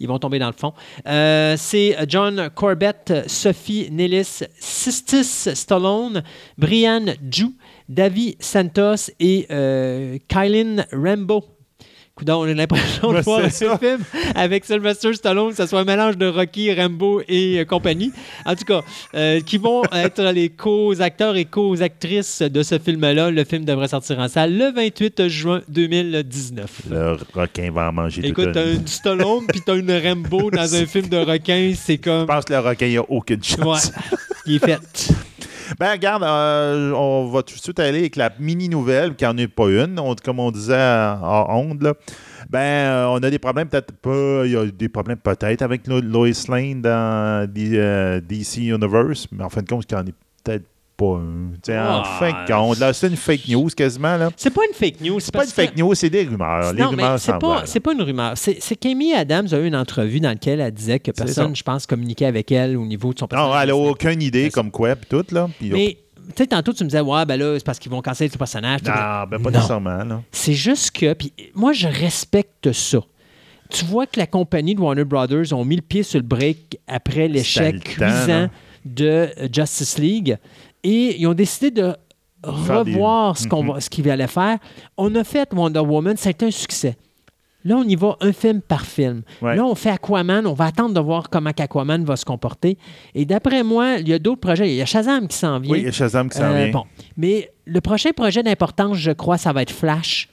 ils vont tomber dans le fond. Euh, c'est John Corbett, Sophie Nellis, Sistis Stallone, Brian Ju, David Santos et euh, Kylan Rambo. Coudon, j'ai l'impression de Ben, voir un ça. film avec Sylvester Stallone, que ce soit un mélange de Rocky, Rambo et euh, compagnie. En tout cas, euh, qui vont *laughs* être les co-acteurs et co-actrices de ce film-là. Le film devrait sortir en salle le 28 juin 2019. Le requin va en manger Écoute, t'as une Stallone puis t'as une Rambo dans un *laughs* film de requin, c'est Je comme... pense que le requin, il a aucune Ouais, chance. il est fait. *laughs* Ben, regarde, euh, on va tout de suite aller avec la mini-nouvelle, qui n'en est pas une, comme on disait en onde. Ben, euh, on a des problèmes, peut-être pas. Il y a des problèmes peut-être avec Lo- Lois Lane dans D- euh, DC Universe, mais en fin de compte, il n'y en est peut-être pas un. Ah, compte, là, c'est une fake news quasiment, là. C'est pas une fake news. C'est pas une fake news, c'est des rumeurs. Les non, rumeurs c'est pas, c'est pas une rumeur. C'est c'est qu'Amy Adams a eu une entrevue dans laquelle elle disait que personne, je pense, communiquait avec elle au niveau de son personnage. Non, elle a aucune idée comme quoi, puis tout, là. Mais, tu sais, tantôt, tu me disais, ouais, ben là, c'est parce qu'ils vont casser le personnage. non, ben pas Non. nécessairement, là. C'est juste que, puis moi, je respecte ça. Tu vois que la compagnie de Warner Brothers ont mis le pied sur le break après l'échec cuisant de euh, Justice League et ils ont décidé de revoir ce qu'on Mhm. va- ce qu'ils allaient faire. On a fait Wonder Woman, ça a été un succès. Là, on y va un film par film. Ouais. Là, on fait Aquaman. On va attendre de voir comment Aquaman va se comporter. Et d'après moi, il y a d'autres projets. Il y a Shazam qui s'en vient. Oui, il y a Shazam qui s'en Euh, vient. Bon. Mais le prochain projet d'importance, je crois, ça va être Flash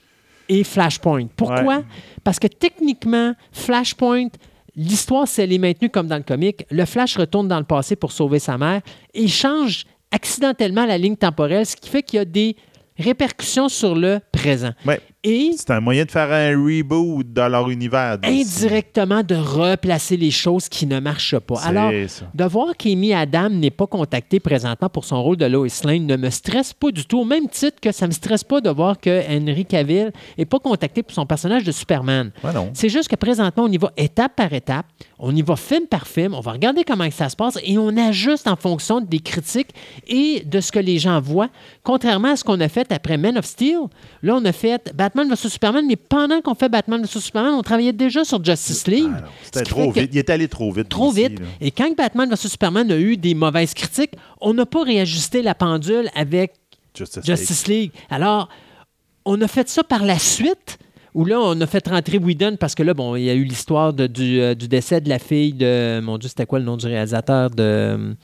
et Flashpoint. Pourquoi? Ouais. Parce que techniquement, Flashpoint, l'histoire, si elle est maintenue comme dans le comic, le Flash retourne dans le passé pour sauver sa mère et il change accidentellement la ligne temporelle, ce qui fait qu'il y a des répercussions sur le présent. Et C'est un moyen de faire un reboot dans leur univers. indirectement de replacer les choses qui ne marchent pas. Alors, ça. de voir qu'Amy Adam n'est pas contactée présentement pour son rôle de Lois Lane ne me stresse pas du tout, au même titre que ça ne me stresse pas de voir que Henry Cavill n'est pas contacté pour son personnage de Superman. Ouais. C'est juste que présentement, on y va étape par étape, on y va film par film, on va regarder comment ça se passe et on ajuste en fonction des critiques et de ce que les gens voient, contrairement à ce qu'on a fait après Men of Steel. Là, on a fait Batman vs Superman, mais pendant qu'on fait Batman vs Superman, on travaillait déjà sur Justice League. Ah C'était trop vite. Il est allé trop vite. Trop vite. là. Et quand Batman vs Superman a eu des mauvaises critiques, on n'a pas réajusté la pendule avec Justice, Justice League. Alors, on a fait ça par la suite, où là, on a fait rentrer Whedon parce que là, bon, il y a eu l'histoire du, euh, du décès de la fille de. Mon Dieu, c'était quoi le nom du réalisateur de,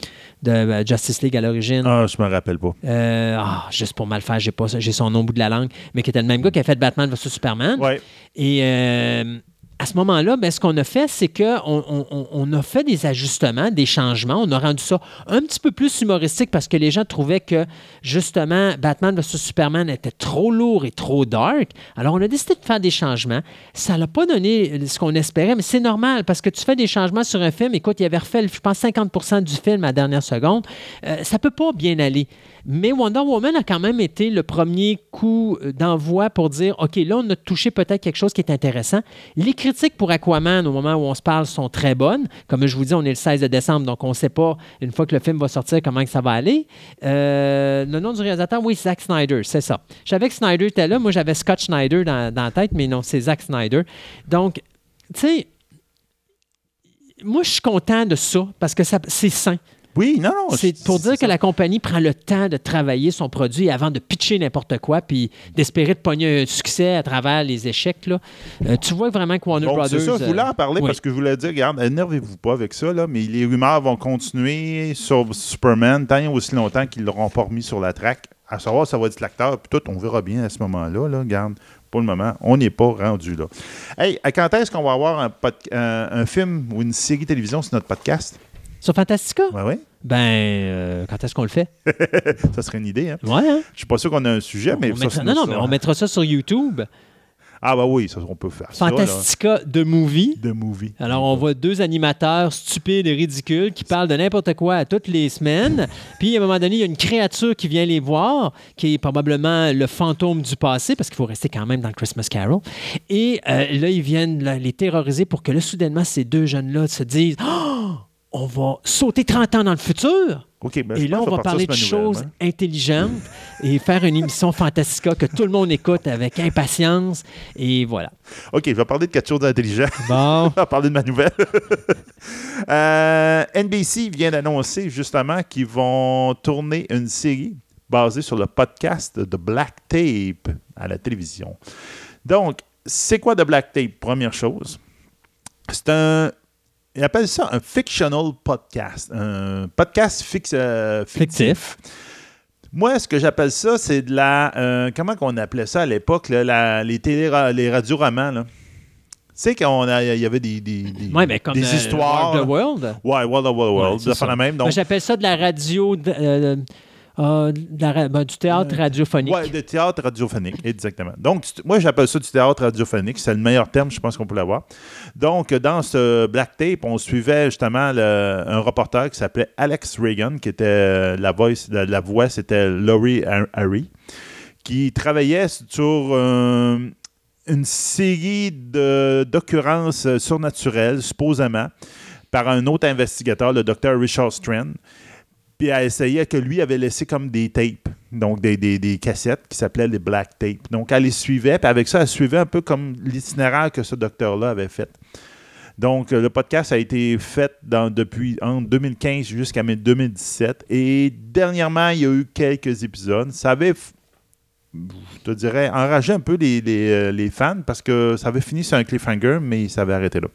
de euh, Justice League à l'origine? Ah, je me rappelle pas. Euh, ah, juste pour mal faire, j'ai pas ça- j'ai son nom au bout de la langue, mais qui était le même gars qui a fait Batman vs Superman. Ouais. Et euh, à ce moment-là, ben, ce qu'on a fait, c'est qu'on on, on- on a fait des ajustements, des changements. On a rendu ça un petit peu plus humoristique parce que les gens trouvaient que, justement, Batman vs Superman était trop lourd et trop dark. Alors, on a décidé de faire des changements. Ça n'a pas donné ce qu'on espérait, mais c'est normal parce que tu fais des changements sur un film. Écoute, il avait refait, je pense, 50% du film à la dernière seconde. Euh, ça peut pas bien aller. Mais Wonder Woman a quand même été le premier coup d'envoi pour dire OK, là, on a touché peut-être quelque chose qui est intéressant. Les critiques pour Aquaman, au moment où on se parle, sont très bonnes. Comme je vous dis, on est le 16 décembre, donc on ne sait pas, une fois que le film va sortir, comment que ça va aller. Euh, le nom du réalisateur, oui, Zack Snyder, c'est ça. Je savais que Snyder était là. Moi, j'avais Scott Snyder dans, dans la tête, mais non, c'est Zack Snyder. Donc, tu sais, moi, je suis content de ça parce que ça- c'est sain. Oui, non, non. C'est pour dire que la compagnie prend le temps de travailler son produit avant de pitcher n'importe quoi puis d'espérer de pogner un succès à travers les échecs. Là. Euh, tu vois vraiment que Warner Bon, Brothers... c'est ça, je voulais en euh, parler oui. parce que je voulais dire, regarde, énervez-vous pas avec ça, là, mais les rumeurs vont continuer sur Superman tant et aussi longtemps qu'ils l'auront pas remis sur la track. À savoir, ça va être l'acteur, puis tout, on verra bien à ce moment-là, là, regarde. Pour le moment, on n'est pas rendu là. Hey, à quand est-ce qu'on va avoir un- un film ou une série télévision sur notre podcast? Sur Fantastica? Ben, euh, quand est-ce qu'on le fait? *laughs* Ça serait une idée, hein? Ouais, hein? Je suis pas sûr qu'on a un sujet, mais On ça, mettra- non, non, ça- mais on mettra ça sur YouTube. Ah, bah oui, ça, on peut faire ça. Fantastica de Movie. De movie. Alors, on voit deux animateurs stupides et ridicules qui parlent de n'importe quoi à toutes les semaines. *laughs* Puis, à un moment donné, il y a une créature qui vient les voir, qui est probablement le fantôme du passé, parce qu'il faut rester quand même dans le Christmas Carol. Et euh, là, ils viennent là, les terroriser pour que là, soudainement, ces deux jeunes-là se disent Oh, on va sauter 30 ans dans le futur. Ben, Et là, on va parler de choses hein. intelligentes *laughs* et faire une émission Fantastica que tout le monde écoute avec impatience. Et voilà. OK, je vais parler de quelque chose d'intelligent. Bon. *laughs* On va parler de ma nouvelle. *laughs* Euh, NBC vient d'annoncer justement qu'ils vont tourner une série basée sur le podcast de Black Tape à la télévision. Donc, c'est quoi de Black Tape? Première chose, c'est un. Ils appellent ça un fictional podcast. Un podcast euh, fictif. Moi, ce que j'appelle ça, c'est de la. euh, comment qu'on appelait ça à l'époque? les, télé, les radioromans. Là. Tu sais, quand il y avait des, des, des, Ouais, mais comme des euh, histoires. World of the World. Ouais, World of the Ouais, World. de ça. la même. Donc, J'appelle ça de la radio. de- euh, Ah, de la ra- ben, du théâtre radiophonique. Ouais, de théâtre radiophonique, exactement. Donc, moi, j'appelle ça du théâtre radiophonique. C'est le meilleur terme, je pense qu'on peut l'avoir. Donc, dans ce Black Tape, on suivait justement le- un reporter qui s'appelait Alex Reagan, qui était euh, la, voice, la, la voix, c'était Laurie Har- Harry, qui travaillait sur euh, une série d'occurrences euh, surnaturelles, supposément, par un autre investigateur, le docteur Richard Strand puis elle essayait que lui avait laissé comme des tapes, donc des, des- des cassettes qui s'appelaient les Black Tapes. Donc elle les suivait, puis avec ça, elle suivait un peu comme l'itinéraire que ce docteur-là avait fait. Donc euh, le podcast a été fait depuis entre 2015 jusqu'à 2017, et dernièrement, il y a eu quelques épisodes. Ça avait, je te dirais, enragé un peu les, les, euh, les fans parce que ça avait fini sur un cliffhanger, mais ça avait arrêté là.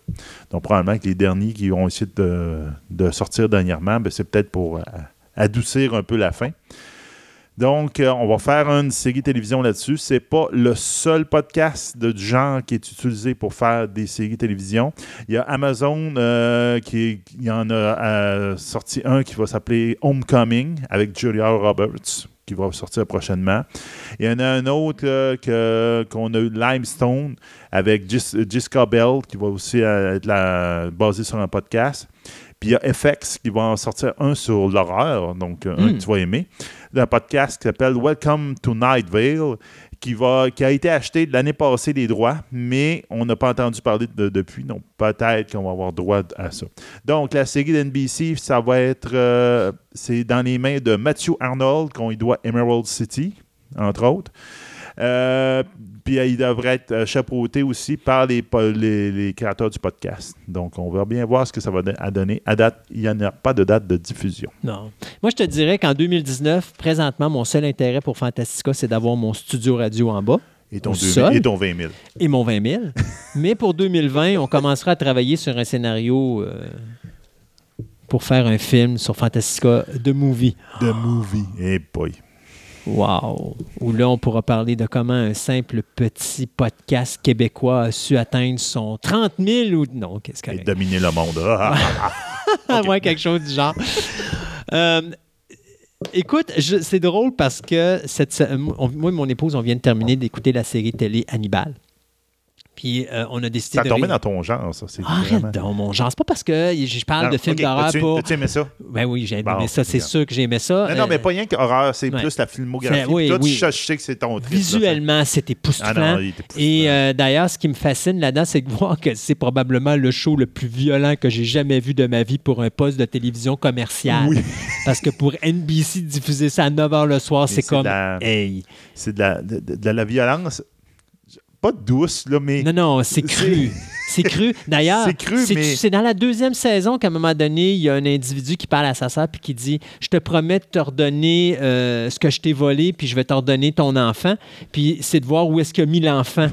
Donc, probablement que les derniers qui ont essayé de, de sortir dernièrement, ben, c'est peut-être pour euh, adoucir un peu la fin. Donc, euh, on va faire une série télévision là-dessus. C'est pas le seul podcast de, du genre qui est utilisé pour faire des séries télévision. Il y a Amazon euh, qui en a euh, sorti un qui va s'appeler Homecoming avec Julia Roberts qui va sortir prochainement. Il y en a un autre qu'on a eu Limestone avec Jessica Bell qui va aussi être la- basé sur un podcast. Puis il y a FX qui va en sortir un sur l'horreur, donc euh, un que tu vas aimer. Un podcast qui s'appelle Welcome to Night Vale, qui, va, qui a été acheté l'année passée les droits, mais on n'a pas entendu parler de, depuis, donc peut-être qu'on va avoir droit à ça. Donc la série d'NBC, ça va être euh, c'est dans les mains de Matthew Arnold qu'on y doit Emerald City, entre autres. Euh, puis euh, il devrait être euh, chapeauté aussi par les, po- les, les créateurs du podcast. Donc, on va bien voir ce que ça va à donner. À date, il n'y en a pas de date de diffusion. Non. Moi, je te dirais qu'en 2019, présentement, mon seul intérêt pour Fantastica, c'est d'avoir mon studio radio en bas Et ton, Au 2000 sol. et ton 20 000. et mon 20 000. *laughs* Mais pour 2020, on commencera à travailler sur un scénario euh, pour faire un film sur Fantastica de movie. The movie. Eh boy. Wow! Où là, on pourra parler de comment un simple petit podcast québécois a su atteindre son 30 000 ou... Non, qu'est-ce Et que dominer le monde. *laughs* Ah, ah, ah. Ouais, quelque chose du genre. Euh, écoute, je- c'est drôle parce que cette, on- moi et mon épouse, on vient de terminer d'écouter la série télé Hannibal. Puis euh, on a décidé Ça de... tombé dans ton genre, ça. C'est Arrête vraiment- donc, mon genre. C'est pas parce que je parle Non, de films ok, d'horreur pour... as-tu aimé ça? Ben oui, j'ai aimé Bon, ça. C'est sûr que j'ai aimé ça. Non, non, Euh, mais pas rien qu'horreur, c'est ouais. plus la filmographie. C'est- oui, Puis toi, oui. tu sais- je sais que c'est ton trip, Visuellement, c'est Ah époustouflant. non, il était Et euh, d'ailleurs, ce qui me fascine là-dedans, c'est de voir que c'est probablement le show le plus violent que j'ai jamais vu de ma vie pour un poste de télévision commerciale. Oui. *laughs* Parce que pour NBC, diffuser ça à 9 h le soir, Mais c'est comme. la- Hey. C'est de la, de, de- de la violence, pas douce, là, mais. Non, non, c'est cru. C'est cru. D'ailleurs, C'est cru, c'est- mais- c'est dans la deuxième saison qu'à un moment donné, il y a un individu qui parle à sa sœur puis qui dit Je te promets de te redonner euh, ce que je t'ai volé, puis je vais te redonner ton enfant. Puis c'est de voir où est-ce qu'il a mis l'enfant.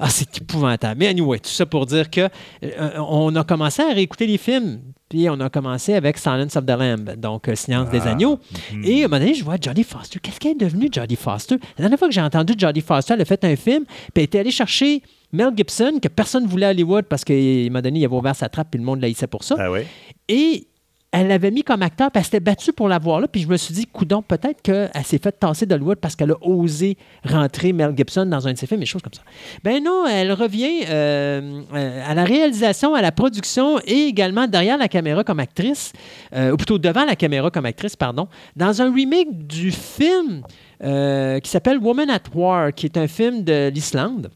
ah, c'est épouvantable. Mais anyway, tout ça pour dire que euh, on a commencé à réécouter les films. Puis on a commencé avec Silence of the Lamb, donc euh, Silence des agneaux. Et à un moment donné, je vois Jodie Foster. Qu'est-ce qu'elle est devenue, Jodie Foster? La dernière fois que j'ai entendu Jodie Foster, elle a fait un film, puis elle était allée chercher Mel Gibson, que personne ne voulait à Hollywood parce qu'à un moment donné, il avait ouvert sa trappe, puis le monde l'haïssait pour ça. Ah ouais. Et elle l'avait mis comme acteur, puis elle s'était battue pour l'avoir là. Puis je me suis dit, coudon, peut-être qu'elle s'est fait tasser d'Hollywood parce qu'elle a osé rentrer Mel Gibson dans un de ses films, des choses comme ça. Ben non, elle revient euh, euh, à la réalisation, à la production et également derrière la caméra comme actrice, euh, ou plutôt devant la caméra comme actrice, pardon, dans un remake du film qui s'appelle Woman at War, qui est un film de l'Islande.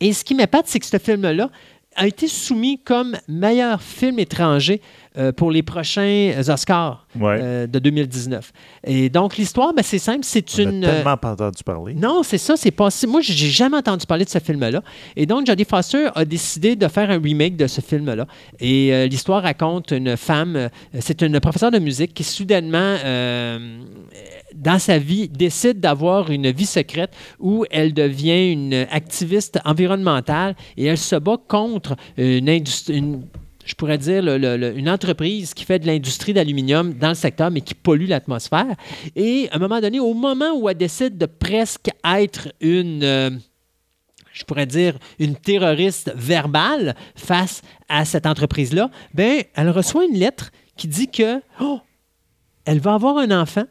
Et ce qui m'épate, c'est que ce film-là a été soumis comme meilleur film étranger euh, pour les prochains Oscars Ouais. euh, de 2019. Et donc, l'histoire, ben, c'est simple, c'est une... a euh, tellement pas entendu parler. non, c'est ça, c'est passé. Moi, j'ai jamais entendu parler de ce film-là. Et donc, Jodie Foster a décidé de faire un remake de ce film-là. Et euh, l'histoire raconte une femme, euh, c'est une professeure de musique qui soudainement, euh, dans sa vie, décide d'avoir une vie secrète où elle devient une activiste environnementale et elle se bat contre une industrie. une- je pourrais dire, une entreprise qui fait de l'industrie d'aluminium dans le secteur, mais qui pollue l'atmosphère. Et à un moment donné, au moment où elle décide de presque être une, euh, je pourrais dire, une terroriste verbale face à cette entreprise-là, ben, elle reçoit une lettre qui dit que oh, elle va avoir un enfant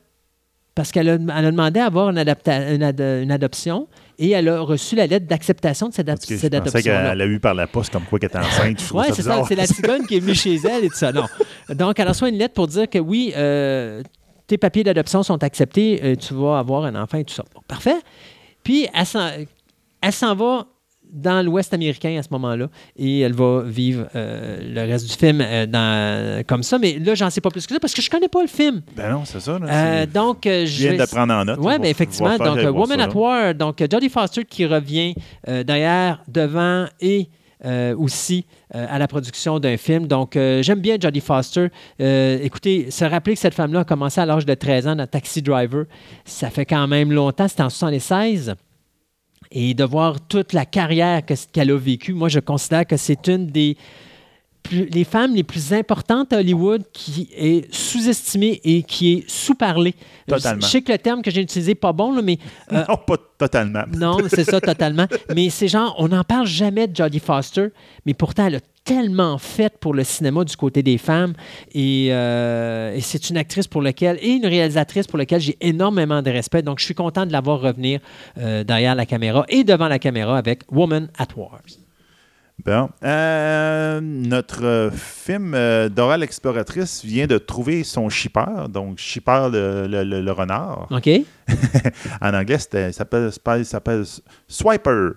parce qu'elle a, demandé à avoir une adoption et elle a reçu la lettre d'acceptation de cette, ad- Parce que je cette pensais adoption-là. qu'elle a eu par la poste comme quoi qu'elle était enceinte. Oui, c'est ça. C'est la cigogne qui est venue chez *laughs* elle et tout ça. Non. Donc, elle reçoit une lettre pour dire que oui, euh, tes papiers d'adoption sont acceptés, euh, tu vas avoir un enfant et tout ça. Bon, parfait. Puis, elle s'en va dans l'Ouest américain à ce moment-là et elle va vivre euh, le reste du film euh, dans- comme ça. Mais là, j'en sais pas plus que ça parce que je connais pas le film. Ben non, c'est ça. là, Euh, donc, Je je viens de prendre en note. oui, va- ben effectivement. Donc, Woman at. War. Donc, Jodie Foster qui revient derrière, devant et aussi à la production d'un film. Donc, euh, j'aime bien Jodie Foster. Euh, écoutez, se rappeler que cette femme-là a commencé à l'âge de 13 ans dans Taxi Driver, ça fait quand même longtemps. C'était en 76. Et de voir toute la carrière que- qu'elle a vécue, moi, je considère que c'est une des plus- les femmes les plus importantes à Hollywood qui est sous-estimée et qui est sous-parlée. Totalement. Je sais que le terme que j'ai utilisé n'est pas bon, là, mais euh, *laughs* Non, pas totalement. non, c'est ça totalement. *laughs* Mais c'est genre, on n'en parle jamais de Jodie Foster, mais pourtant, elle a tellement fait pour le cinéma du côté des femmes. Et, euh, et c'est une actrice pour laquelle, et une réalisatrice pour laquelle j'ai énormément de respect. Donc, je suis content de la voir revenir euh, derrière la caméra et devant la caméra avec Woman at War. Bon. Euh, notre film Dora l'exploratrice vient de trouver son shipper, donc shipper le, le- le- le renard. OK? *laughs* En anglais, c'était- ça s'appelle, ça s'appelle Swiper.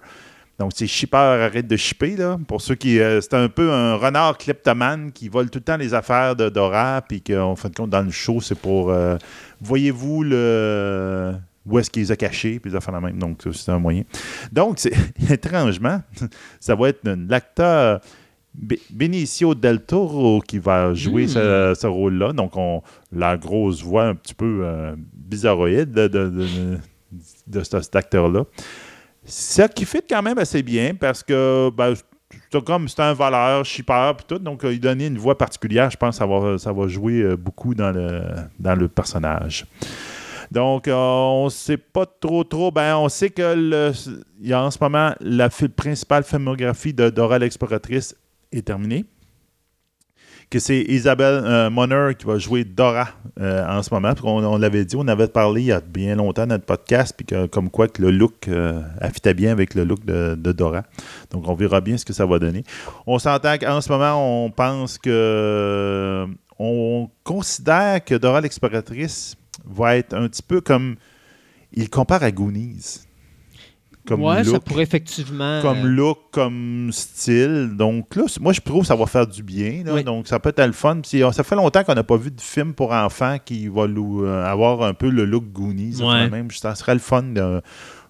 Donc, c'est shipper, arrête de shipper, là. Pour ceux qui. euh, c'est un peu un renard kleptomane qui vole tout le temps les affaires de Dora, puis qu'en fin de compte, dans le show, c'est pour. euh, Voyez-vous le. Où est-ce qu'il les a cachés, puis les affaires la même. Donc, c'est un moyen. Donc, c'est *laughs* étrangement, ça va être l'acteur Be- Benicio del Toro qui va jouer Hmm. ce, ce rôle-là. Donc, on, la grosse voix un petit peu euh, bizarroïde de, de- de- de ce- cet acteur-là. Ça qui fait quand même assez bien parce que ben, c'est un voleur, shipper, puis tout. Donc, euh, il donnait une voix particulière. Je pense que ça va, ça va jouer euh, beaucoup dans le, dans le personnage. Donc, euh, on ne sait pas trop, trop. Ben, on sait que il y a en ce moment la principale filmographie de Dora l'exploratrice est terminée. Que c'est Isabelle euh, qui va jouer Dora euh, en ce moment. On, l'avait dit, on avait parlé il y a bien longtemps dans notre podcast, puis que, comme quoi que le look euh, affitait bien avec le look de, de Dora. Donc, on verra bien ce que ça va donner. On s'entend qu'en ce moment, on pense que. On considère que Dora l'exploratrice va être un petit peu comme. Il compare à Goonies. Comme ouais, ça look, pourrait effectivement. comme euh, look, comme style. Donc là, moi, je trouve que ça va faire du bien. là. Oui. Donc, ça peut être le fun. Puis, Ça fait longtemps qu'on n'a pas vu de film pour enfants qui va euh, avoir un peu le look Goonies. Ouais. ça, Même, ça serait le fun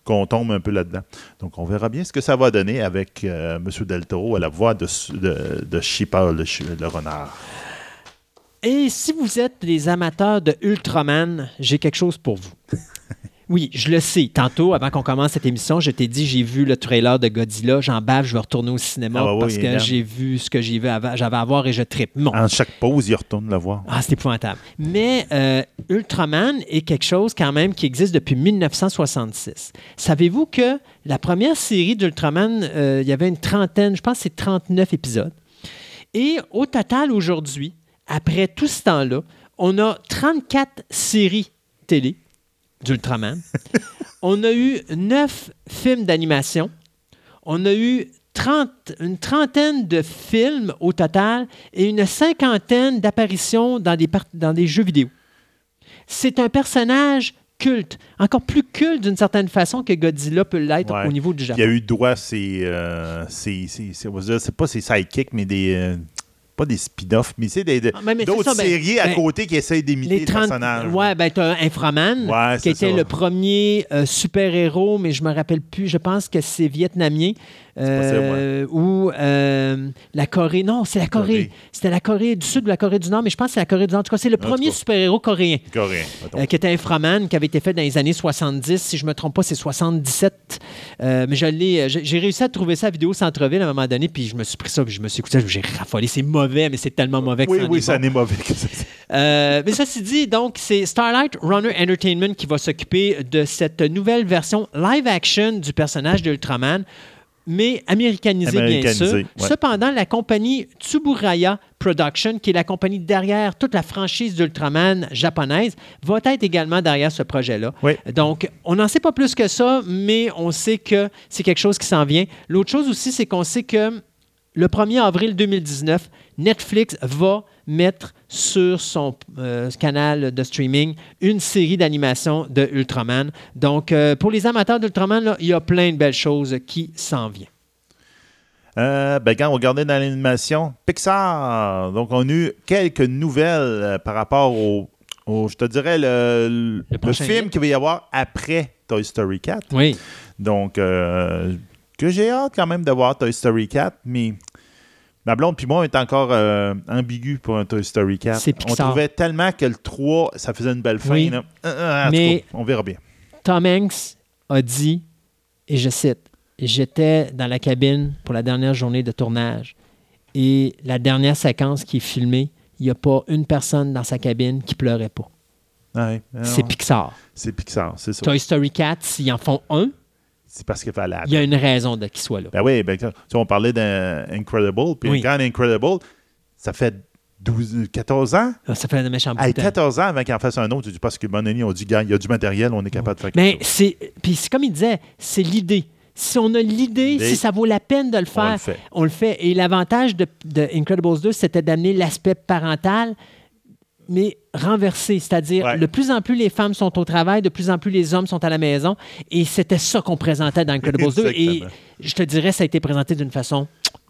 qu'on tombe un peu là-dedans. Donc, on verra bien ce que ça va donner avec euh, M. Del Toro à la voix de, de, de Shipper, le, chi- le renard. Et si vous êtes des amateurs de Ultraman, j'ai quelque chose pour vous. *laughs* Oui, je le sais. Tantôt, avant qu'on commence cette émission, je t'ai dit j'ai vu le trailer de Godzilla, j'en bave, je vais retourner au cinéma Ah bah oui, parce que j'ai vu ce que j'ai vu avant- j'avais à voir et je tripe. Bon. En chaque pause, il retourne le voir. Ah, c'est épouvantable. Mais euh, Ultraman est quelque chose quand même qui existe depuis 1966. Savez-vous que la première série d'Ultraman, euh, il y avait une trentaine, je pense que c'est 39 épisodes. Et au total, aujourd'hui, après tout ce temps-là, on a 34 séries télé d'Ultraman. on a eu 9 films d'animation. On a eu 30 une trentaine de films au total et une cinquantaine d'apparitions dans des, dans des jeux vidéo. C'est un personnage culte, encore plus culte d'une certaine façon que Godzilla peut l'être Ouais. au niveau du Il Japon. y a eu droit à ses, euh, ses- ses- ses- c'est pas ses sidekicks, mais des. euh, pas des spin-offs, mais c'est des- Ah, d'autres ben- séries à ben, côté qui essayent d'imiter Les le 30 personnage. Ouais, ben t'as Inframan, Ouais, qui était ça. le premier euh, super-héros, mais je me rappelle plus, je pense que c'est vietnamien. Euh, Ou euh, la Corée. Non, c'est la Corée. Corée. C'était la Corée du Sud ou la Corée du Nord, mais je pense que c'est la Corée du Nord. En tout cas, c'est le premier super-héros coréen. Coréen, euh, qui était Inframan, qui avait été fait dans les années 70. Si je ne me trompe pas, c'est 77. Euh, mais je l'ai, j'ai réussi à trouver ça à vidéo centre-ville à un moment donné, puis je me suis pris ça, puis je me suis écouté, j'ai raffolé. C'est mauvais, mais c'est tellement mauvais que oui, ça oui, ça n'est mauvais que ça. Mais ceci dit, donc, c'est Starlight Runner Entertainment qui va s'occuper de cette nouvelle version live action du personnage de Ultraman. Mais américanisé, bien sûr. ouais. Cependant, la compagnie Tsuburaya Production, qui est la compagnie derrière toute la franchise d'Ultraman japonaise, va être également derrière ce projet-là. Oui. Donc, on n'en sait pas plus que ça, mais on sait que c'est quelque chose qui s'en vient. L'autre chose aussi, c'est qu'on sait que le 1er avril 2019, Netflix va mettre sur son euh, canal de streaming une série d'animations de Ultraman. Donc, euh, pour les amateurs d'Ultraman, il y a plein de belles choses qui s'en viennent. Euh, ben, quand on regardait dans l'animation, Pixar. Donc, on a eu quelques nouvelles par rapport au, au- je te dirais, le, le, Le film qu'il va y avoir après Toy Story 4. Oui. Donc, que j'ai hâte quand même de voir Toy Story 4, mais ma blonde puis moi, on est encore euh, ambigu pour un Toy Story 4. C'est on trouvait tellement que le 3, ça faisait une belle fin. Oui. là. Euh, euh, Mais- cas, on verra bien. Tom Hanks a dit, et je cite, J'étais dans la cabine pour la dernière journée de tournage et la dernière séquence qui est filmée, il n'y a pas une personne dans sa cabine qui pleurait pas. Ouais, C'est Pixar. c'est Pixar, c'est ça. Toy Story 4, s'ils en font un, C'est parce qu'il fallait il y a une raison qu'il soit là. Ben oui, ben, tu sais, on parlait d'Incredible, puis Oui. quand Incredible, ça fait 12, 14 ans? Ah, Ça fait un méchant bout de temps. 14 ans avant qu'il en fasse un autre, tu dis parce que Bononi on dit, il y a du matériel, on est capable de faire quelque Mais chose. c'est. Puis c'est comme il disait, c'est l'idée. Si on a l'idée, si ça vaut la peine de le On faire, le fait. on le fait. Et l'avantage de, de Incredibles 2, c'était d'amener l'aspect parental, mais renversé. C'est-à-dire, Ouais. de plus en plus les femmes sont au travail, de plus en plus les hommes sont à la maison. Et c'était ça qu'on présentait dans Incredibles 2. Et je te dirais, ça a été présenté d'une façon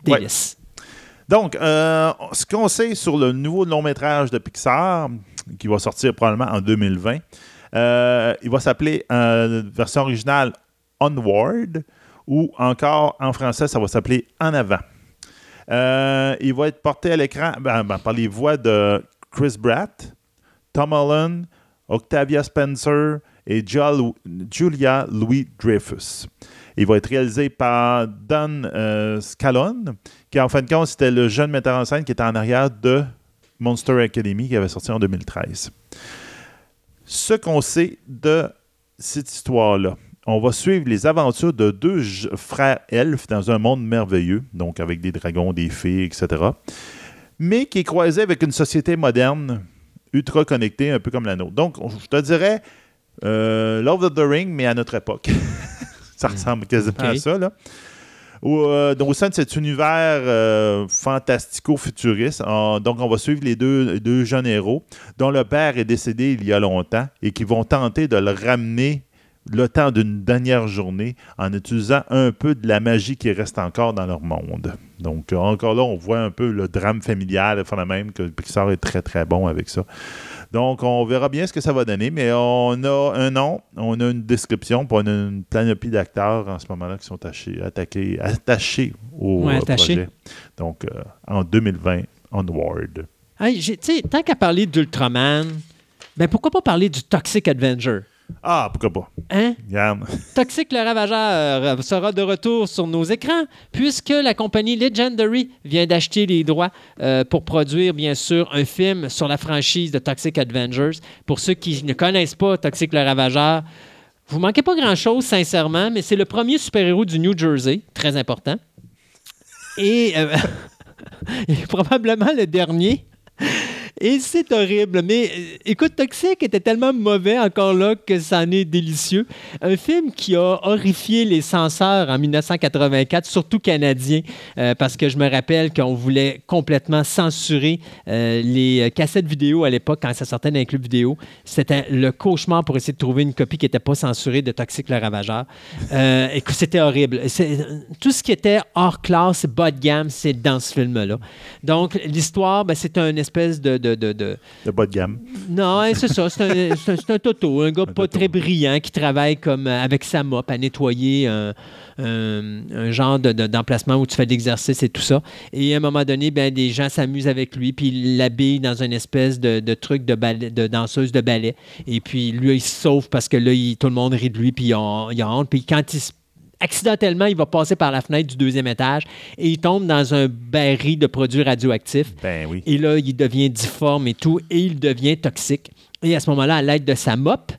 Ouais. délice. Donc, euh, ce qu'on sait sur le nouveau long métrage de Pixar, qui va sortir probablement en 2020, euh, il va s'appeler, euh, version originale, Onward, ou encore en français, ça va s'appeler En avant. Euh, il va être porté à l'écran ben, ben, par les voix de Chris Bratt, Tom Holland, Octavia Spencer et Jul- Julia Louis-Dreyfus. Il va être réalisé par Don euh, qui en fin de compte, c'était le jeune metteur en scène qui était en arrière de Monster Academy, qui avait sorti en 2013. Ce qu'on sait de cette histoire-là, on va suivre les aventures de deux frères elfes dans un monde merveilleux, donc avec des dragons, des fées, etc., mais qui est croisé avec une société moderne, ultra connectée, un peu comme la nôtre. Donc, on- je te dirais euh, Love of the Ring, mais à notre époque. *laughs* ça ressemble quasiment à ça, là. Au, euh, donc, au sein de cet univers euh, fantastico-futuriste, on- donc on va suivre les deux, les deux jeunes héros dont le père est décédé il y a longtemps et qui vont tenter de le ramener le temps d'une dernière journée en utilisant un peu de la magie qui reste encore dans leur monde. Donc, euh, encore là, on voit un peu le drame familial, enfin, même que Pixar est très, très bon avec ça. Donc, on verra bien ce que ça va donner, mais on a un nom, on a une description, puis on a une planoplie d'acteurs en ce moment-là qui sont attachés, attaqués, attachés au Ouais, euh, projet. Donc, euh, en 2020, Onward. Hey, tant qu'à parler d'Ultraman, ben pourquoi pas parler du Toxic Avenger? Ah, pourquoi pas? Hein? Toxic le Ravageur sera de retour sur nos écrans puisque la compagnie Legendary vient d'acheter les droits euh, pour produire, bien sûr, un film sur la franchise de Toxic Avengers. Pour ceux qui ne connaissent pas Toxic le Ravageur, vous manquez pas grand-chose, sincèrement, mais c'est le premier super-héros du New Jersey, très important. Et, euh, *laughs* et probablement le dernier. Et c'est horrible. Mais euh, écoute, Toxic était tellement mauvais encore là que ça en est délicieux. Un film qui a horrifié les censeurs en 1984, surtout canadiens, euh, parce que je me rappelle qu'on voulait complètement censurer euh, les cassettes vidéo à l'époque quand ça sortait dans les clubs vidéo. C'était le cauchemar pour essayer de trouver une copie qui n'était pas censurée de Toxic le Ravageur. Euh, écoute, c'était horrible. Tout ce qui était hors classe, bas de gamme, c'est dans ce film-là. Donc, l'histoire, ben, c'est une espèce de- de- de, De bas de gamme. non, c'est ça. C'est un, c'est un- Toto, un gars pas Toto. très brillant qui travaille comme euh, avec sa mop à nettoyer un, un- genre de- de- d'emplacement où tu fais de l'exercice et tout ça. Et à un moment donné, ben, des gens s'amusent avec lui, puis ils l'habillent dans une espèce de, de truc de, ballet, de danseuse de ballet. Et puis lui, il se sauve parce que là, il- tout le monde rit de lui, puis il a, il a honte. Puis quand il se accidentellement, il va passer par la fenêtre du deuxième étage et il tombe dans un baril de produits radioactifs. Ben oui. Et là, il devient difforme et tout, et il devient toxique. Et à ce moment-là, à l'aide de sa mop,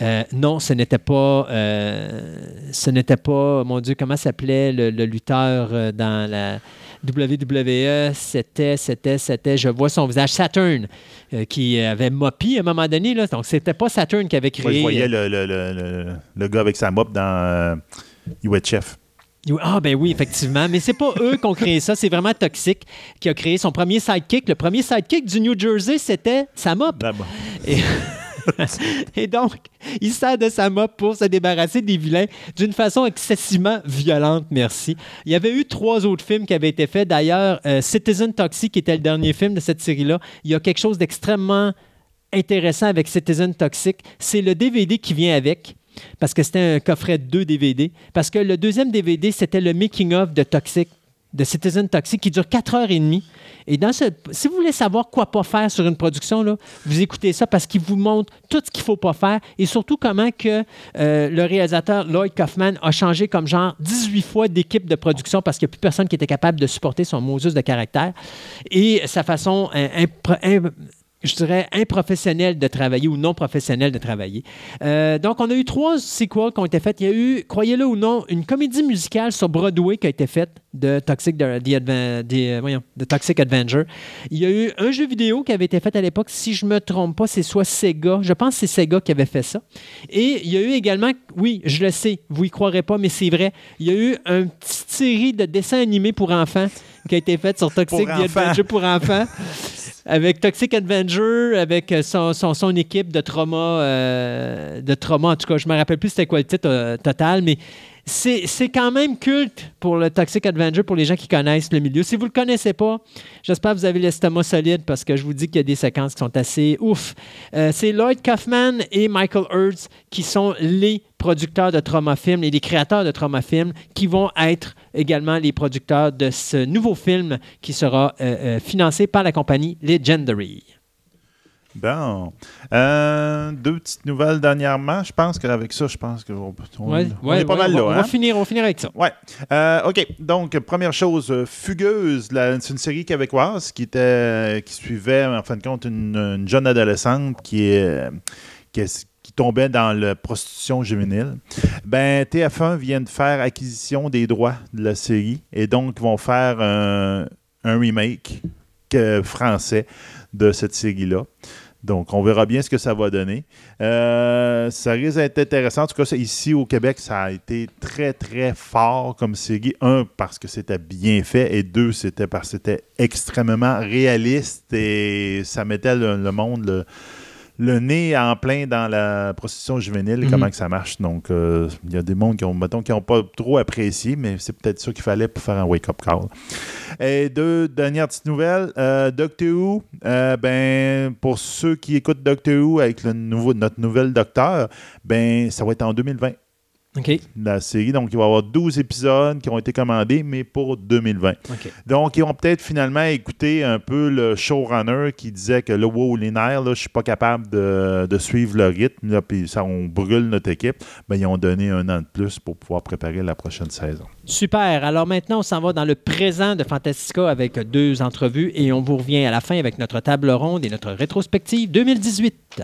euh, non, ce n'était pas, euh, ce n'était pas, mon Dieu, comment s'appelait le, le lutteur euh, dans la WWE? C'était, c'était, c'était, je vois son visage, Saturn, euh, qui avait moppy à un moment donné. Là. Donc, c'était pas Saturn qui avait créé. Moi, je voyais le- le- le gars avec sa mop dans euh, UHF. Ah ben oui, effectivement. Mais c'est pas *laughs* eux qui ont créé ça, c'est vraiment Toxic qui a créé son premier sidekick. Le premier sidekick du New Jersey, c'était sa mop. Là-bas. Et, *laughs* et donc, il sert de sa mop pour se débarrasser des vilains d'une façon excessivement violente, merci. Il y avait eu trois autres films qui avaient été faits. D'ailleurs, euh, Citizen Toxic, qui était le dernier film de cette série-là, il y a quelque chose d'extrêmement intéressant avec Citizen Toxic. C'est le DVD qui vient avec. Parce que c'était un coffret de deux DVD. Parce que le deuxième DVD, c'était le making-of de Toxic, de Citizen Toxic, qui dure 4 heures et demie. Et dans ce, si vous voulez savoir quoi pas faire sur une production, là, vous écoutez ça parce qu'il vous montre tout ce qu'il faut pas faire et surtout comment que euh, le réalisateur Lloyd Kaufman a changé comme genre 18 fois d'équipe de production parce qu'il n'y a plus personne qui était capable de supporter son Moses de caractère et sa façon euh, je dirais, improfessionnel de travailler ou non professionnel de travailler. Euh, donc, on a eu trois sequels qui ont été faits. Il y a eu, croyez-le ou non, une comédie musicale sur Broadway qui a été faite de Toxic, de, the, euh, voyons, de Toxic Avenger. Il y a eu un jeu vidéo qui avait été fait à l'époque. Si je me trompe pas, c'est soit Sega. Je pense que c'est Sega qui avait fait ça. Et il y a eu également, oui, je le sais, vous y croirez pas, mais c'est vrai, il y a eu une petite série de dessins animés pour enfants qui a été faite sur Toxic. Adventure pour enfants. *laughs* avec Toxic Avenger, avec euh, son, son, équipe de trauma, euh, de trauma, en tout cas, je me rappelle plus c'était quoi le titre euh, total, mais c'est quand même culte pour le Toxic Avenger, pour les gens qui connaissent le milieu. Si vous le connaissez pas, j'espère que vous avez l'estomac solide parce que je vous dis qu'il y a des séquences qui sont assez ouf. C'est Lloyd Kaufman et Michael Hurts qui sont les producteurs de Trauma Film et les créateurs de Trauma Film qui vont être également les producteurs de ce nouveau film qui sera euh, euh, financé par la compagnie Legendary. Bon. Euh, deux petites nouvelles dernièrement. Je pense qu'avec ça, je pense qu'on on, Ouais, ouais, est pas ouais, mal on va, là. on hein? va finir, on va finir avec ça. Ouais. Euh, OK. Donc, première chose, Fugueuse, c'est une série québécoise qui était qui suivait, en fin de compte, une, une jeune adolescente qui est. qui est- qui tombait dans la prostitution juvénile. Ben, TF1 vient de faire acquisition des droits de la série et donc vont faire un, remake français de cette série-là. Donc, on verra bien ce que ça va donner. Euh, ça risque d'être intéressant. En tout cas, ici au Québec, ça a été très, très fort comme série. Un, parce que c'était bien fait. Et deux, c'était parce que c'était extrêmement réaliste et ça mettait le, monde le nez en plein dans la prostitution juvénile et Mhm. comment que ça marche. Donc, euh, il y a des mondes qui ont, mettons, qui n'ont pas trop apprécié, mais c'est peut-être ça qu'il fallait pour faire un wake-up call. Et deux dernières petites nouvelles. Euh, Doctor Who, euh, ben, pour ceux qui écoutent Doctor Who avec le nouveau, notre nouvel docteur, ben, ça va être en 2020 OK. la série. Donc, il va y avoir 12 épisodes qui ont été commandés, mais pour 2020. OK. Donc, ils vont peut-être finalement écouter un peu le showrunner qui disait que là, wow, les nerfs, là, je suis pas capable de, de suivre le rythme, là, puis ça, on brûle notre équipe. Ben, ils ont donné un an de plus pour pouvoir préparer la prochaine saison. Super. Alors maintenant, on s'en va dans le présent de Fantastica avec deux entrevues et on vous revient à la fin avec notre table ronde et notre rétrospective 2018.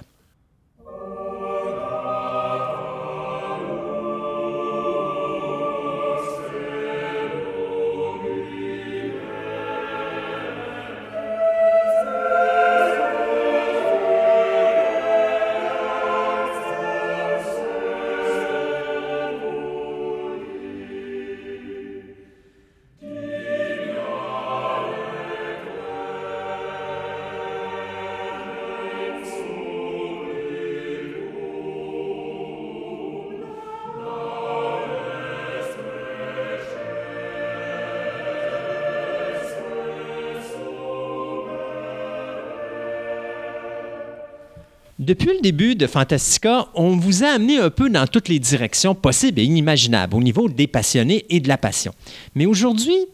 Depuis le début de Fantastica, on vous a amené un peu dans toutes les directions possibles et inimaginables au niveau des passionnés et de la passion. Mais aujourd'hui,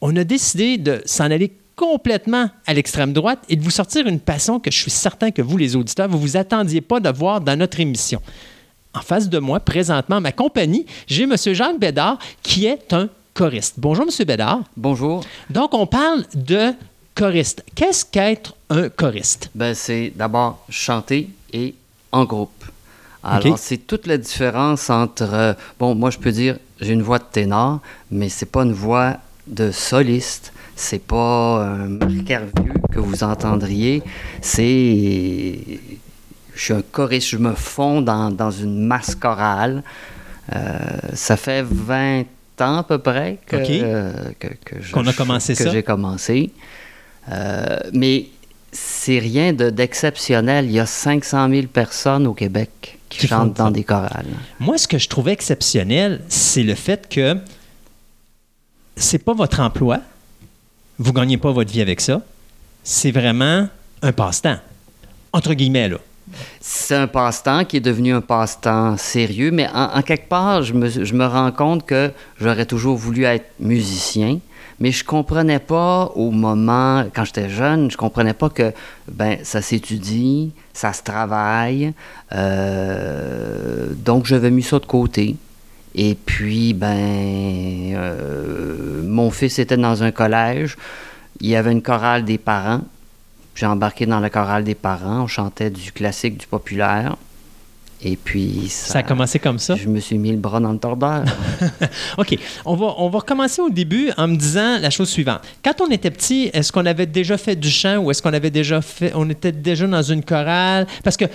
on a décidé de s'en aller complètement à l'extrême droite et de vous sortir une passion que je suis certain que vous, les auditeurs, vous ne vous attendiez pas de voir dans notre émission. En face de moi, présentement, ma compagnie, j'ai M. Jacques Bédard, qui est un choriste. Bonjour, M. Bédard. Bonjour. Donc, on parle de choriste. Qu'est-ce qu'être un choriste? Ben, c'est d'abord chanter et en groupe. Alors, c'est toute la différence entre. euh, bon, moi, je peux dire, j'ai une voix de ténor, mais c'est pas une voix de soliste. C'est pas un Marc Hervieux que vous entendriez. C'est. Je suis un choriste, je me fonds dans, dans une masse chorale. Euh, ça fait 20 ans à peu près que, euh, que, que commencé ça. j'ai commencé. Euh, mais c'est rien de- d'exceptionnel. Il y a 500 000 personnes au Québec qui, chantent dans des chorales. Moi, ce que je trouvais exceptionnel, c'est le fait que c'est pas votre emploi. Vous gagnez pas votre vie avec ça. C'est vraiment un passe-temps. Entre guillemets, là. C'est un passe-temps qui est devenu un passe-temps sérieux, mais en, en quelque part, je me, je me rends compte que j'aurais toujours voulu être musicien, mais je comprenais pas au moment, quand j'étais jeune, je comprenais pas que ben ça s'étudie, ça se travaille, euh, donc j'avais mis ça de côté. Et puis, ben, euh, mon fils était dans un collège, il y avait une chorale des parents. J'ai embarqué dans la chorale des parents. On chantait du classique, du populaire. Et puis, ça, Ça a commencé comme ça? je me suis mis le bras dans le tordeur. *laughs* OK. On va, on va recommencer au début en me disant la chose suivante. Quand on était petit, est-ce qu'on avait déjà fait du chant ou est-ce qu'on avait déjà fait. On était déjà dans une chorale? Parce que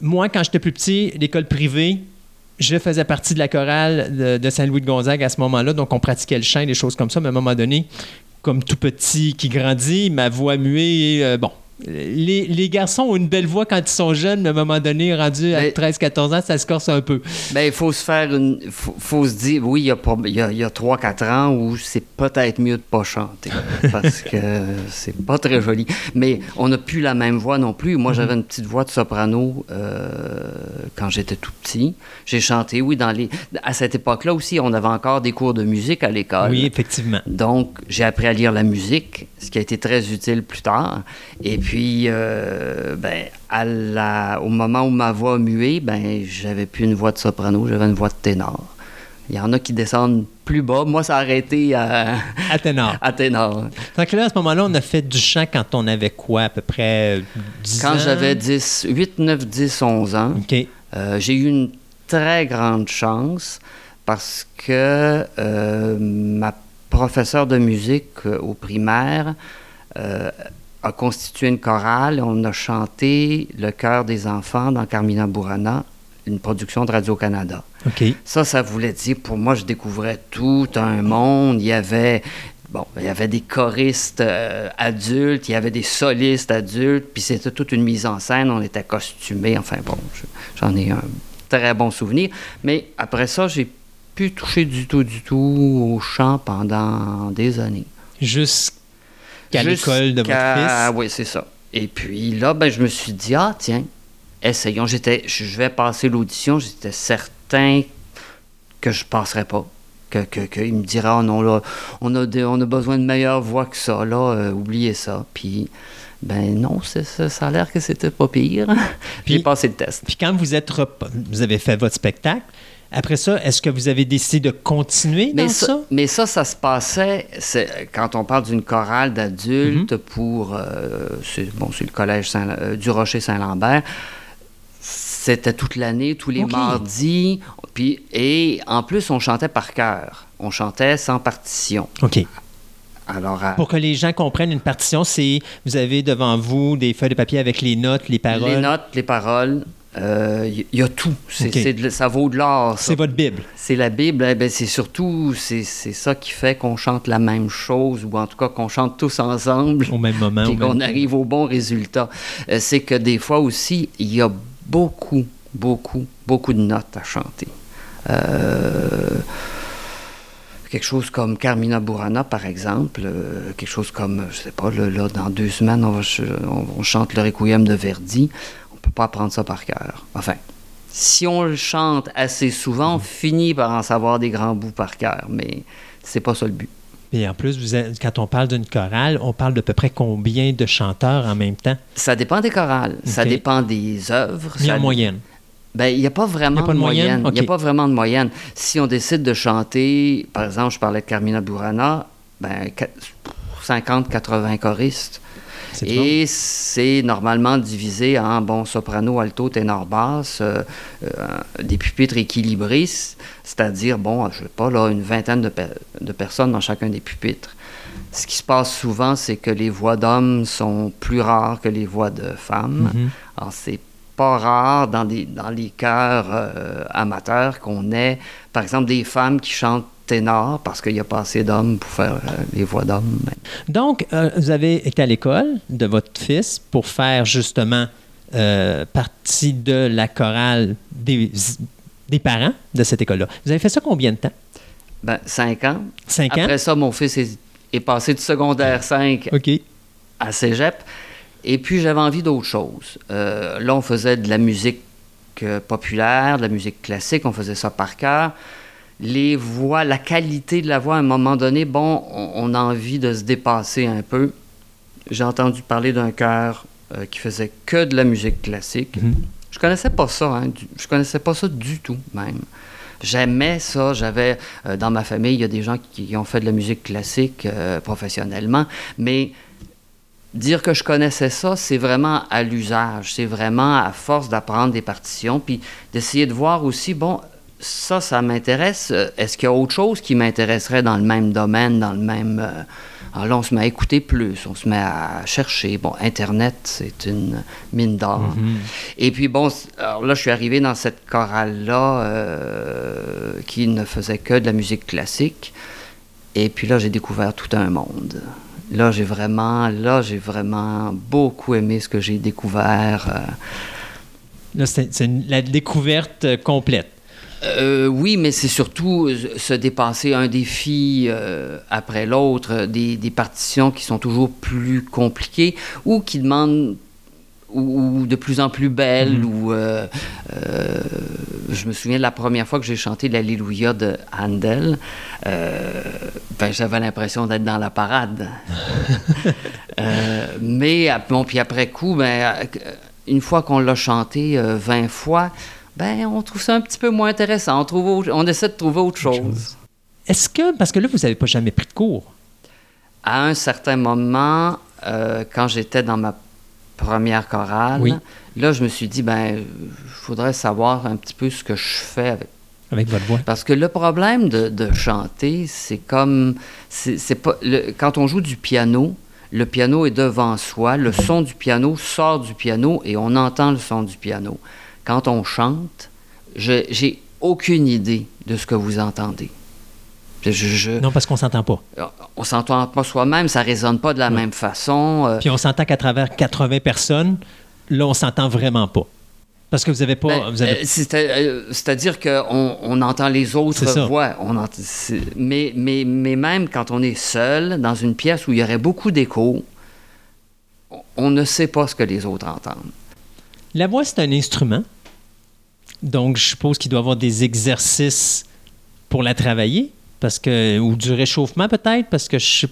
moi, quand j'étais plus petit, l'école privée, je faisais partie de la chorale de, de Saint-Louis de Gonzague à ce moment-là. Donc, on pratiquait le chant, des choses comme ça. Mais à un moment donné, comme tout petit qui grandit, ma voix muée, euh, bon. Les, les garçons ont une belle voix quand ils sont jeunes, mais à un moment donné, rendu à Mais- 13-14 ans, ça se corse un peu. ben, il faut se faire une. faut, faut se dire, oui, il y a, pas- y a, il y a 3-4 ans où c'est peut-être mieux de pas chanter. *laughs* Parce que c'est pas très joli. Mais on n'a plus la même voix non plus. Moi, j'avais une petite voix de soprano euh, quand j'étais tout petit. J'ai chanté, oui, dans les. À cette époque-là aussi, on avait encore des cours de musique à l'école. Oui, effectivement. Donc, j'ai appris à lire la musique, ce qui a été très utile plus tard. Et puis, euh, ben, à la- au moment où ma voix a mué, ben, j'avais plus une voix de soprano, j'avais une voix de ténor. Il y en a qui descendent plus bas. Moi, ça a arrêté à, À ténor. *laughs* à ténor. Donc là, à ce moment-là, on a fait du chant quand on avait quoi, à peu près euh, 10 Quand ans? j'avais 10, 8, 9, 10, 11 ans. Euh, j'ai eu une très grande chance parce que euh, ma professeure de musique euh, au primaire euh, a constitué une chorale. On a chanté Le cœur des enfants dans Carmina Burana, une production de Radio-Canada. OK. Ça, ça voulait dire, pour moi, je découvrais tout un monde. Il y avait, bon, il y avait des choristes euh, adultes, il y avait des solistes adultes, puis c'était toute une mise en scène. On était costumés. Enfin, bon, je- j'en ai un très bon souvenir. Mais après ça, j'ai pu toucher du tout, du tout au chant pendant des années. Jusqu'à l'école de votre Jusqu'à- fils? Oui, c'est ça. Et puis là, ben, je me suis dit, ah, tiens, essayons. J'étais, je vais passer l'audition. J'étais certain que je passerais pas. Que, que, qu'il me dira, ah non, là, on a, on a besoin de meilleure voix que ça, là, euh, oubliez ça. Puis, ben non, c'est, ça, ça a l'air que c'était pas pire. *laughs* Puis- J'ai passé le test. Puis quand vous êtes vous avez fait votre spectacle, après ça, est-ce que vous avez décidé de continuer dans Mais ça? ça, mais ça, ça se passait quand on parle d'une chorale d'adultes Mhm. pour euh, c'est, bon, c'est le collège Saint- euh, du Rocher Saint-Lambert. C'était toute l'année, tous les mardis. Puis, et en plus, on chantait par cœur. On chantait sans partition. OK. Alors, à- Pour que les gens comprennent, une partition, c'est vous avez devant vous des feuilles de papier avec les notes, les paroles. les notes, les paroles, il y, a tout. C'est, de- ça vaut de l'or. C'est votre Bible. C'est la Bible, eh ben, c'est surtout c'est, ça qui fait qu'on chante la même chose, ou en tout cas qu'on chante tous ensemble. Au même moment. même- qu'on arrive au bon résultat. Euh, c'est que des fois aussi, il y a beaucoup, beaucoup, beaucoup de notes à chanter. Euh, quelque chose comme Carmina Burana, par exemple, euh, quelque chose comme, je sais pas, là, là, dans deux semaines, on, va on- on chante le Requiem de Verdi. On peut pas apprendre ça par cœur. Enfin, si on le chante assez souvent, on finit par en savoir des grands bouts par cœur, mais c'est pas ça le but. Et en plus, vous êtes- quand on parle d'une chorale, on parle de peu près combien de chanteurs en même temps? Ça dépend des chorales, ça dépend des œuvres. Ça- en moyenne. Ben, il n'y a pas vraiment Il y a pas de de moyenne? moyenne. Il n'y a pas vraiment de moyenne. Si on décide de chanter, par exemple, je parlais de Carmina Burana, ben, 50-80 choristes. Et c'est normalement divisé en bon soprano, alto, ténor, basse, euh, euh, des pupitres équilibrés, c'est-à-dire, bon, je sais pas, là, une vingtaine de, pe- de personnes dans chacun des pupitres. Ce qui se passe souvent, c'est que les voix d'hommes sont plus rares que les voix de femmes. Mhm. Alors, c'est pas rare dans, des, dans les chœurs euh, amateurs qu'on ait, par exemple, des femmes qui chantent ténor parce qu'il n'y a pas assez d'hommes pour faire euh, les voix d'hommes. Donc, euh, vous avez été à l'école de votre fils pour faire justement euh, partie de la chorale des, des parents de cette école-là. Vous avez fait ça combien de temps? Ben, cinq ans. Cinq ans? Après ça, mon fils est, est passé du secondaire 5 OK. à cégep. Et puis, j'avais envie d'autre chose. Là, on faisait de la musique populaire, de la musique classique, on faisait ça par cœur. Les voix, la qualité de la voix, à un moment donné, bon, on, a envie de se dépasser un peu. J'ai entendu parler d'un chœur euh, qui faisait que de la musique classique. Mhm. Je connaissais pas ça, hein, du- je connaissais pas ça du tout, même. J'aimais ça. J'avais euh, dans ma famille, il y a des gens qui, qui ont fait de la musique classique euh, professionnellement, mais dire que je connaissais ça, c'est vraiment à l'usage. C'est vraiment à force d'apprendre des partitions, puis d'essayer de voir aussi, bon, ça, ça m'intéresse. Euh, Est-ce qu'il y a autre chose qui m'intéresserait dans le même domaine, dans le même... euh, Alors là, on se met à écouter plus, on se met à chercher. Bon, Internet, c'est une mine d'or. Et puis bon, alors là, je suis arrivé dans cette chorale-là euh, qui ne faisait que de la musique classique. Et puis là, j'ai découvert tout un monde. Là, j'ai vraiment, là, j'ai vraiment beaucoup aimé ce que j'ai découvert. euh. Là, c'est la découverte complète. Euh, oui, mais c'est surtout euh, se dépasser un défi euh, après l'autre, des, des partitions qui sont toujours plus compliquées ou qui demandent ou, ou de plus en plus belles. Ou euh, euh, je me souviens de la première fois que j'ai chanté l'Alléluia de Handel, ben, j'avais l'impression d'être dans la parade. *laughs* Mais bon, puis après coup, ben, une fois qu'on l'a chanté euh, 20 fois, ben, on trouve ça un petit peu moins intéressant. On, trouve autre- on essaie de trouver autre chose. Est-ce que, parce que là, vous n'avez pas jamais pris de cours, À un certain moment, euh, quand j'étais dans ma première chorale, Oui. là, je me suis dit, ben, il faudrait savoir un petit peu ce que je fais avec avec votre voix? Parce que le problème de, de chanter, c'est comme. c'est c'est pas, le- quand on joue du piano, le piano est devant soi, le son du piano sort du piano et on entend le son du piano. Quand on chante, je- j'ai aucune idée de ce que vous entendez. Je- je- Non, parce qu'on s'entend pas. on s'entend pas soi-même, ça résonne pas de la même façon. euh, Puis on s'entend qu'à travers 80 personnes, là, on s'entend vraiment pas. Parce que vous avez pas... Ben, avez- euh, euh, C'est-à-dire qu'on on entend les autres voix. On ent- c'est- mais, mais, mais même quand on est seul dans une pièce où il y aurait beaucoup d'écho, on ne sait pas ce que les autres entendent. La voix, c'est un instrument. Donc, je suppose qu'il doit y avoir des exercices pour la travailler, parce que, ou du réchauffement peut-être, parce que je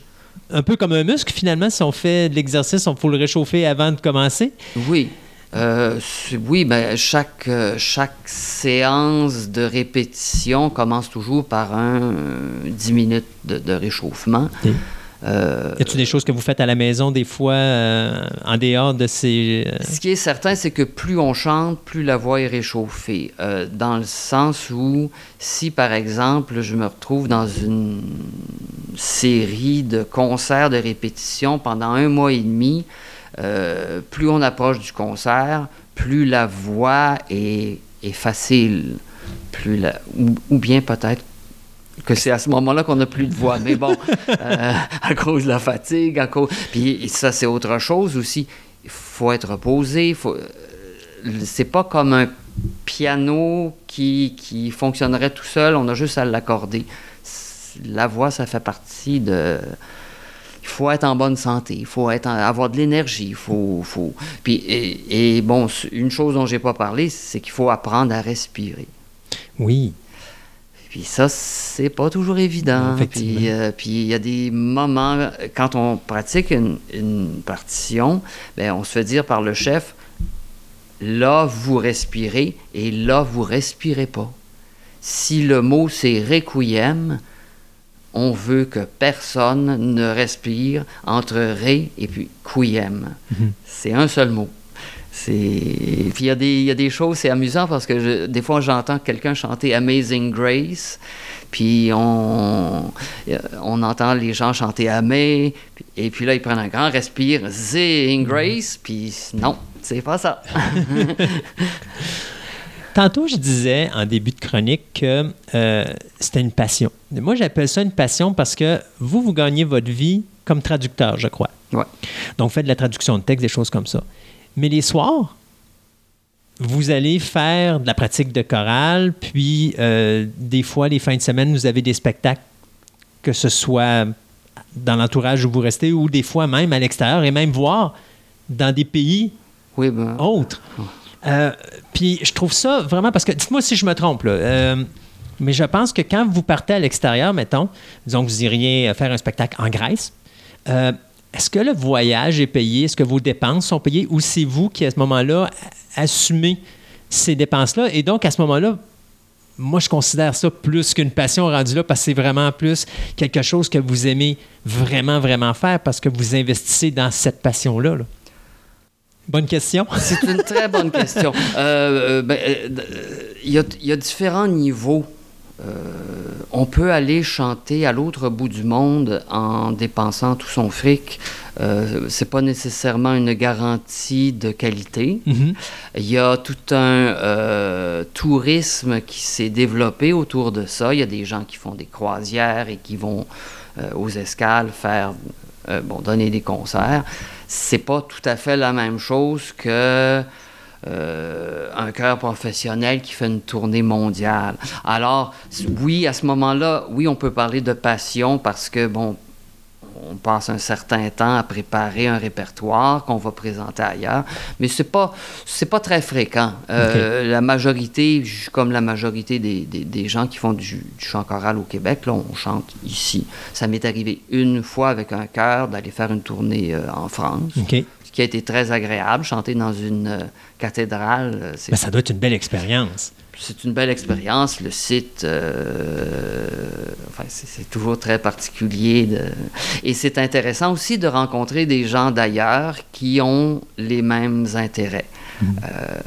un peu comme un muscle, finalement, si on fait de l'exercice, il faut le réchauffer avant de commencer. Oui. Euh, oui, ben, chaque, euh, chaque séance de répétition commence toujours par un euh, 10 minutes de, de réchauffement. Euh, Y a-t-il des choses que vous faites à la maison, des fois, euh, en dehors de ces... euh, Ce qui est certain, c'est que plus on chante, plus la voix est réchauffée. Euh, dans le sens où, si par exemple, je me retrouve dans une série de concerts de répétition pendant un mois et demi, plus on approche du concert, plus la voix est, est facile. Plus la, ou, ou bien peut-être que c'est à ce moment-là qu'on n'a plus de voix. Mais bon, *laughs* euh, à cause de la fatigue, à cause... Puis ça, c'est autre chose aussi. Il faut être reposé. Faut... euh, C'est pas comme un piano qui, qui fonctionnerait tout seul. On a juste à l'accorder. La voix, ça fait partie de... Il faut être en bonne santé, il faut être en- avoir de l'énergie, il faut, faut... Puis, et, et bon, une chose dont j'ai pas parlé, c'est qu'il faut apprendre à respirer. Oui. Puis ça, c'est pas toujours évident. Puis euh, puis il y a des moments, quand on pratique une, une partition, ben, on se fait dire par le chef, là, vous respirez et là, vous respirez pas. Si le mot c'est requiem, on veut que personne ne respire entre ré et puis quiem. Mhm. C'est un seul mot. C'est... Puis il y, a des- il y a des choses, c'est amusant parce que je- des fois j'entends quelqu'un chanter Amazing Grace, puis on, on entend les gens chanter Amé, et puis là ils prennent un grand respire, Zing Grace, puis non, c'est pas ça. *laughs* Tantôt, je disais en début de chronique que euh, c'était une passion. Moi, j'appelle ça une passion parce que vous, vous gagnez votre vie comme traducteur, je crois. Ouais. Donc, faites de la traduction de texte, des choses comme ça. Mais les soirs, vous allez faire de la pratique de chorale, puis euh, des fois, les fins de semaine, vous avez des spectacles, que ce soit dans l'entourage où vous restez ou des fois même à l'extérieur, et même voir dans des pays Oui, ben, autres. Euh, puis je trouve ça vraiment parce que dites-moi si je me trompe là, euh, mais je pense que quand vous partez à l'extérieur, mettons, disons que vous iriez faire un spectacle en Grèce, est-ce que le voyage est payé? Est-ce que vos dépenses sont payées? Ou c'est vous qui à ce moment-là assumez ces dépenses-là? Et donc à ce moment-là, moi, je considère ça plus qu'une passion rendue là parce que c'est vraiment plus quelque chose que vous aimez vraiment, vraiment faire parce que vous investissez dans cette passion-là. là. Bonne question. *laughs* C'est une très bonne question. Euh, euh, ben, euh, il y a différents niveaux. Euh, on peut aller chanter à l'autre bout du monde en dépensant tout son fric. Euh, c'est pas nécessairement une garantie de qualité. Mhm. Il y a tout un euh, tourisme qui s'est développé autour de ça. Il y a des gens qui font des croisières et qui vont euh, aux escales faire, bon, donner des concerts. C'est pas tout à fait la même chose que euh, un chœur professionnel qui fait une tournée mondiale. Alors, oui, à ce moment-là, oui, on peut parler de passion parce que, bon, on passe un certain temps à préparer un répertoire qu'on va présenter ailleurs, mais c'est pas c'est pas très fréquent. Euh, La majorité, comme la majorité des, des- des gens qui font du, du chant choral au Québec, là, on chante ici. Ça m'est arrivé une fois avec un chœur d'aller faire une tournée euh, en France, OK. ce qui a été très agréable. Chanter dans une euh, cathédrale, euh, c'est Ben, ça doit être une belle expérience. C'est une belle expérience. Le site, euh, enfin, c'est toujours très particulier. de- Et c'est intéressant aussi de rencontrer des gens d'ailleurs qui ont les mêmes intérêts. Euh,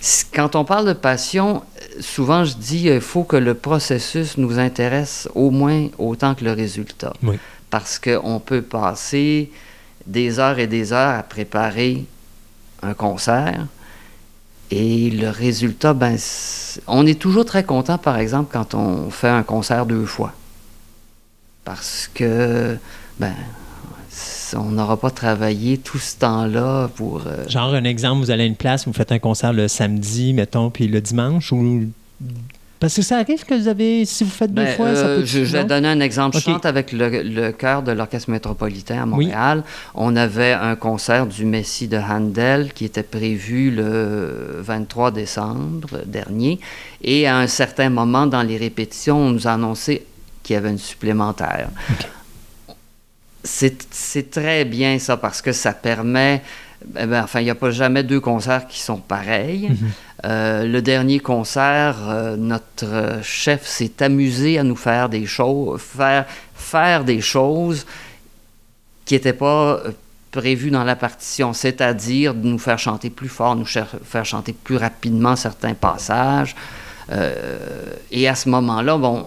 c- quand on parle de passion, souvent je dis il faut que le processus nous intéresse au moins autant que le résultat. Oui. Parce qu'on peut passer des heures et des heures à préparer un concert. Et le résultat, ben, on est toujours très content, par exemple, quand on fait un concert deux fois. Parce que, ben, on n'aura pas travaillé tout ce temps-là pour... euh, Genre, un exemple, vous allez à une place, vous faites un concert le samedi, mettons, puis le dimanche, ou... Parce que ça arrive que vous avez, si vous faites deux Ben, fois, ça euh, peut... je, je vais donner un exemple. Je chante avec le, le chœur de l'Orchestre métropolitain à Oui. Montréal. On avait un concert du Messie de Handel qui était prévu le 23 décembre dernier. Et à un certain moment, dans les répétitions, on nous a annoncé qu'il y avait une supplémentaire. C'est c'est très bien ça parce que ça permet. eh ben, enfin, il n'y a pas jamais deux concerts qui sont pareils. Euh, le dernier concert, euh, notre chef s'est amusé à nous faire des choses, faire, faire des choses qui n'étaient pas euh, prévues dans la partition, c'est-à-dire de nous faire chanter plus fort, nous faire chanter plus rapidement certains passages. Et à ce moment-là, bon,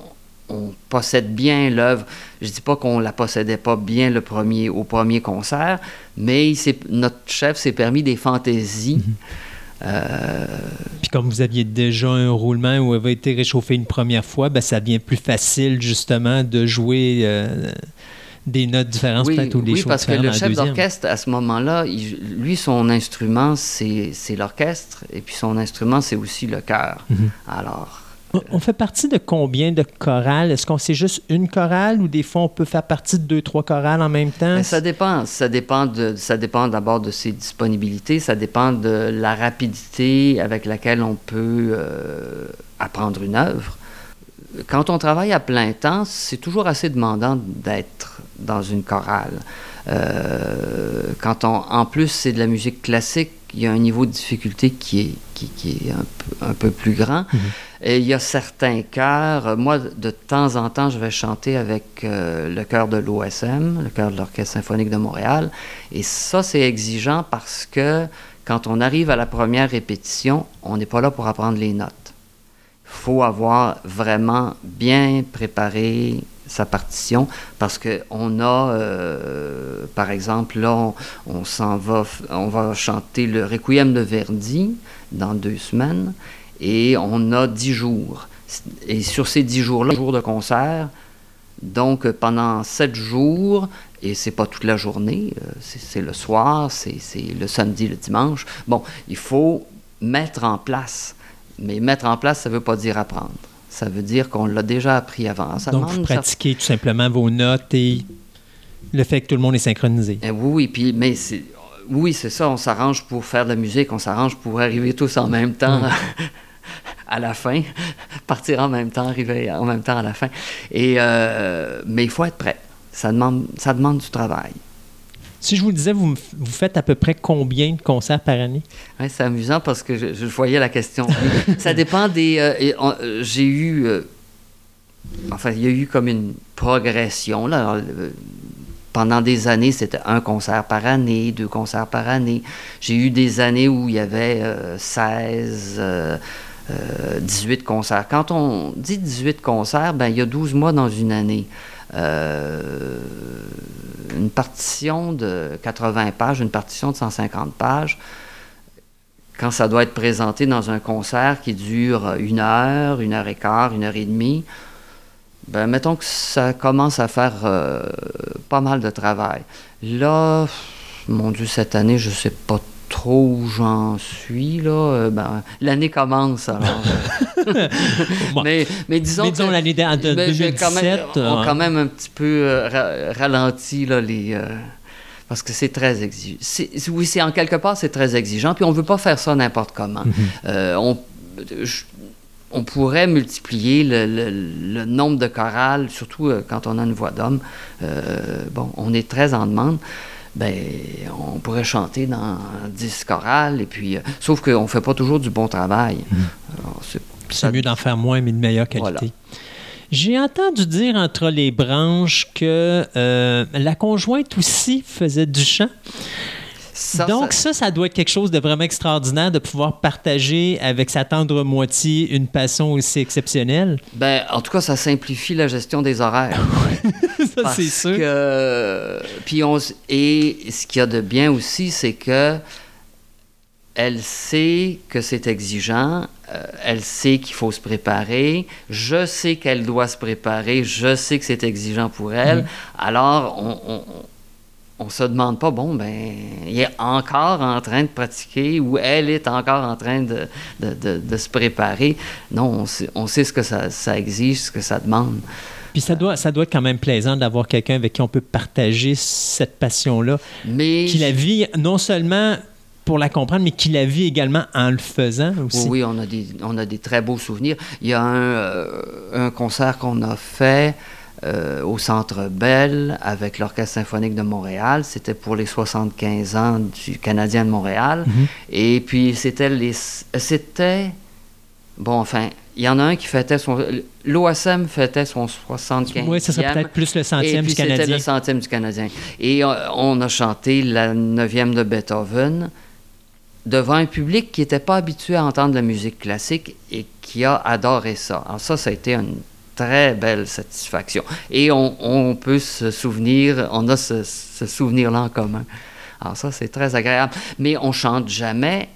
on possède bien l'œuvre. Je dis pas qu'on la possédait pas bien le premier, au premier concert, mais notre chef s'est permis des fantaisies. Euh, Puis comme vous aviez déjà un roulement où avait été réchauffé une première fois, ben, ça devient plus facile, justement, de jouer euh, des notes différentes, oui, peut-être, ou des oui, choses parce que le chef d'orchestre, à ce moment-là, lui, son instrument, c'est l'orchestre, et puis son instrument, c'est aussi le chœur. Mhm. Alors, On- fait partie de combien de chorales? Est-ce qu'on sait juste une chorale ou des fois on peut faire partie de deux, trois chorales en même temps? Ben, ça dépend. Ça dépend, ça dépend d'abord de ses disponibilités. Ça dépend de la rapidité avec laquelle on peut euh, apprendre une œuvre. Quand on travaille à plein temps, c'est toujours assez demandant d'être dans une chorale. Euh, quand on, en plus, c'est de la musique classique, il y a un niveau de difficulté qui est, qui, qui est un, peu, un peu plus grand. Mhm. Et il y a certains chœurs. Moi, de temps en temps, je vais chanter avec euh, le chœur de l'OSM, le chœur de l'Orchestre symphonique de Montréal. Et ça, c'est exigeant parce que quand on arrive à la première répétition, on n'est pas là pour apprendre les notes. Il faut avoir vraiment bien préparé sa partition parce que on a, euh, par exemple, là, on, s'en va, on va chanter le Requiem de Verdi dans deux semaines et on a dix jours. Et sur ces dix jours-là, jours de concert, donc euh, pendant sept jours, et c'est pas toute la journée, euh, c'est le soir, c'est le samedi, le dimanche. Bon, il faut mettre en place. Mais mettre en place, ça veut pas dire apprendre. Ça veut dire qu'on l'a déjà appris avant. Ça Donc, vous pratiquez tout simplement vos notes et le fait que tout le monde est synchronisé. Eh oui, oui, puis, mais c'est, oui, c'est ça, on s'arrange pour faire de la musique, on s'arrange pour arriver tous en même temps *laughs* à la fin, *laughs* partir en même temps, arriver en même temps à la fin. Et, euh, mais il faut être prêt. Ça demande, ça demande du travail. Si je vous disais, vous, vous faites à peu près combien de concerts par année? Ouais, c'est amusant parce que je, voyais la question. *laughs* ça dépend des. euh, euh, j'ai eu. euh, enfin, il y a eu comme une progression. Là. Pendant des années, c'était un concert par année, deux concerts par année. J'ai eu des années où il y avait euh, 16, euh, euh, 18 concerts. Quand on dit 18 concerts, ben, il y a 12 mois dans une année. Euh, une partition de 80 pages, une partition de 150 pages, quand ça doit être présenté dans un concert qui dure une heure, une heure et quart, une heure et demie, ben, mettons que ça commence à faire euh, pas mal de travail. Là, mon Dieu, cette année, je sais pas trop où j'en suis. Là. Euh, ben, L'année commence, alors. euh, *laughs* Bon. mais, mais disons, Mais disons que- l'année de- de mais j'ai 2017, quand même, on a quand même un petit peu euh, ra- ralenti là, les... euh, parce que c'est très exigeant. Oui, c'est en quelque part, c'est très exigeant. Puis on ne veut pas faire ça n'importe comment. Euh, on, je- on pourrait multiplier le, le- le nombre de chorales, surtout quand on a une voix d'homme. Bon, on est très en demande. Ben, on pourrait chanter dans 10 chorales, et puis, euh, sauf qu'on ne fait pas toujours du bon travail. Alors, c'est- C'est mieux d'en faire moins, mais de meilleure qualité. Voilà. J'ai entendu dire entre les branches que euh, la conjointe aussi faisait du chant. Ça, Donc ça- ça, ça doit être quelque chose de vraiment extraordinaire de pouvoir partager avec sa tendre moitié une passion aussi exceptionnelle. Ben, en tout cas, ça simplifie la gestion des horaires. *laughs* *laughs* ça, c'est sûr. que- puis on, et ce qu'il y a de bien aussi, c'est que elle sait que c'est exigeant, euh, elle sait qu'il faut se préparer, je sais qu'elle doit se préparer, je sais que c'est exigeant pour elle. Alors, on, on, on se demande pas, bon, ben, il est encore en train de pratiquer ou elle est encore en train de, de, de- de se préparer. Non, on sait, on sait ce que ça, ça exige, ce que ça demande. Puis ça doit, ça doit être quand même plaisant d'avoir quelqu'un avec qui on peut partager cette passion-là, Mais qui la vit non seulement pour la comprendre, mais qui la vit également en le faisant aussi. Oui, oui, on a des, on a des très beaux souvenirs. Il y a un, euh, un concert qu'on a fait euh, au Centre Bell avec l'Orchestre symphonique de Montréal. C'était pour les 75 ans du Canadien de Montréal. Mhm. Et puis, c'était les... C'était... Bon, enfin, il y en a un qui fêtait son... L'OSM fêtait son 75e. Oui, ça serait peut-être plus le Et centième puis du c'était Canadien. le centième du Canadien. Et euh, on a chanté la neuvième de Beethoven devant un public qui n'était pas habitué à entendre la musique classique et qui a adoré ça. Alors ça, ça a été une très belle satisfaction. Et on, on peut se souvenir, on a ce, ce souvenir-là en commun. Alors ça, c'est très agréable. Mais on chante jamais.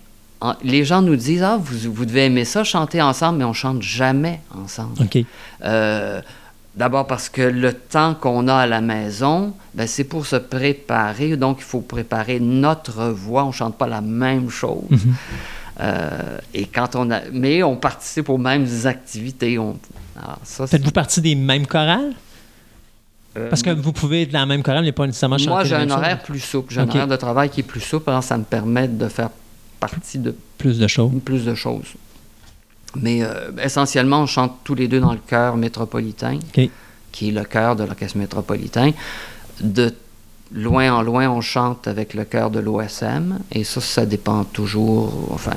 en- les gens nous disent, ah, vous, vous devez aimer ça, chanter ensemble, mais on chante jamais ensemble. OK. Euh, D'abord parce que le temps qu'on a à la maison, ben, c'est pour se préparer. Donc, il faut préparer notre voix. On ne chante pas la même chose. Mhm. Euh, et quand on a, mais on participe aux mêmes activités. On, Faites-vous partie des mêmes chorales? euh, Parce que vous pouvez être dans la même chorale, mais pas nécessairement chanter moi, j'ai un chose. horaire plus souple. J'ai un horaire de travail qui est plus souple. Alors, ça me permet de faire partie de Plus de choses. plus de choses. Mais euh, essentiellement, on chante tous les deux dans le chœur métropolitain, qui est le chœur de l'orchestre métropolitain. De loin en loin, on chante avec le chœur de l'OSM. Et ça, ça dépend toujours. Enfin,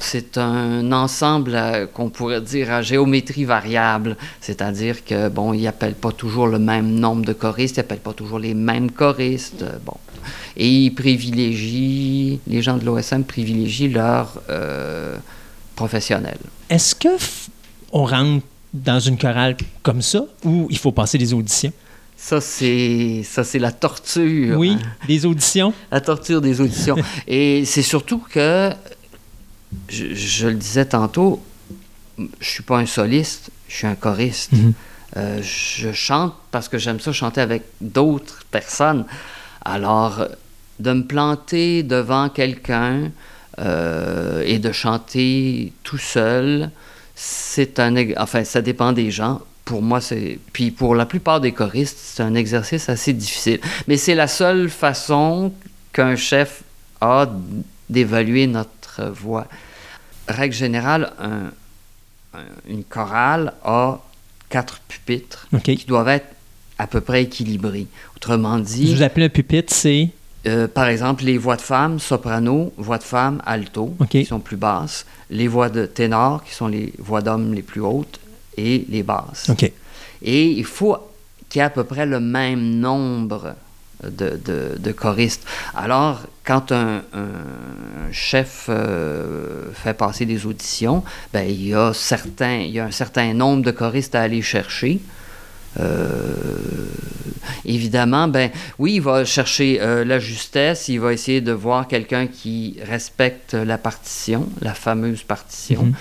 c'est un ensemble euh, qu'on pourrait dire à géométrie variable. C'est-à-dire que, bon, ils n'appellent pas toujours le même nombre de choristes, ils n'appellent pas toujours les mêmes choristes. euh, Bon. Et ils privilégient, les gens de l'OSM privilégient leurs euh, professionnels. Est-ce que on rentre dans une chorale comme ça ou il faut passer des auditions? Ça, c'est ça, c'est la torture. Oui, hein. des auditions? La torture des auditions. *laughs* Et c'est surtout que, je, je le disais tantôt, je suis pas un soliste, je suis un choriste. Mhm. Euh, je chante parce que j'aime ça chanter avec d'autres personnes. Alors, de me planter devant quelqu'un euh, et de chanter tout seul, c'est un... Enfin, ça dépend des gens. Pour moi, c'est... Puis pour la plupart des choristes, c'est un exercice assez difficile. Mais c'est la seule façon qu'un chef a d'évaluer notre voix. Règle générale, un- un- une chorale a quatre pupitres qui doivent être à peu près équilibrés. Autrement Je dit, vous appelle un pupitre, c'est... euh, par exemple, les voix de femmes, soprano, voix de femmes, alto, qui sont plus basses, les voix de ténor, qui sont les voix d'hommes les plus hautes, et les basses. Et il faut qu'il y ait à peu près le même nombre de, de- de choristes. Alors, quand un, un chef euh, fait passer des auditions, ben, il, y a certains, il y a un certain nombre de choristes à aller chercher. Euh, évidemment, ben oui, il va chercher euh, la justesse, il va essayer de voir quelqu'un qui respecte la partition, la fameuse partition.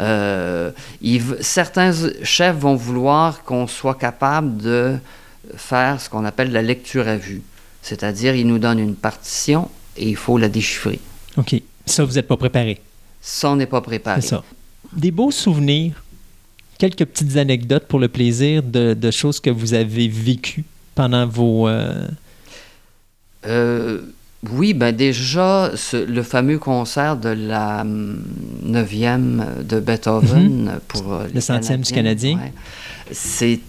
Euh, il v- certains chefs vont vouloir qu'on soit capable de faire ce qu'on appelle la lecture à vue. C'est-à-dire, ils nous donnent une partition et il faut la déchiffrer. OK. Ça, vous n'êtes pas préparé. Ça, on n'est pas préparé. C'est ça. Des beaux souvenirs, quelques petites anecdotes pour le plaisir de, de choses que vous avez vécues pendant vos... euh, Euh, oui, ben déjà, ce- le fameux concert de la hum, neuvième de Beethoven pour euh, Mhm. Le centième du Canadien. ouais. C'est,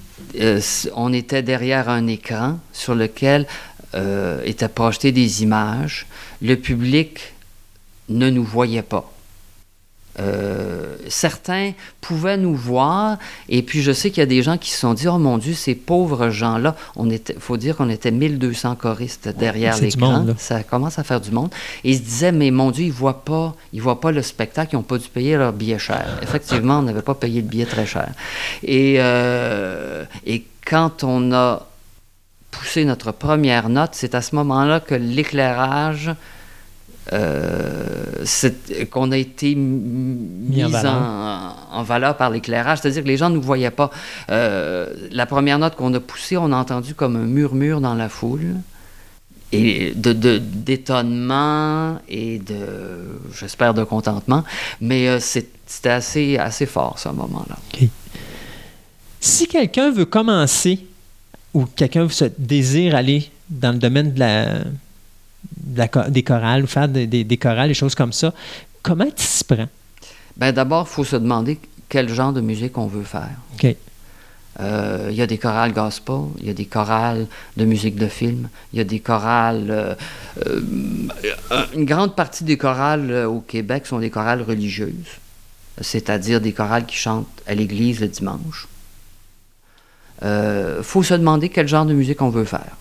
euh, on était derrière un écran sur lequel euh, étaient projetées des images. Le public ne nous voyait pas. Euh, certains pouvaient nous voir, et puis je sais qu'il y a des gens qui se sont dit Oh mon Dieu, ces pauvres gens-là, on était, faut dire qu'on était 1200 choristes derrière l'écran. Ça commence à faire du monde. Et ils se disaient Mais mon Dieu, ils voient pas, ils voient pas le spectacle, ils n'ont pas dû payer leur billet cher. *laughs* Effectivement, on n'avait pas payé le billet très cher. Et, euh, et quand on a poussé notre première note, c'est à ce moment-là que l'éclairage qu'on a été mis en valeur. en valeur par l'éclairage, c'est-à-dire que les gens ne nous voyaient pas. Euh, la première note qu'on a poussée, on a entendu comme un murmure dans la foule, et de, d'étonnement et de, j'espère, de contentement, mais euh, c'était assez, assez fort, ce moment-là. Si quelqu'un veut commencer ou quelqu'un se désire aller dans le domaine de la, la des chorales ou faire des, des, des chorales, des choses comme ça, comment tu s'y prends? Ben, d'abord, il faut se demander quel genre de musique on veut faire. OK. Euh, Il y a des chorales gospel, il y a des chorales de musique de film, il y a des chorales. euh, euh, une grande partie des chorales au Québec sont des chorales religieuses, c'est-à-dire des chorales qui chantent à l'église le dimanche. Il faut se demander quel genre de musique on veut faire.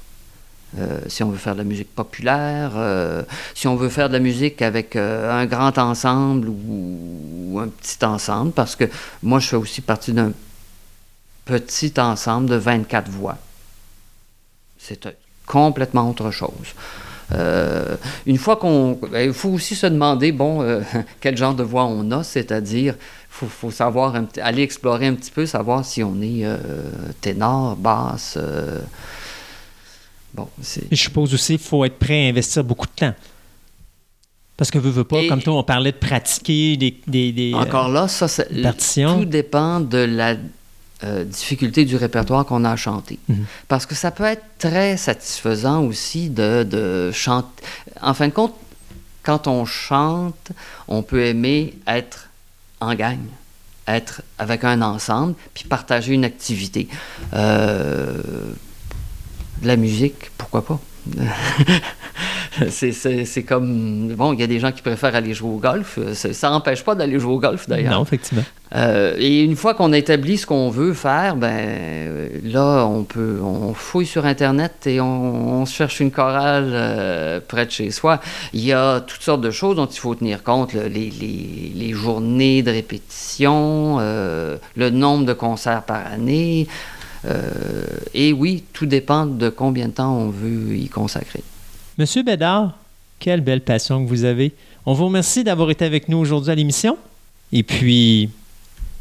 Euh, si on veut faire de la musique populaire, euh, si on veut faire de la musique avec euh, un grand ensemble ou, un petit ensemble, parce que moi je fais aussi partie d'un petit ensemble de 24 voix. C'est complètement autre chose. Une fois qu'on... ben, Il faut aussi se demander, bon, *laughs* quel genre de voix on a, c'est-à-dire, il faut, savoir, un aller explorer un petit peu, savoir si on est ténor, basse. Bon, je suppose aussi qu'il faut être prêt à investir beaucoup de temps. Parce que veut, veut pas, Et- comme toi, on parlait de pratiquer des. des, des, euh, Encore là, ça, tout dépend de la euh, difficulté du répertoire qu'on a à chanter. Mhm. Parce que ça peut être très satisfaisant aussi de, de chanter. En fin de compte, quand on chante, on peut aimer être en gang, être avec un ensemble, puis partager une activité. Euh, de la musique, pourquoi pas? *laughs* c'est- comme... Bon, il y a des gens qui préfèrent aller jouer au golf. Ça n'empêche pas d'aller jouer au golf, d'ailleurs. Non, effectivement. Euh, et une fois qu'on a établi ce qu'on veut faire, ben là, on peut, on fouille sur Internet et on, cherche une chorale euh, près de chez soi. Il y a toutes sortes de choses dont il faut tenir compte, là, les, les- les journées de répétition, euh, le nombre de concerts par année. Euh, et oui, tout dépend de combien de temps on veut y consacrer. Monsieur Bédard, quelle belle passion que vous avez. On vous remercie d'avoir été avec nous aujourd'hui à l'émission. Et puis,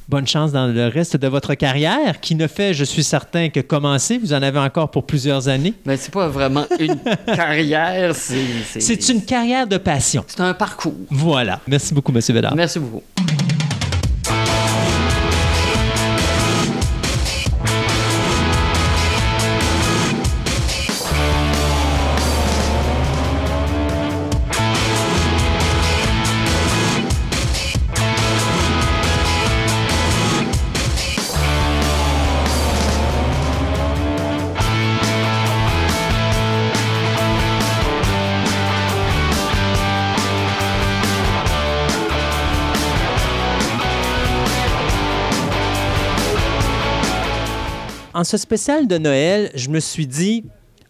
bonne chance dans le reste de votre carrière, qui ne fait, je suis certain, que commencer. Vous en avez encore pour plusieurs années. Mais c'est pas vraiment une *laughs* carrière, c'est C'est une carrière de passion. c'est un parcours. Voilà. Merci beaucoup, Monsieur Bédard. Merci beaucoup. En ce spécial de Noël, je me suis dit,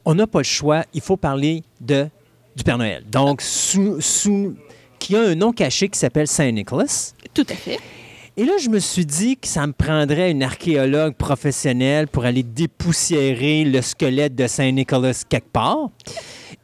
on n'a pas le choix, il faut parler de, du Père Noël. Donc, sous, sous- qui a un nom caché qui s'appelle Saint-Nicolas. Tout à fait. Et là, je me suis dit que ça me prendrait une archéologue professionnelle pour aller dépoussiérer le squelette de Saint-Nicolas quelque part.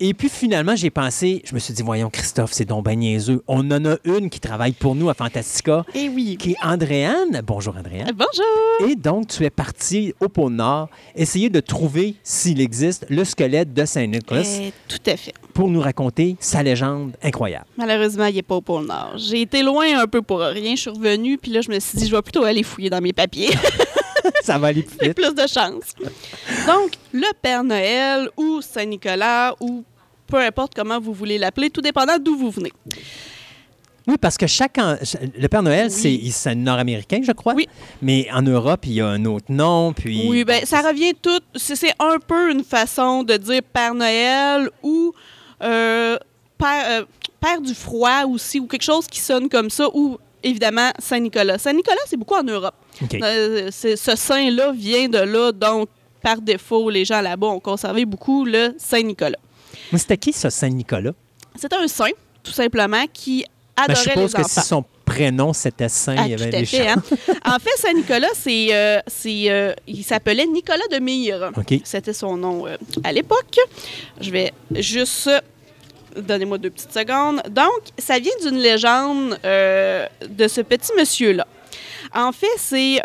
Et puis finalement, j'ai pensé, je me suis dit, voyons, Christophe, c'est donc ben niaiseux. On en a une qui travaille pour nous à Fantastica, Eh oui. qui est Andréane. Bonjour, Andréane. Bonjour. Et donc, tu es parti au pôle Nord essayer de trouver, s'il existe, le squelette de Saint-Nicolas Eh, tout à fait. pour nous raconter sa légende incroyable. Malheureusement, il n'est pas au pôle Nord. J'ai été loin un peu pour rien. Je suis revenue, puis là, je me suis dit, je vais plutôt aller fouiller dans mes papiers. *laughs* ça va aller plus *laughs* J'ai vite. plus de chance. Donc, le Père Noël ou Saint-Nicolas ou peu importe comment vous voulez l'appeler, tout dépendant d'où vous venez. Oui, parce que chaque... an- Le Père Noël, Oui. c'est nord-américain, je crois. Oui. Mais en Europe, il y a un autre nom, puis... Oui, ben ça revient tout. C'est un peu une façon de dire Père Noël ou euh, Père, euh, Père du froid aussi, ou quelque chose qui sonne comme ça, ou évidemment Saint-Nicolas. Saint-Nicolas, c'est beaucoup en Europe. OK. Euh, ce saint-là vient de là, donc par défaut, les gens là-bas ont conservé beaucoup le Saint-Nicolas. Mais c'était qui, ça, Saint-Nicolas? C'est un saint, tout simplement, qui Ben, adorait je suppose les que enfants. si son prénom, c'était Saint, Ah, il y avait des fait, hein. En fait, Saint-Nicolas, c'est, euh, c'est, euh, il s'appelait Nicolas de Myre. OK. C'était son nom euh, à l'époque. Je vais juste... Donnez-moi deux petites secondes. Donc, ça vient d'une légende de ce petit monsieur-là. En fait, c'est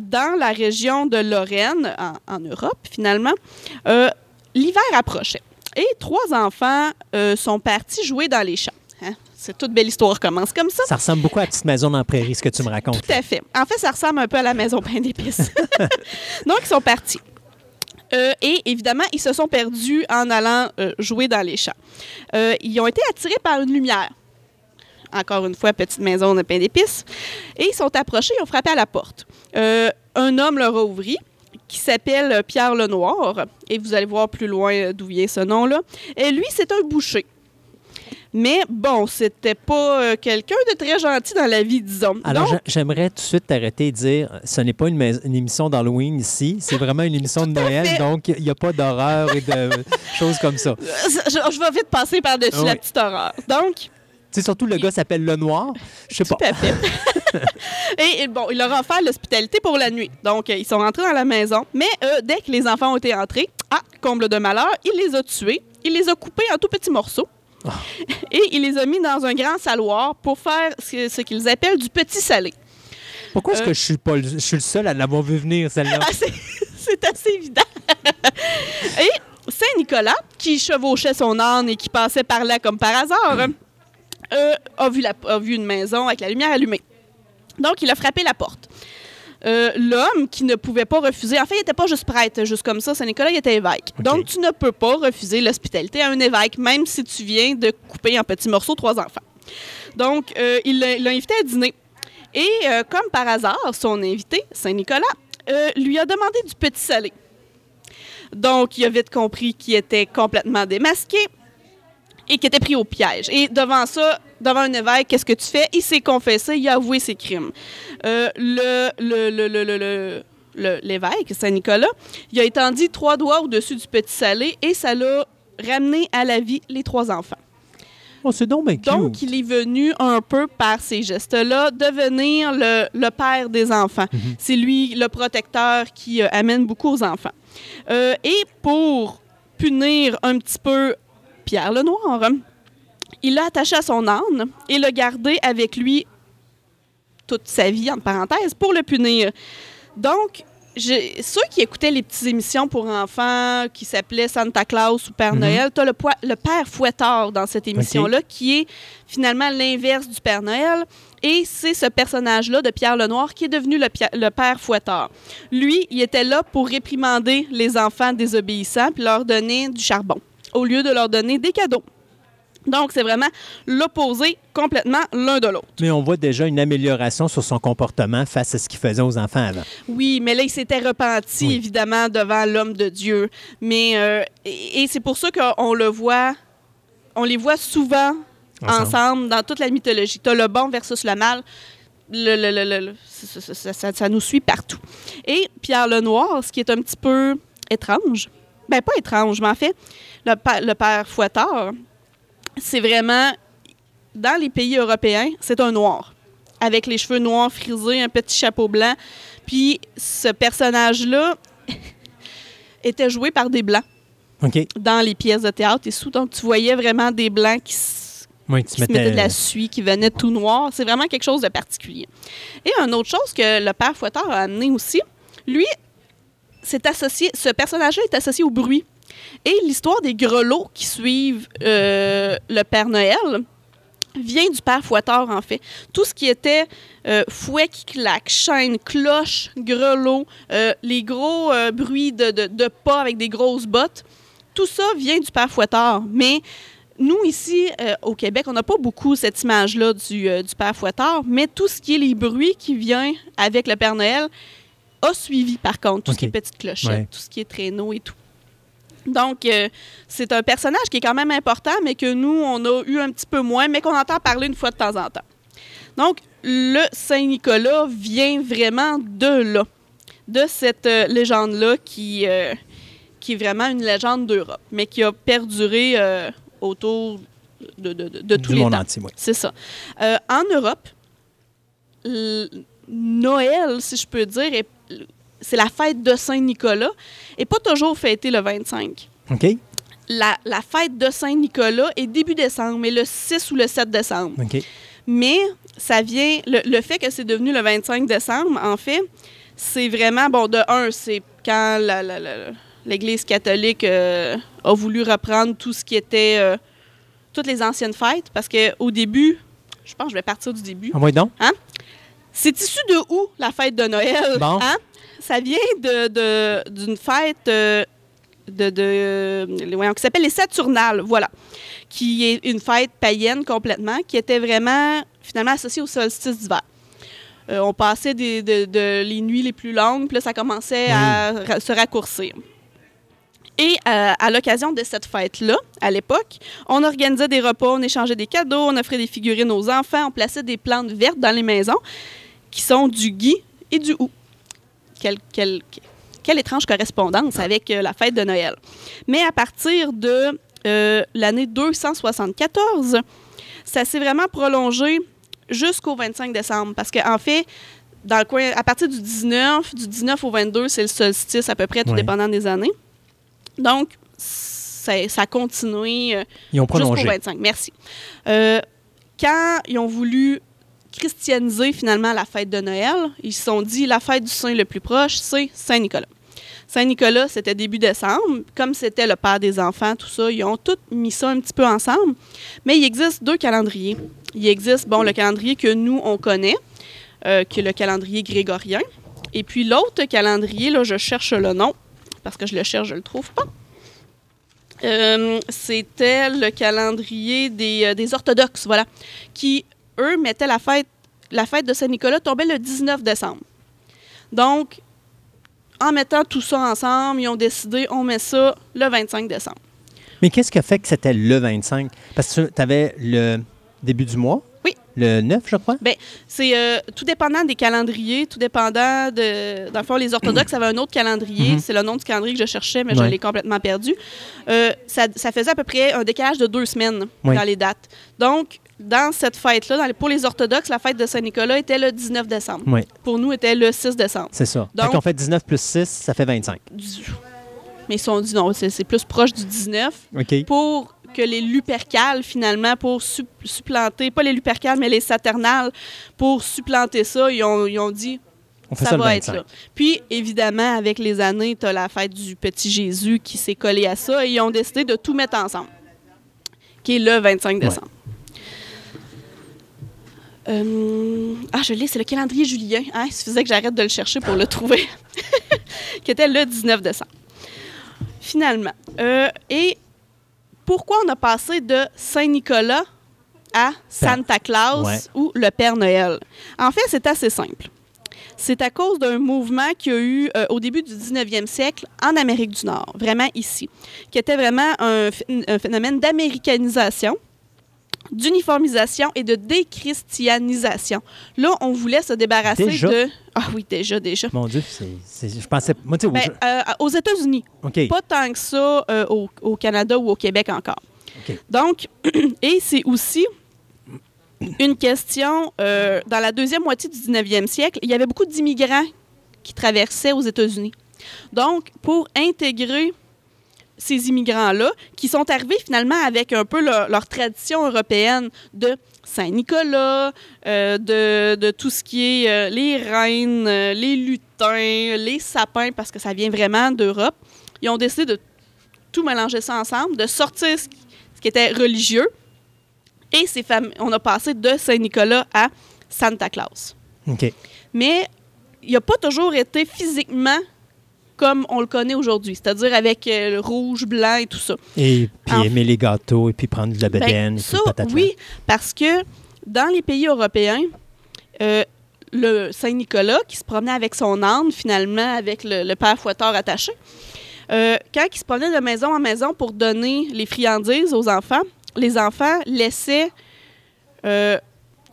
dans la région de Lorraine, en, en Europe, finalement. L'hiver approchait. Et trois enfants euh, sont partis jouer dans les champs. Hein? C'est toute belle histoire commence comme ça. Ça ressemble beaucoup à la petite maison dans la prairie, ce que tu me racontes. Tout à fait. En fait, ça ressemble un peu à la maison pain d'épices. *laughs* Donc, ils sont partis. Euh, et évidemment, ils se sont perdus en allant euh, jouer dans les champs. Euh, ils ont été attirés par une lumière. Encore une fois, petite maison de pain d'épices. Et ils sont approchés, ils ont frappé à la porte. Un homme leur a ouvert qui s'appelle Pierre Lenoir. Et vous allez voir plus loin euh, d'où vient ce nom-là. Et lui, c'est un boucher. Mais bon, c'était pas euh, quelqu'un de très gentil dans la vie, disons. Alors, Donc, j'a- j'aimerais tout de suite t'arrêter et dire, euh, ce n'est pas une, émission d'Halloween ici, c'est vraiment une émission de Noël, fait. donc il n'y a pas d'horreur et de *laughs* choses comme ça. Je, je vais vite passer par-dessus la petite horreur. Donc, Tu sais, surtout le gars s'appelle Le Noir, je sais pas. tout à fait. *laughs* et, *laughs* et bon, il leur a offert l'hospitalité pour la nuit. Donc, euh, ils sont rentrés dans la maison. Mais euh, dès que les enfants ont été entrés, ah, comble de malheur, il les a tués. Il les a coupés en tout petits morceaux. Ah. Et il les a mis dans un grand saloir pour faire ce, ce qu'ils appellent du petit salé. Pourquoi est-ce Euh. que je suis, pas le, je suis le seul à l'avoir vu venir, celle-là? Ah, c'est- *laughs* assez évident. *laughs* et Saint-Nicolas, qui chevauchait son âne et qui passait par là comme par hasard, euh, a, vu la- a vu une maison avec la lumière allumée. Donc, il a frappé la porte. Euh, L'homme qui ne pouvait pas refuser, en fait, il n'était pas juste prêtre, juste comme ça, Saint-Nicolas, il était évêque. Donc, tu ne peux pas refuser l'hospitalité à un évêque, même si tu viens de couper en petits morceaux trois enfants. Donc, euh, il l'a invité à dîner. Et euh, comme par hasard, son invité, Saint-Nicolas, lui a demandé du petit salé. Donc, il a vite compris qu'il était complètement démasqué et qu'il était pris au piège. Et devant ça, devant un évêque, qu'est-ce que tu fais? Il s'est confessé, il a avoué ses crimes. Euh, le, le, le, le, l'évêque, Saint-Nicolas, il a étendu trois doigts au-dessus du petit salé et ça l'a ramené à la vie les trois enfants. Oh, c'est donc. Donc, il est venu un peu par ces gestes-là devenir le, le père des enfants. C'est lui le protecteur qui euh, amène beaucoup aux enfants. Euh, et pour punir un petit peu Pierre Lenoir, il l'a attaché à son âne et l'a gardé avec lui toute sa vie, entre parenthèses, pour le punir. Donc, je- ceux qui écoutaient les petites émissions pour enfants qui s'appelaient Santa Claus ou Père Mhm. Noël, tu as le, Père Fouettard dans cette émission-là, qui est finalement l'inverse du Père Noël. Et c'est ce personnage-là de Pierre Lenoir qui est devenu le, le Père Fouettard. Lui, il était là pour réprimander les enfants désobéissants puis leur donner du charbon, au lieu de leur donner des cadeaux. Donc, c'est vraiment l'opposé complètement l'un de l'autre. Mais on voit déjà une amélioration sur son comportement face à ce qu'il faisait aux enfants avant. Oui, mais là, il s'était repenti, Oui. évidemment, devant l'homme de Dieu. Mais, euh, et, et c'est pour ça qu'on le voit, on les voit souvent Ensemble. ensemble, dans toute la mythologie. Tu as le bon versus le mal. Le, le- le- le- le- ça, ça- ça- ça- ça nous suit partout. Et Pierre Lenoir, ce qui est un petit peu étrange, ben pas étrange, mais en fait, le, père Fouettard, c'est vraiment, dans les pays européens, c'est un noir, avec les cheveux noirs frisés, un petit chapeau blanc. Puis ce personnage-là *laughs* était joué par des blancs OK. dans les pièces de théâtre et sous. Donc, tu voyais vraiment des blancs qui, Oui, qui se mettaient de la suie, qui venaient tout noir. C'est vraiment quelque chose de particulier. Et une autre chose que le père Fouettard a amené aussi, lui, c'est associé, ce personnage-là est associé au bruit. Et l'histoire des grelots qui suivent euh, le Père Noël vient du Père Fouettard, en fait. Tout ce qui était euh, fouet qui claque, chaîne, cloche, grelot, euh, les gros bruits de, pas avec des grosses bottes, tout ça vient du Père Fouettard. Mais nous, ici, au Québec, on n'a pas beaucoup cette image-là du, du Père Fouettard, mais tout ce qui est les bruits qui viennent avec le Père Noël a suivi, par contre, tout ce qui est clochettes, Ouais. tout ce qui est traîneau et tout. Donc, euh, c'est un personnage qui est quand même important, mais que nous, on a eu un petit peu moins, mais qu'on entend parler une fois de temps en temps. Donc, le Saint-Nicolas vient vraiment de là, de cette euh, légende-là qui, euh, qui est vraiment une légende d'Europe, mais qui a perduré autour de, de, de- de tous les monde temps. entier, oui. C'est ça. En Europe, Noël, si je peux dire, est- c'est la fête de Saint-Nicolas, et pas toujours fêtée le 25 OK? la, la fête de Saint-Nicolas est début décembre, mais le 6 ou le 7 décembre. OK. Mais ça vient, le, le fait que c'est devenu le 25 décembre, en fait, c'est vraiment, bon, de un, c'est quand l'Église catholique euh, a voulu reprendre tout ce qui était, euh, toutes les anciennes fêtes, parce qu'au début, je pense que je vais partir du début. Ah, oui, donc? C'est issu de où, la fête de Noël? Bon. Hein? Ça vient de- d'une fête euh, de, de, euh, voyons, qui s'appelle les Saturnales, voilà, qui est une fête païenne complètement, qui était vraiment finalement associée au solstice d'hiver. Euh, on passait des, de, de- les nuits les plus longues, puis là, ça commençait à se raccourcir. Et euh, à l'occasion de cette fête-là, à l'époque, on organisait des repas, on échangeait des cadeaux, on offrait des figurines aux enfants, on plaçait des plantes vertes dans les maisons qui sont du gui et du hou. Quelle, étrange correspondance avec euh, la fête de Noël. Mais à partir de euh, l'année 274, ça s'est vraiment prolongé jusqu'au 25 décembre. Parce qu'en fait, dans le coin, à partir du 19, du 19 au 22, c'est le solstice à peu près, tout Ouais. dépendant des années. Donc, ça, a continué euh, Ils ont jusqu'au prolongé. 25. Merci. Euh, quand ils ont voulu christianiser finalement la fête de Noël, ils se sont dit la fête du saint le plus proche, c'est Saint-Nicolas. Saint-Nicolas, c'était début décembre. Comme c'était le père des enfants, tout ça, ils ont tous mis ça un petit peu ensemble. Mais il existe deux calendriers. Il existe, bon, le calendrier que nous, on connaît, euh, qui est le calendrier grégorien. Et puis l'autre calendrier, là, je cherche le nom, parce que je le cherche, je le trouve pas. Euh, c'était le calendrier des, euh, des orthodoxes, voilà, qui, eux, mettaient la fête, la fête de Saint-Nicolas tombait le 19 décembre. Donc, en mettant tout ça ensemble, ils ont décidé, on met ça le 25 décembre. Mais qu'est-ce qui a fait que c'était le 25? Parce que tu avais le début du mois. Le 9, je crois? Ben, c'est euh, tout dépendant des calendriers, tout dépendant de. Dans le fond, les orthodoxes avaient un autre calendrier. Mhm. C'est le nom du calendrier que je cherchais, mais je l'ai complètement perdu. Euh, ça, ça faisait à peu près un décalage de deux semaines dans les dates. Donc, dans cette fête-là, les- pour les orthodoxes, la fête de Saint-Nicolas était le 19 décembre. Oui, Pour nous, était le 6 décembre. c'est ça. Donc- on fait 19 plus 6, ça fait 25. Du- Mais ils sont dit non, c'est c'est plus proche du 19 OK. pour que les lupercales, finalement, pour sup- supplanter, pas les lupercales, mais les saturnales, pour supplanter ça, ils ont, ils ont dit On ça, va 25. être là. Puis, évidemment, avec les années, tu as la fête du petit Jésus qui s'est collée à ça et ils ont décidé de tout mettre ensemble, qui est le 25 décembre. Euh, ah, je l'ai, c'est le calendrier julien. Hein? Il suffisait que j'arrête de le chercher pour le *laughs* trouver. *laughs* qui était le 19 décembre. Finalement. Euh, et pourquoi on a passé de Saint-Nicolas à Santa Claus Ouais. ou le Père Noël? En fait, c'est assez simple. C'est à cause d'un mouvement qu'il y a eu euh, au début du 19e siècle en Amérique du Nord, vraiment ici, qui était vraiment un phénomène d'américanisation, d'uniformisation et de déchristianisation. Là, on voulait se débarrasser Déjà? de... Ah oui, déjà, déjà. Mon Dieu, c'est, je pensais. Moi, Ben, je- euh, aux États-Unis, OK. pas tant que ça euh, au, au Canada ou au Québec encore. Donc, *clears throat* et c'est aussi une question, euh, dans la deuxième moitié du 19e siècle, il y avait beaucoup d'immigrants qui traversaient aux États-Unis. Donc, pour intégrer ces immigrants-là, qui sont arrivés finalement avec un peu leur, leur tradition européenne de Saint-Nicolas, euh, de, de tout ce qui est euh, les reines, euh, les lutins, les sapins, parce que ça vient vraiment d'Europe. Ils ont décidé de tout mélanger ça ensemble, de sortir ce qui, ce qui était religieux. Et ces on a passé de Saint-Nicolas à Santa Claus. OK. Mais il n'a pas toujours été physiquement comme on le connaît aujourd'hui, c'est-à-dire avec euh, le rouge, blanc et tout ça. Et puis En- aimer les gâteaux, et puis prendre de la Ben, bedaine. et puis ça, patata. oui, parce que dans les pays européens, euh, le Saint-Nicolas, qui se promenait avec son âne, finalement, avec le, le père fouetteur attaché, euh, quand il se promenait de maison en maison pour donner les friandises aux enfants, les enfants laissaient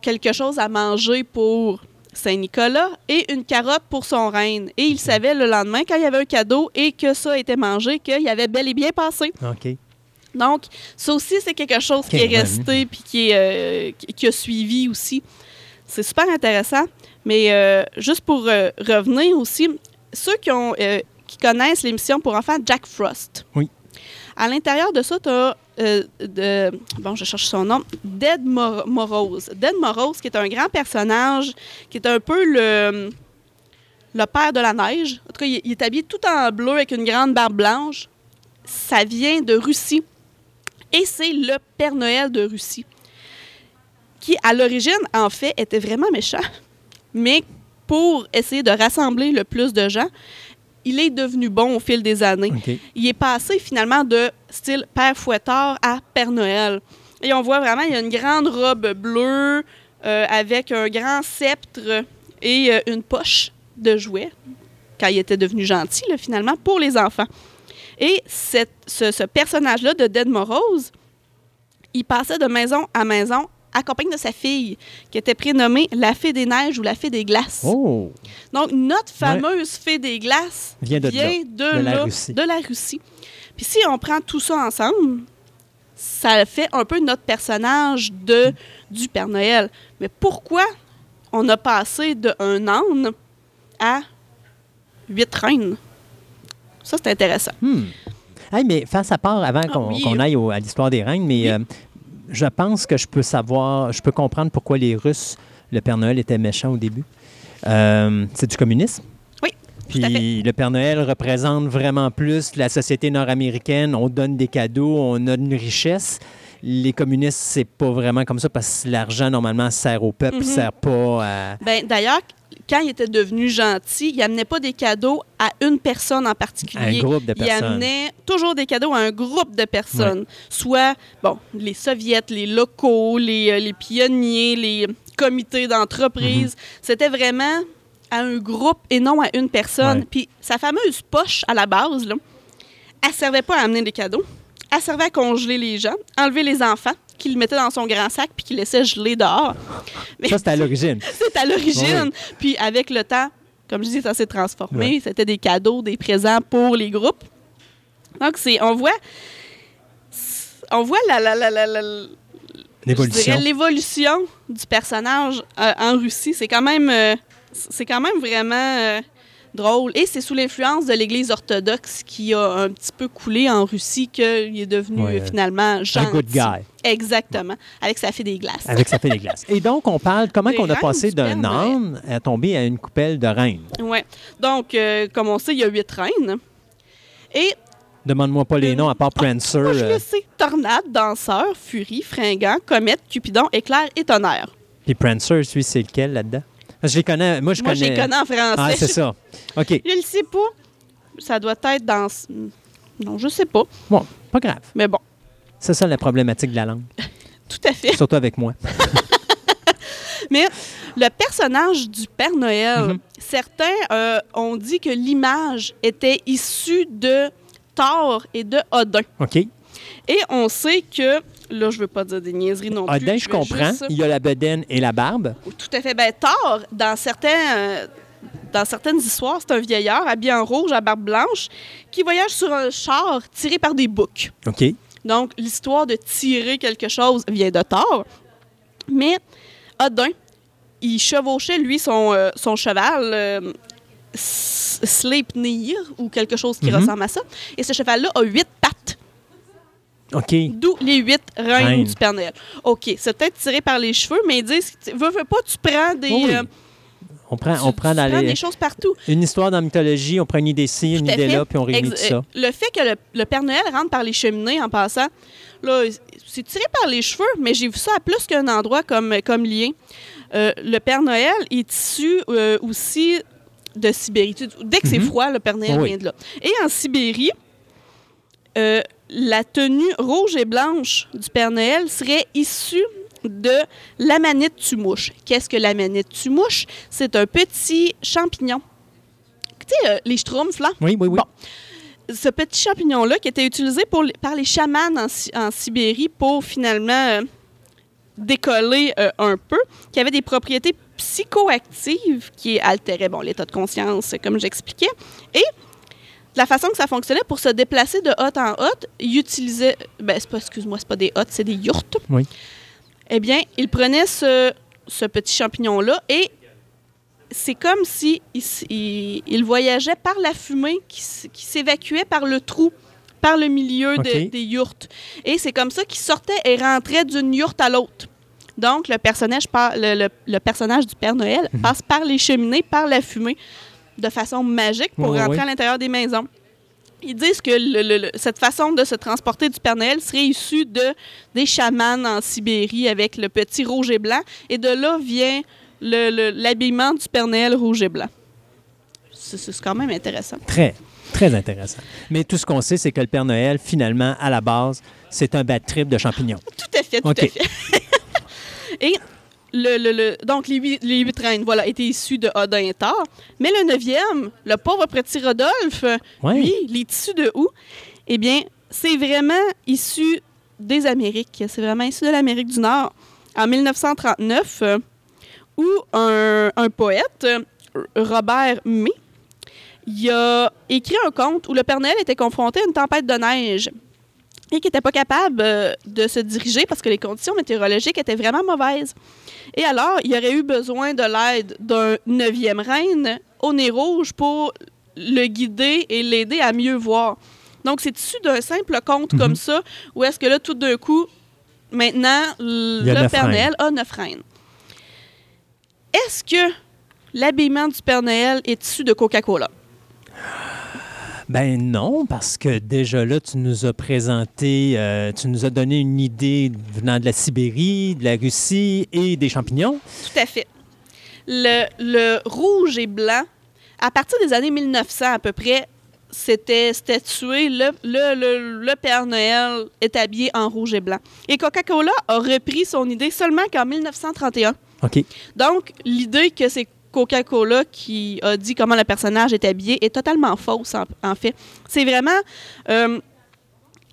quelque chose à manger pour Saint-Nicolas et une carotte pour son reine. Et il savait le lendemain, quand il y avait un cadeau et que ça a été mangé, qu'il avait bel et bien passé. OK. Donc, ça aussi, c'est quelque chose qui est resté puis qui, est, euh, qui, qui a suivi aussi. C'est super intéressant. Mais euh, juste pour euh, revenir aussi, ceux qui, ont, qui connaissent l'émission pour enfants Jack Frost. Oui. À l'intérieur de ça, tu as, de, bon, je cherche son nom, Dead Mor- Morose. Dead Morose, qui est un grand personnage, qui est un peu le, père de la neige. En tout cas, il est habillé tout en bleu avec une grande barbe blanche. Ça vient de Russie. Et c'est le Père Noël de Russie, qui, à l'origine, en fait, était vraiment méchant. Mais pour essayer de rassembler le plus de gens, il est devenu bon au fil des années. Il est passé finalement de style Père Fouettard à Père Noël. Et on voit vraiment, il y a une grande robe bleue euh, avec un grand sceptre et euh, une poche de jouets, quand il était devenu gentil, là, finalement, pour les enfants. Et cette- ce, ce personnage-là de Dead Morose, il passait de maison à maison accompagné de sa fille, qui était prénommée la Fée des Neiges ou la Fée des Glaces. Oh! Donc, notre fameuse Fée des Glaces Vient de là, de, de la Russie. de la Russie. Puis si on prend tout ça ensemble, ça fait un peu notre personnage de, du Père Noël. Mais pourquoi on a passé de un âne à huit reines? Ça, c'est intéressant. Hmm. Hey, mais face à part, avant qu'on Ah oui. qu'on aille au- à l'histoire des reines, mais Oui. euh, je pense que je peux savoir, je peux comprendre pourquoi les Russes, le Père Noël était méchant au début. Euh, c'est du communisme. Oui. Puis le Père Noël représente vraiment plus la société nord-américaine. On donne des cadeaux, on a une richesse. Les communistes, c'est pas vraiment comme ça parce que l'argent, normalement, sert au peuple, Mhm. sert pas à. Ben, D'ailleurs, quand il était devenu gentil, il amenait pas des cadeaux à une personne en particulier. Un groupe de Il personnes. amenait toujours des cadeaux à un groupe de personnes. Soit, bon, les soviets, les locaux, les, euh, les pionniers, les comités d'entreprise. Mhm. C'était vraiment à un groupe et non à une personne. Ouais. Puis sa fameuse poche à la base, là, elle servait pas à amener des cadeaux. Elle servait à congeler les gens, enlever les enfants, qu'il mettait dans son grand sac puis qu'il laissait geler dehors. Mais Ça, c'était à l'origine. *laughs* c'est à l'origine. Puis avec le temps, comme je dis, ça s'est transformé. C'était des cadeaux, des présents pour les groupes. Donc, c'est, on voit, on voit la, la, la, la, la- je L'évolution. du personnage euh, en Russie. C'est quand même, euh, c'est quand même vraiment euh, drôle. Et c'est sous l'influence de l'Église orthodoxe qui a un petit peu coulé en Russie qu'il est devenu Ouais, euh, finalement gentil. Un good guy. Exactement. Avec sa fille des glaces. Avec sa fille des glaces. Et donc, on parle comment qu'on a reines passé du d'un âne à tomber à une coupelle de reine? Ouais. Donc, euh, comme on sait, il y a huit reines. Et Demande-moi pas les noms à part Prancer. moi, je euh, le sais. Tornade, Danseur, Furie, Fringant, Comète, Cupidon, Éclair et Tonnerre. Puis Prancer, celui, c'est lequel là-dedans? Parce que Je les connais. Moi, je Moi, je connais. les connais en français. Ah, c'est ça. OK. Je le sais pas. Ça doit être dans... Non, je sais pas. Bon, pas grave. Mais bon, C'est ça la problématique de la langue. *laughs* tout à fait. Surtout avec moi. *laughs* Mais le personnage du Père Noël, Mhm. certains euh, ont dit que l'image était issue de Thor et de Odin. OK. Et on sait que, là, je veux pas dire des niaiseries non plus. Odin, je vais comprends. juste- Il y a la bedaine et la barbe. Tout à fait. Ben, Thor, dans certains... euh, dans certaines histoires, c'est un vieillard habillé en rouge à barbe blanche qui voyage sur un char tiré par des boucs. OK. Donc, l'histoire de tirer quelque chose vient de Thor. Mais Odin, il chevauchait, lui, son, euh, son cheval euh, Sleipnir, ou quelque chose qui Mhm. ressemble à ça. Et ce cheval-là a huit pattes, OK. d'où les huit reines du Père Noël. OK, c'est peut-être tiré par les cheveux, mais ils disent, veux, veux pas, tu prends des... Oui, euh, On prend, tu- on prend tu dans prends les... des choses partout. une histoire dans la mythologie, on prend une idée ici, une idée là, puis on réunit tout ça. euh, Le fait que le, le Père Noël rentre par les cheminées en passant, là, c'est tiré par les cheveux, mais j'ai vu ça à plus qu'un endroit comme, comme lien. Euh, le Père Noël est issu euh, aussi de Sibérie. Dès que c'est Mhm. froid, le Père Noël Oui. vient de là. Et en Sibérie, euh, la tenue rouge et blanche du Père Noël serait issue de l'amanite tumouche. Qu'est-ce que l'amanite tumouche? C'est un petit champignon. Tu sais, euh, les schtroumpfs, là? Oui, oui, oui. Bon. ce petit champignon-là qui était utilisé pour par les chamans en Sibérie pour finalement euh, décoller euh, un peu, qui avait des propriétés psychoactives qui altéraient bon, l'état de conscience, comme j'expliquais. Et la façon que ça fonctionnait, pour se déplacer de hôte en hôte, il utilisait... Ben, c'est pas, excuse-moi, c'est pas des hôtes, c'est des yurts. Oui. Eh bien, il prenait ce, ce petit champignon-là et c'est comme si il, s- il- il voyageait par la fumée qui, s'évacuait par le trou, par le milieu de- des yourtes. Et c'est comme ça qu'il sortait et rentrait d'une yourte à l'autre. Donc, le personnage, par- le, le- le personnage du Père Noël Mhm. passe par les cheminées, par la fumée, de façon magique pour Ouais, rentrer ouais. à l'intérieur des maisons. Ils disent que le- le- le- cette façon de se transporter du Père Noël serait issue de, des chamans en Sibérie avec le petit rouge et blanc. Et de là vient le- le- l'habillement du Père Noël rouge et blanc. C'est quand même intéressant. Très, très intéressant. Mais tout ce qu'on sait, c'est que le Père Noël, finalement, à la base, c'est un bad trip de champignons. *laughs* Tout à fait, tout OK. à fait. *laughs* et le, le- le- donc, les huit, les huit reines, voilà, étaient issues de Odin et Thor. Mais le neuvième, le pauvre petit Rodolphe, Ouais. lui, il est issu de où? Eh bien, c'est vraiment issu des Amériques. C'est vraiment issu de l'Amérique du Nord. En 1939, euh, où un, un poète, Robert May, il a écrit un conte où le Père Noël était confronté à une tempête de neige et qui n'était pas capable euh, de se diriger parce que les conditions météorologiques étaient vraiment mauvaises. Et alors, il aurait eu besoin de l'aide d'un neuvième reine au nez rouge pour le guider et l'aider à mieux voir. Donc, c'est issu d'un simple conte Mhm. comme ça, où est-ce que là, tout d'un coup, maintenant, le Père. Noël a neuf reines. Est-ce que l'habillement du Père Noël est issu de Coca-Cola? Ben non, parce que déjà là, tu nous as présenté, euh, tu nous as donné une idée venant de la Sibérie, de la Russie et des champignons. Tout à fait. Le, le rouge et blanc, à partir des années 1900 à peu près, c'était statué, le, le, le, le Père Noël est habillé en rouge et blanc. Et Coca-Cola a repris son idée seulement qu'en 1931. OK. Donc, l'idée que c'est Coca-Cola qui a dit comment le personnage est habillé est totalement fausse, en, en fait. C'est vraiment euh,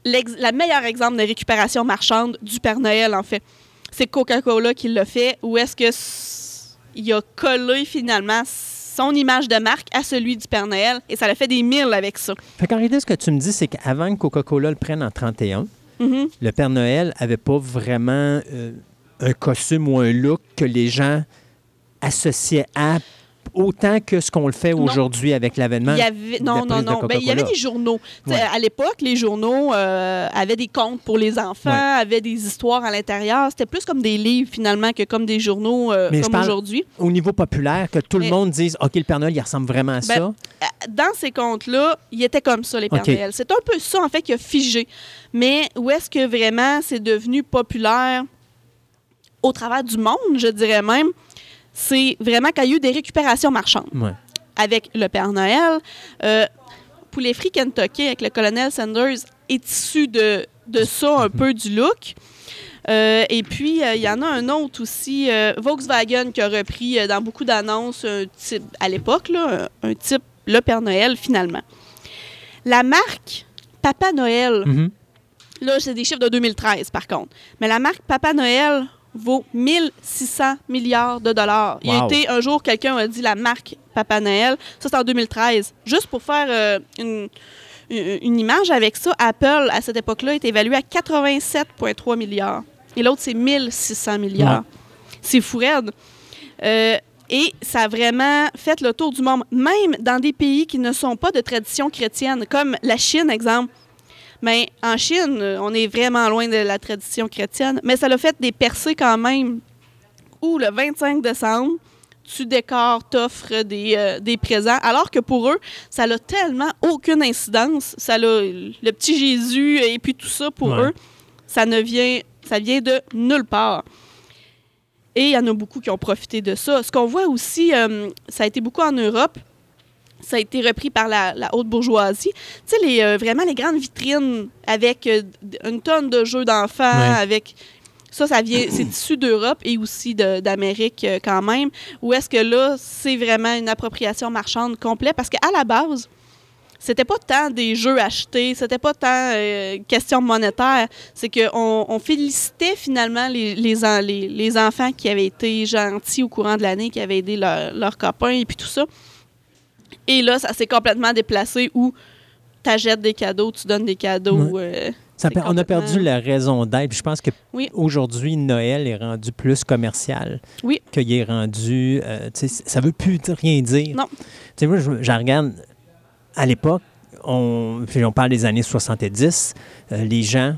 la meilleure exemple de récupération marchande du Père Noël, en fait. C'est Coca-Cola qui l'a fait, ou est-ce que il a collé finalement son image de marque à celui du Père Noël, et ça l'a fait des milles avec ça. Fait qu'en réalité, ce que tu me dis, c'est qu'avant que Coca-Cola le prenne en 31, Mhm. le Père Noël avait pas vraiment euh, un costume ou un look que les gens associaient à autant que ce qu'on le fait aujourd'hui avec l'avènement. Il non, non, non. Ben, il y avait Coca-Cola. des journaux. Ouais. À l'époque, les journaux euh, avaient des contes pour les enfants, Ouais. avaient des histoires à l'intérieur. C'était plus comme des livres, finalement, que comme des journaux euh, comme aujourd'hui. Au niveau populaire, que tout le monde dise OK, le Père Noël, il ressemble vraiment à Ben, ça. Euh, Dans ces contes-là, ils étaient comme ça, les Pères OK. Noël. C'est un peu ça, en fait, qui a figé. Mais où est-ce que vraiment c'est devenu populaire au travers du monde, je dirais même, c'est vraiment quand il y a eu des récupérations marchandes. Ouais. avec le Père Noël. Euh, Poulet Free Kentucky avec le colonel Sanders est issu de, de ça un *laughs* peu du look. Euh, et puis, euh, il y en a un autre aussi, euh, Volkswagen, qui a repris dans beaucoup d'annonces un type, à l'époque, un, un type le Père Noël, finalement. La marque Papa Noël, Mhm. Là, c'est des chiffres de 2013, par contre. Mais la marque Papa Noël vaut 1600 milliards de dollars. Il y a Wow. été un jour, quelqu'un a dit la marque Papa Noël. Ça, c'est en 2013. Juste pour faire euh, une, une- une image avec ça, Apple, à cette époque-là, est évalué à 87,3 milliards. Et l'autre, c'est 1600 milliards. C'est fou raide. Euh, et ça a vraiment fait le tour du monde, même dans des pays qui ne sont pas de tradition chrétienne, comme la Chine, exemple. Mais en Chine, on est vraiment loin de la tradition chrétienne, mais ça l'a fait des percées quand même, où le 25 décembre, tu décores, t'offres des, euh, des présents, alors que pour eux, ça n'a tellement aucune incidence. Ça a le petit Jésus et puis tout ça, pour Ouais. eux, ça ne vient, ça vient de nulle part. Et il y en a beaucoup qui ont profité de ça. Ce qu'on voit aussi, euh, ça a été beaucoup en Europe. Ça a été repris par la, la haute bourgeoisie. Tu sais, les, euh, vraiment les grandes vitrines avec euh, une tonne de jeux d'enfants, Ouais. avec ça, ça vient, c'est issu d'Europe et aussi d'Amérique euh, quand même. Ou est-ce que là, c'est vraiment une appropriation marchande complète? Parce qu'à la base, c'était pas tant des jeux achetés, c'était pas tant question monétaire. C'est qu'on on félicitait finalement les, les, en- les- les enfants qui avaient été gentils au courant de l'année, qui avaient aidé leur- leurs copains et puis tout ça. Et là, ça s'est complètement déplacé où tu achètes des cadeaux, tu donnes des cadeaux. euh, Ça on a perdu la raison d'être. Je pense que Oui. aujourd'hui, Noël est rendu plus commercial. Oui. Qu'il est rendu. euh, ça veut plus rien dire. Non. Tu sais, moi, je, regarde à l'époque, on, puis on parle des années 70, euh, les gens,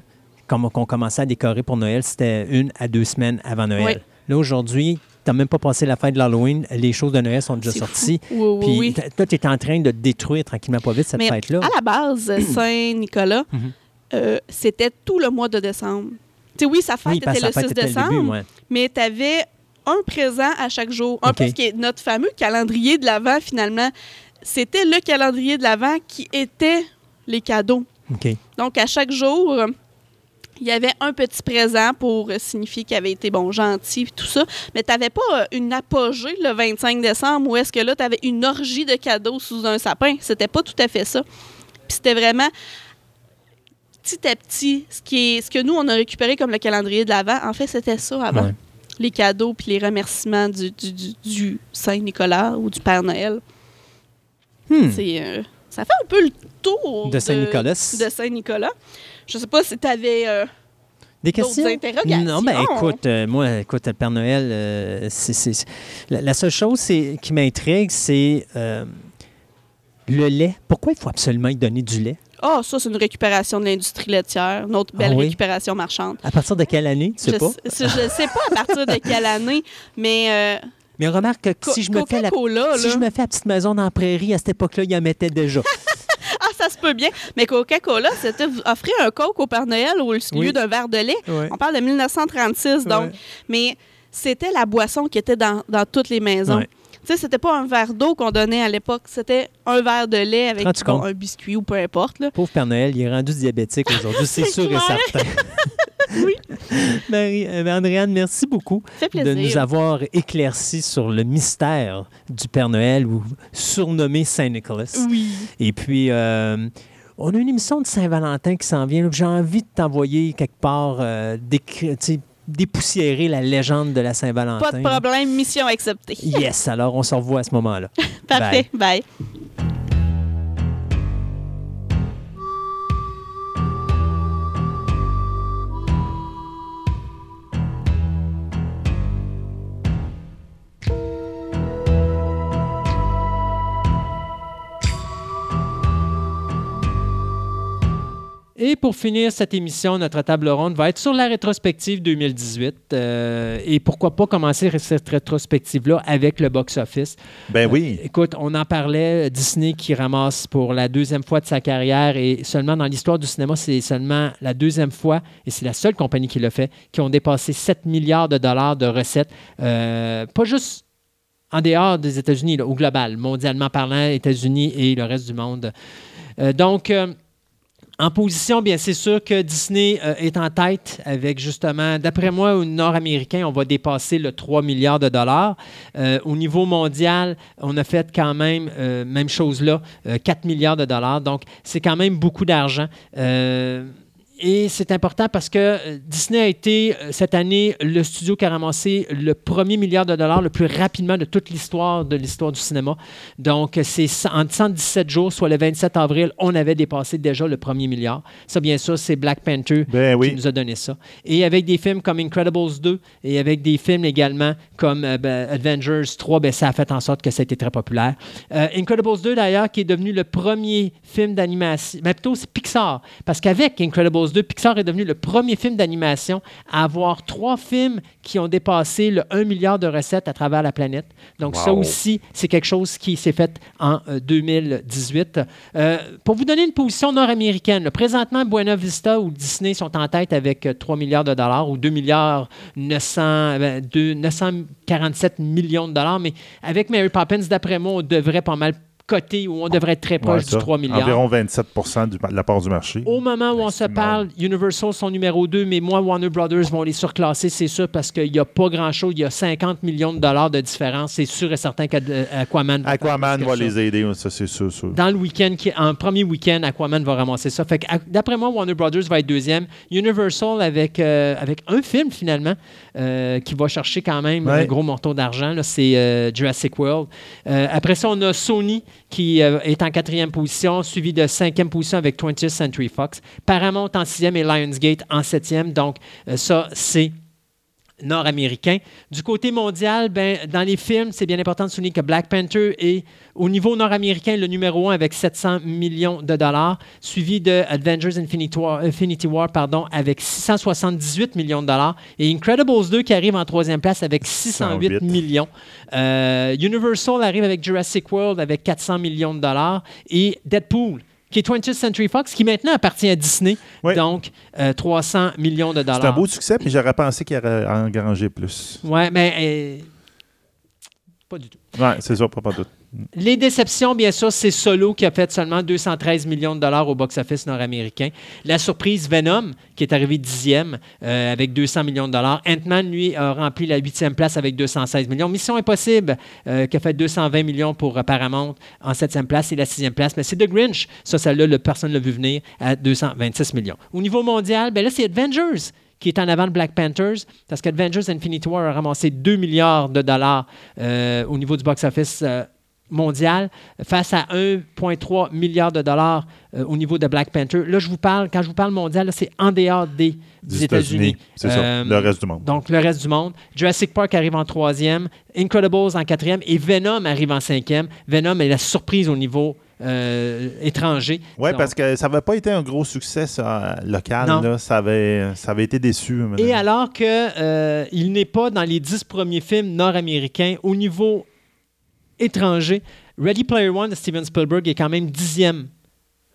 comme on commençait à décorer pour Noël, c'était une à deux semaines avant Noël. Oui. Là, aujourd'hui, tu n'as même pas passé la fête de l'Halloween, les choses de Noël sont déjà sorties. Oui, oui, Puis oui. toi, tu es en train de détruire tranquillement pas vite cette fête-là. à la base, *clears throat* Saint-Nicolas, Mhm. euh, c'était tout le mois de décembre. Tu sais, oui, sa fête Oui, était le sa fête 6 était le décembre, début, ouais. mais tu avais un présent à chaque jour. Un OK. peu ce qui est notre fameux calendrier de l'Avent, finalement. C'était le calendrier de l'Avent qui était les cadeaux. Donc, à chaque jour, il y avait un petit présent pour signifier qu'il avait été bon, gentil, tout ça. Mais tu n'avais pas euh, une apogée le 25 décembre où est-ce que là, tu avais une orgie de cadeaux sous un sapin? C'était pas tout à fait ça. Puis c'était vraiment petit à petit, ce, qui est, ce que nous, on a récupéré comme le calendrier de l'Avent, en fait, c'était ça avant. Ouais. Les cadeaux puis les remerciements du, du- du- du Saint-Nicolas ou du Père Noël. Hmm. C'est, euh, ça fait un peu le tour De Saint-Nicolas. De Saint-Nicolas. Je sais pas si tu avais Des d'autres questions? interrogations. Non, ben écoute, euh, moi, écoute, le Père Noël, euh, c'est, la, la seule chose c'est, qui m'intrigue, c'est euh, le lait. Pourquoi il faut absolument y donner du lait? Ah, ça, c'est une récupération de l'industrie laitière, une autre belle Ah oui? récupération marchande. À partir de quelle année? Tu sais je pas? sais- je sais pas à partir de quelle année, mais euh, Mais remarque que si je, me fais la, si je me fais la petite maison dans la prairie, à cette époque-là, il y en mettait déjà. *laughs* ça se peut bien. Mais Coca-Cola, c'était offrir un Coke au Père Noël au lieu Oui. d'un verre de lait. Ouais. On parle de 1936, donc. Ouais. Mais c'était la boisson qui était dans, dans toutes les maisons. Ouais. Tu sais, c'était pas un verre d'eau qu'on donnait à l'époque, c'était un verre de lait avec bon, un biscuit ou peu importe. Là. Pauvre Père Noël, il est rendu diabétique aujourd'hui, c'est *laughs* sûr et certain. *laughs* Oui. *laughs* Marie, euh, Andréane, merci beaucoup de nous avoir éclairci sur le mystère du Père Noël ou surnommé Saint-Nicolas. Oui. Et puis, euh, on a une émission de Saint-Valentin qui s'en vient. J'ai envie de t'envoyer quelque part euh, dépoussiérer la légende de la Saint-Valentin. Pas de problème, mission acceptée. Yes, alors on se revoit à ce moment-là. *laughs* Parfait. Bye. Et pour finir cette émission, notre table ronde va être sur la rétrospective 2018. euh, et pourquoi pas commencer cette rétrospective-là avec le box-office. Ben oui. Écoute, on en parlait, Disney qui ramasse pour la deuxième fois de sa carrière et seulement dans l'histoire du cinéma, c'est seulement la deuxième fois, et c'est la seule compagnie qui l'a fait, qui ont dépassé 7 milliards de dollars de recettes. Euh, pas juste en dehors des États-Unis, au global, mondialement parlant, États-Unis et le reste du monde. Euh, donc, euh, en position, bien, c'est sûr que Disney euh, est en tête avec justement, d'après moi, au nord-américain, on va dépasser le 3 milliards de dollars. Euh, au niveau mondial, on a fait quand même, euh, même chose là, euh, 4 milliards de dollars. Donc, c'est quand même beaucoup d'argent. Et c'est important parce que euh, Disney a été euh, cette année le studio qui a ramassé le premier milliard de dollars le plus rapidement de toute l'histoire de l'histoire du cinéma. Donc, c'est en 117 jours, soit le 27 avril, on avait dépassé déjà le premier milliard. Ça, bien sûr, c'est Black Panther Ben oui. qui nous a donné ça. Et avec des films comme Incredibles 2 et avec des films également comme euh, ben, Avengers 3, ben, ça a fait en sorte que ça a été très populaire. Euh, Incredibles 2, d'ailleurs, qui est devenu le premier film d'animation, mais plutôt c'est Pixar, parce qu'avec Incredibles 2, Pixar est devenu le premier film d'animation à avoir trois films qui ont dépassé le 1 milliard de recettes à travers la planète. Donc ça aussi, c'est quelque chose qui s'est fait en euh, 2018. Euh, pour vous donner une position nord-américaine, présentement, Buena Vista ou Disney sont en tête avec euh, 3 milliards de dollars ou 2 milliards 900, euh, deux- 947 millions de dollars. Mais avec Mary Poppins, d'après moi, on devrait pas mal coter ou on devrait être très proche Ouais, du 3 milliards. Environ 27 du- de la part du marché. Au moment où on se parle, Universal sont numéro 2, mais moi, Warner Brothers vont les surclasser, c'est sûr, parce qu'il n'y a pas grand-chose. Il y a 50 millions de dollars de différence. C'est sûr et certain qu'Aquaman va faire Aquaman va les aider, ça c'est sûr. sûr. Dans le week-end, en premier week-end, Aquaman va ramasser ça. Fait d'après moi, Warner Brothers va être deuxième. Universal avec, euh, avec un film finalement euh, qui va chercher quand même Ouais. un gros montant d'argent. C'est euh, Jurassic World. Euh, après ça, on a Sony qui euh, est en quatrième position, suivi de cinquième position avec 20th Century Fox. Paramount en sixième et Lionsgate en septième. Donc, euh, ça, c'est nord-américain. Du côté mondial, ben, dans les films, c'est bien important de souligner que Black Panther est au niveau nord-américain le numéro un avec 700 millions de dollars, suivi de Avengers Infinity War, Infinity War pardon, avec 678 millions de dollars et Incredibles 2 qui arrive en troisième place avec 608 608. millions. Euh, Universal arrive avec Jurassic World avec 400 millions de dollars et Deadpool qui est 20th Century Fox, qui maintenant appartient à Disney, Oui. donc euh, 300 millions de dollars. C'est un beau succès, puis j'aurais pensé qu'il aurait engrangé plus. Ouais, mais euh, pas du tout. Ouais, c'est ça, pas, pas de doute. Les déceptions, bien sûr, c'est Solo qui a fait seulement 213 millions de dollars au box-office nord-américain. La surprise, Venom, qui est arrivé dixième euh, avec 200 millions de dollars. Ant-Man, lui, a rempli la huitième place avec 216 millions. Mission Impossible, euh, qui a fait 220 millions pour euh, Paramount en septième place et la sixième place. Mais c'est The Grinch, ça, celle-là, le- personne ne l'a vu venir, à 226 millions. Au niveau mondial, ben là, c'est Avengers qui est en avant de Black Panthers, parce qu'Avengers Infinity War a ramassé 2 milliards de dollars au niveau du box-office mondial face à 1,3 milliard de dollars euh, au niveau de Black Panther. Là, je vous parle, quand je vous parle mondial, c'est en dehors des, États-Unis. C'est ça, Euh, le reste du monde. Donc, le reste du monde. Jurassic Park arrive en troisième, Incredibles en quatrième et Venom arrive en cinquième. Venom est la surprise au niveau euh, étranger. Oui, parce que ça n'avait pas été un gros succès ça, local. Là. Ça, avait, ça avait été déçu. Et alors que euh, il n'est pas dans les dix premiers films nord-américains au niveau étranger, Ready Player One de Steven Spielberg est quand même dixième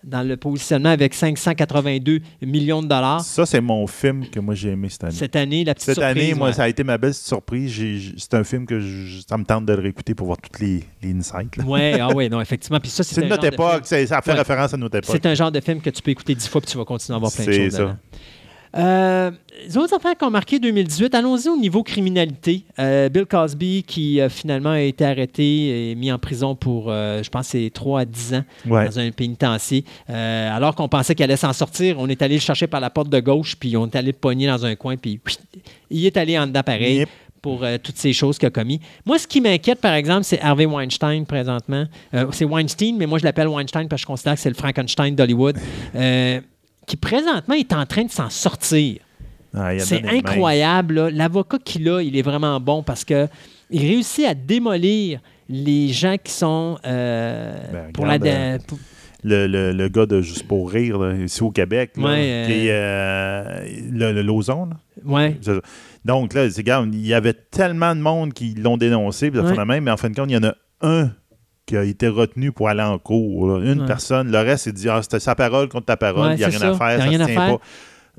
dans le positionnement avec 582 millions de dollars. Ça, c'est mon film que moi j'ai aimé cette année. Cette année, la petite Cette surprise, année, moi, ça a été ma belle surprise. C'est un film que je- ça me tente de le réécouter pour voir toutes les, les insights. Ouais, ah *laughs* ouais, non, effectivement. Puis ça, c'est C'est notre époque. c'est- Ça fait Ouais. référence à notre époque. C'est un genre de film que tu peux écouter dix fois puis tu vas continuer à voir plein de C'est choses. ça. dedans. Euh, les autres affaires qui ont marqué 2018, allons-y au niveau criminalité. Euh, Bill Cosby, qui euh, finalement a été arrêté et mis en prison pour, euh, je pense, c'est 3 à 10 ans Ouais. dans un pénitencier. Alors qu'on pensait qu'il allait s'en sortir, on est allé le chercher par la porte de gauche, puis on est allé le pogner dans un coin, puis il est allé en dedans pareil. Yep. pour euh, toutes ces choses qu'il a commis. Moi, ce qui m'inquiète, par exemple, c'est Harvey Weinstein présentement. Euh, c'est Weinstein, mais moi, je l'appelle Weinstein parce que je considère que c'est le Frankenstein d'Hollywood, euh, qui présentement est en train de s'en sortir. Ah, C'est incroyable. L'avocat qu'il a, il est vraiment bon parce que il réussit à démolir les gens qui sont euh, Ben, pour la. regarde, euh, pour- Le, le, le gars de Juste pour rire, là, ici au Québec, là, Ouais, euh, qui est, euh, le, ouais. Ça. Donc, là, regarde, il y avait tellement de monde qui l'ont dénoncé, puis Ouais. fait la même, mais en fin de compte, il y en a un qui a été retenu pour aller en cours. là. Une Ouais. personne, le reste, c'est dit ah, c'était sa parole contre ta parole, Ouais, il n'y a rien à faire, Il ça rien se à tient faire. pas.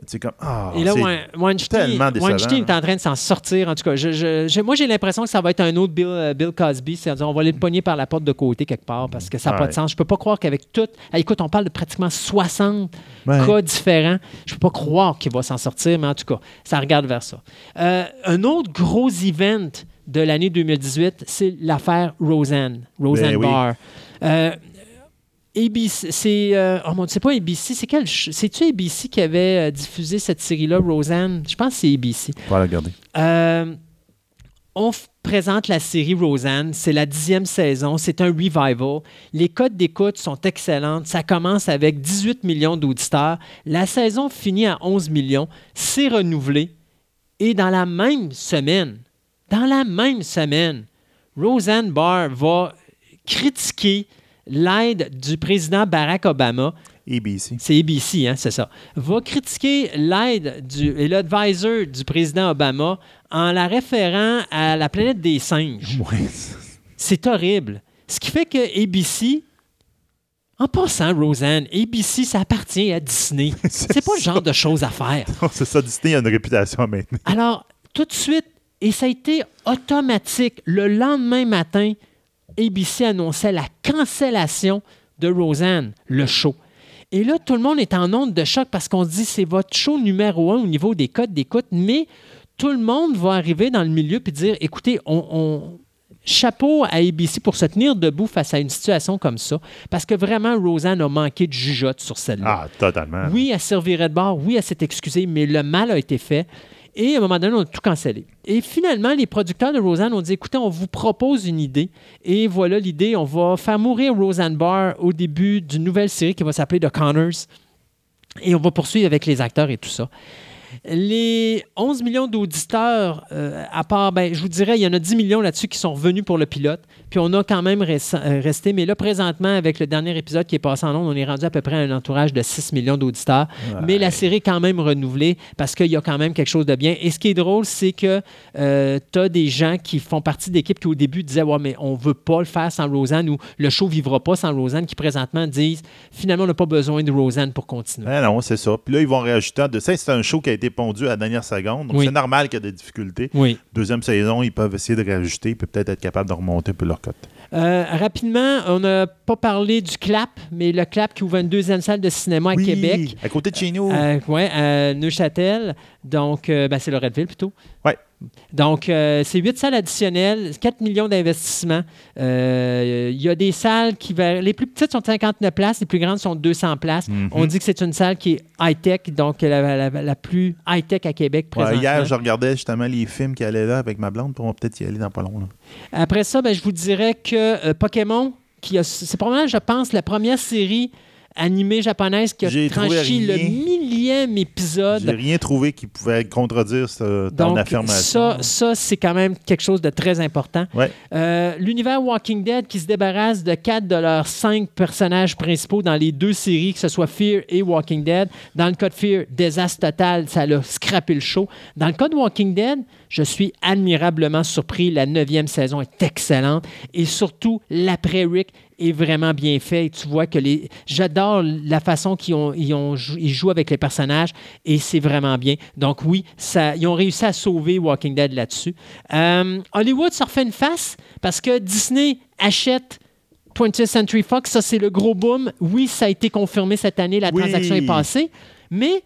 C'est comme, ah, Et là, Weinstein, est en train de s'en sortir. En tout cas, je- je- je- moi, j'ai l'impression que ça va être un autre Bill, euh, Bill Cosby. C'est-à-dire, on va aller le pogner par la porte de côté quelque part parce que ça n'a pas de sens. Je peux pas croire qu'avec tout. Écoute, on parle de pratiquement 60 Ouais. cas différents. Je peux pas croire qu'il va s'en sortir, mais en tout cas, ça regarde vers ça. Euh, un autre gros event de l'année 2018, c'est l'affaire Roseanne. Roseanne Ben oui. Barr. Euh, ABC, c'est. euh, oh mon Dieu, c'est pas ABC. C'est quel. C'est-tu ABC qui avait euh, diffusé cette série-là, Roseanne? Je pense que c'est ABC. On va la regarder. Euh, on présente la série Roseanne. C'est la dixième saison. C'est un revival. Les codes d'écoute sont excellentes. Ça commence avec 18 millions d'auditeurs. La saison finit à 11 millions. C'est renouvelé. Et dans la même semaine, dans la même semaine, Roseanne Barr va critiquer l'aide du président Barack Obama ABC. c'est ABC, hein, c'est ça. Va critiquer l'aide du, et l'advisor du président Obama en la référant à la planète des singes. Ouais. C'est horrible. Ce qui fait que ABC, en passant, Roseanne, ABC, ça appartient à Disney. *laughs* C'est pas le genre de choses à faire. c'est ça, Disney a une réputation maintenant. Alors, tout de suite, et ça a été automatique, le lendemain matin, ABC annonçait la cancellation de Roseanne, le show. Et là, tout le monde est en onde de choc parce qu'on se dit c'est votre show numéro un au niveau des codes d'écoute, mais tout le monde va arriver dans le milieu et dire écoutez, on, on- chapeau à ABC pour se tenir debout face à une situation comme ça, parce que vraiment, Roseanne a manqué de jugeote sur celle-là. Ah, totalement. Oui, elle servirait de bord, oui, elle s'est excusée, mais le mal a été fait. Et à un moment donné, on a tout cancellé. Et finalement, les producteurs de Roseanne ont dit écoutez, on vous propose une idée. Et voilà l'idée on va faire mourir Roseanne Barr au début d'une nouvelle série qui va s'appeler The Connors. Et on va poursuivre avec les acteurs et tout ça. Les 11 millions d'auditeurs, euh, à part, ben, je vous dirais, il y en a 10 millions là-dessus qui sont revenus pour le pilote. Puis on a quand même euh, resté. Mais là, présentement, avec le dernier épisode qui est passé en ondes, on est rendu à peu près à un entourage de 6 millions d'auditeurs. Mais la série est quand même renouvelée parce qu'il y a quand même quelque chose de bien. Et ce qui est drôle, c'est que tu as des gens qui font partie d'équipes qui, au début, disaient Ouais, mais on veut pas le faire sans Roseanne ou le show vivra pas sans Roseanne, qui présentement disent Finalement, on n'a pas besoin de Roseanne pour continuer. Ah non, c'est ça. Puis là, ils vont rajouter. De ça, c'est un show qui a été à la dernière seconde. Donc, Oui. c'est normal qu'il y ait des difficultés. Oui. Deuxième saison, ils peuvent essayer de rajouter puis peut-être être capables de remonter un peu leur cote. Euh, rapidement, on n'a pas parlé du CLAP, mais le CLAP qui ouvre une deuxième salle de cinéma à Oui, Québec. À côté de chez nous. Euh, ouais, à Neuchâtel. Donc, euh, ben, c'est Loretteville plutôt. Ouais. Donc, euh, c'est huit salles additionnelles, 4 millions d'investissements. Euh, Il y a des salles qui... va- Les plus petites sont 59 places, les plus grandes sont 200 places. Mhm. On dit que c'est une salle qui est high-tech, donc la, la- la plus high-tech à Québec Ouais, présentement. hier, je regardais justement les films qui allaient là avec ma blonde, puis on va peut-être y aller dans pas long. là. Après ça, ben, je vous dirais que euh, Pokémon, c'est probablement, je pense, la première série animée japonaise qui a franchi le millième épisode. J'ai rien trouvé qui pouvait contredire ce, ton Donc, affirmation. ça, ça c'est quand même quelque chose de très important. Ouais. Euh, L'univers Walking Dead qui se débarrasse de quatre de leurs cinq personnages principaux dans les deux séries, que ce soit Fear et Walking Dead. Dans le cas de Fear, désastre total, ça a scrappé le show. Dans le cas de Walking Dead, je suis admirablement surpris. La neuvième saison est excellente et surtout, l'après-Rick est vraiment bien fait. Et tu vois que les. J'adore la façon qu'ils ont, ils ont ils jouent avec les personnages et c'est vraiment bien. Donc, oui, ça, ils ont réussi à sauver Walking Dead là-dessus. Euh, Hollywood se refait une face parce que Disney achète 20th Century Fox. Ça, c'est le gros boom. Oui, ça a été confirmé cette année. La Oui. transaction est passée. Mais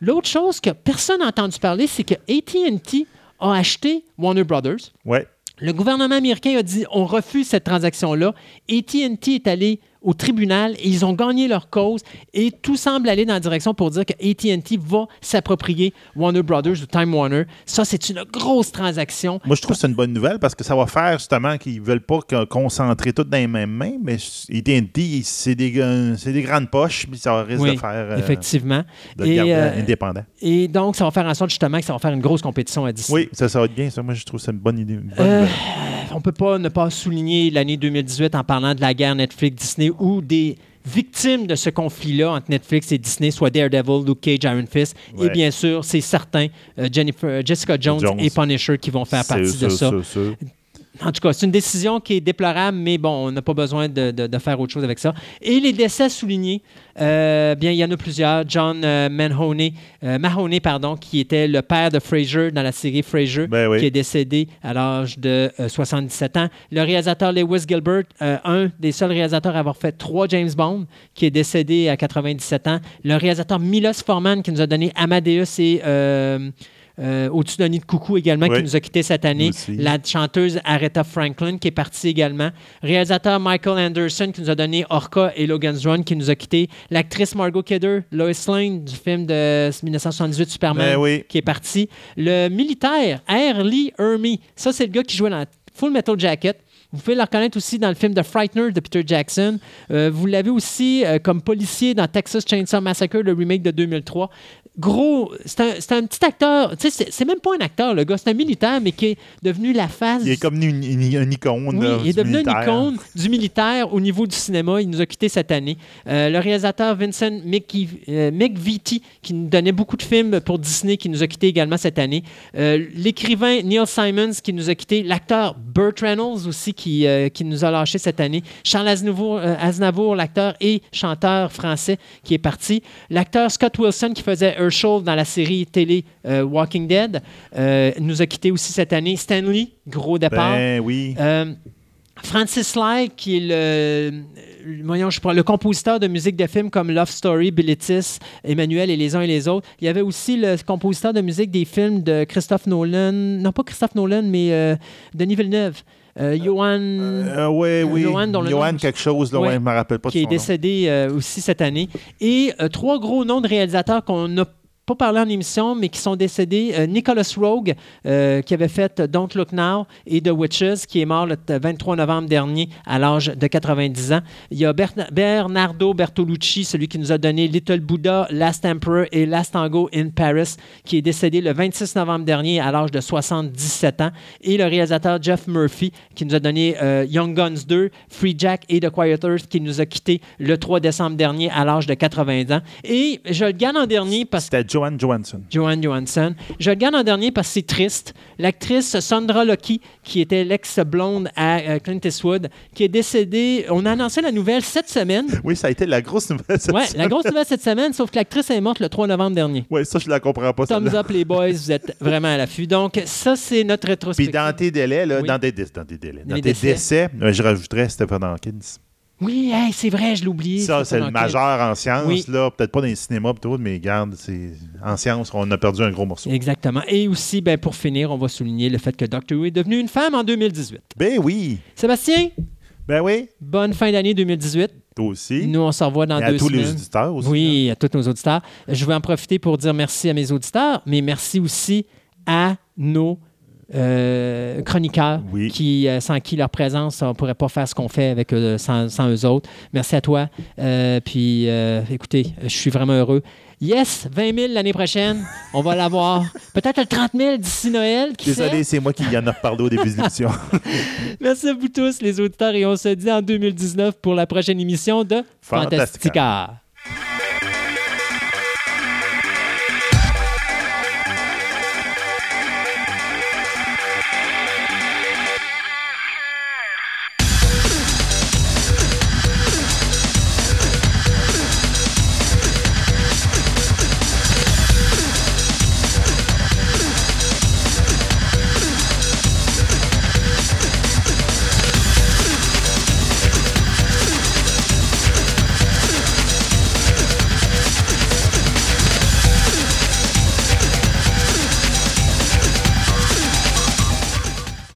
L'autre chose que personne n'a entendu parler, c'est que AT&T a acheté Warner Brothers. Ouais. Le gouvernement américain a dit on refuse cette transaction-là. AT&T est allé au tribunal et ils ont gagné leur cause et tout semble aller dans la direction pour dire que AT&T va s'approprier Warner Brothers ou Time Warner. Ça, c'est une grosse transaction. Moi, je trouve que c'est une bonne nouvelle parce que ça va faire justement qu'ils veulent pas concentrer tout dans les mêmes mains, mais AT&T, c'est des, des grandes poches, puis ça risque Oui, de faire... euh, effectivement. de Et, euh, indépendant. Et donc, ça va faire en sorte justement que ça va faire une grosse compétition à Disney. Oui, ça, ça va être bien, ça. Moi, je trouve que c'est une bonne idée. une bonne Euh, on peut pas ne pas souligner l'année 2018 en parlant de la guerre Netflix-Disney ou des victimes de ce conflit-là entre Netflix et Disney, soit Daredevil, Luke Cage, Iron Fist. Et bien sûr, c'est certain, euh, Jennifer, Jessica Jones, Jones. et Punisher qui vont faire partie de sûr, ça. sûr. En tout cas, c'est une décision qui est déplorable, mais bon, on n'a pas besoin de, de- de faire autre chose avec ça. Et les décès soulignés, euh, bien, il y en a plusieurs. John euh, Mahoney, euh, Mahoney, pardon, qui était le père de Fraser dans la série Fraser, Ben oui. qui est décédé à l'âge de euh, 77 ans. Le réalisateur Lewis Gilbert, euh, un des seuls réalisateurs à avoir fait trois James Bond, qui est décédé à 97 ans. Le réalisateur Milos Forman, qui nous a donné Amadeus et... euh, Au-dessus d'un nid de coucou également, Oui. qui nous a quittés cette année. La chanteuse Aretha Franklin, qui est partie également. Réalisateur Michael Anderson, qui nous a donné Orca et Logan's Run, qui nous a quittés. L'actrice Margot Kidder, Lois Lane, du film de 1978 Superman, Ben oui. qui est partie. Le militaire, R. Lee Ermey, ça, c'est le gars qui jouait dans Full Metal Jacket. Vous pouvez le reconnaître aussi dans le film The Frightener de Peter Jackson. Euh, vous l'avez aussi euh, comme policier dans Texas Chainsaw Massacre, le remake de 2003. Gros, c'est un, un petit acteur. Tu sais, c'est- même pas un acteur, le gars. C'est un militaire, mais qui est devenu la face. Il est comme une, une, une icône. Oui, là, il est devenu une militaire. icône du militaire au niveau du cinéma. Il nous a quittés cette année. Euh, le réalisateur Vincent Mickey- euh, McVitie, qui nous donnait beaucoup de films pour Disney, qui nous a quittés également cette année. Euh, L'écrivain Neil Simons, qui nous a quittés. L'acteur Burt Reynolds aussi, qui, euh, qui nous a lâchés cette année. Charles Aznavour, euh, Aznavour, l'acteur et chanteur français, qui est parti. L'acteur Scott Wilson, qui faisait Dans la série télé euh, Walking Dead, euh, nous a quittés aussi cette année. Stanley, gros départ. Ben oui. Euh, Francis Lai, qui est le, voyons, je prends- le compositeur de musique de films comme Love Story, Bilitis, Emmanuel et les uns et les autres. Il y avait aussi le compositeur de musique des films de Christophe Nolan, non pas Christophe Nolan, mais euh, Denis Villeneuve. Euh, Johan, Euh, oui, oui. Johan, dont le Johan nom- quelque chose, là, Ouais. ouais, je ne me rappelle pas qui est son décédé aussi cette année. Et trois gros noms de réalisateurs qu'on n'a pas parlé en émission, mais qui sont décédés. Euh, Nicholas Rogue, euh, qui avait fait Don't Look Now et The Witches, qui est mort le t- 23 novembre dernier à l'âge de 90 ans. Il y a Berna- Bernardo Bertolucci, celui qui nous a donné Little Buddha, Last Emperor et Last Tango in Paris, qui est décédé le 26 novembre dernier à l'âge de 77 ans. Et le réalisateur Jeff Murphy, qui nous a donné euh, Young Guns 2, Free Jack et The Quiet Earth, qui nous a quittés le 3 décembre dernier à l'âge de 80 ans. Et je le garde en dernier parce que Johan Johansson. Joanne Johansson. Je le garde en dernier parce que c'est triste. L'actrice Sandra Lucky, qui était l'ex-blonde à euh, Clint Eastwood, qui est décédée. On a annoncé la nouvelle cette semaine. Oui, ça a été la grosse nouvelle cette Ouais, semaine. la grosse nouvelle cette semaine, sauf que l'actrice est morte le 3 novembre dernier. Oui, ça, je la comprends pas. Thumbs up, les boys, vous êtes vraiment à l'affût. Donc, ça, c'est notre Puis rétrospective. dans tes délais, là, Oui. dans, des, dans des délais, dans tes décès. décès, euh, je rajouterais Stephen Hawkins. Oui, hey, c'est vrai, je l'ai oublié. Ça, c'est le majeur en sciences, Oui. là. Peut-être pas dans les cinémas pis tout, mais regarde, c'est en sciences, on a perdu un gros morceau. Exactement. Et aussi, ben, pour finir, on va souligner le fait que Doctor Who est devenue une femme en 2018. Ben oui. Sébastien, Ben oui. bonne fin d'année 2018. Toi aussi. Nous, on se revoit dans Et à deux tous semaines. les auditeurs aussi. Oui, à tous nos auditeurs. Je vais en profiter pour dire merci à mes auditeurs, mais merci aussi à nos euh, chroniqueurs Oui. qui, euh, sans qui leur présence, on ne pourrait pas faire ce qu'on fait avec eux, sans, sans eux autres. Merci à toi. Euh, puis, euh, écoutez, je suis vraiment heureux. Yes, 20 000 l'année prochaine. On va l'avoir. *laughs* Peut-être le 30 000 d'ici Noël. qui? Désolé, c'est moi qui y en a reparlé au début de l'émission. *laughs* Merci à vous tous, les auditeurs, et on se dit en 2019 pour la prochaine émission de Fantastica. Fantastica.